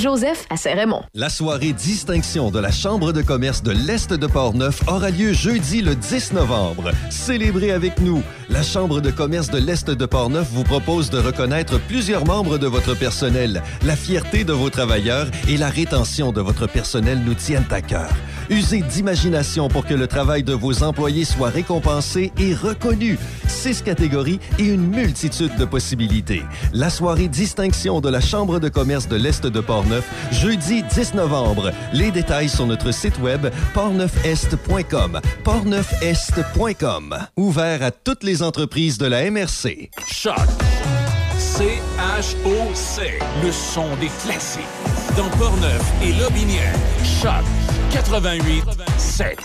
Saint-Joseph à Saint-Raymond. La soirée distinction de la Chambre de commerce de l'Est de Portneuf aura lieu jeudi le 10 novembre. Célébrez avec nous. La Chambre de commerce de l'Est de Portneuf vous propose de reconnaître plusieurs membres de votre personnel. La fierté de vos travailleurs et la rétention de votre personnel nous tiennent à cœur. Usez d'imagination pour que le travail de vos employés soit récompensé et reconnu. Six catégories et une multitude de possibilités. La soirée distinction de la Chambre de commerce de l'Est de Jeudi 10 novembre. Les détails sur notre site web portneufest.com. portneufest.com. Ouvert à toutes les entreprises de la MRC. Choc. C-H-O-C. Le son des classiques. Dans Portneuf et Lobinière. Choc 88 7.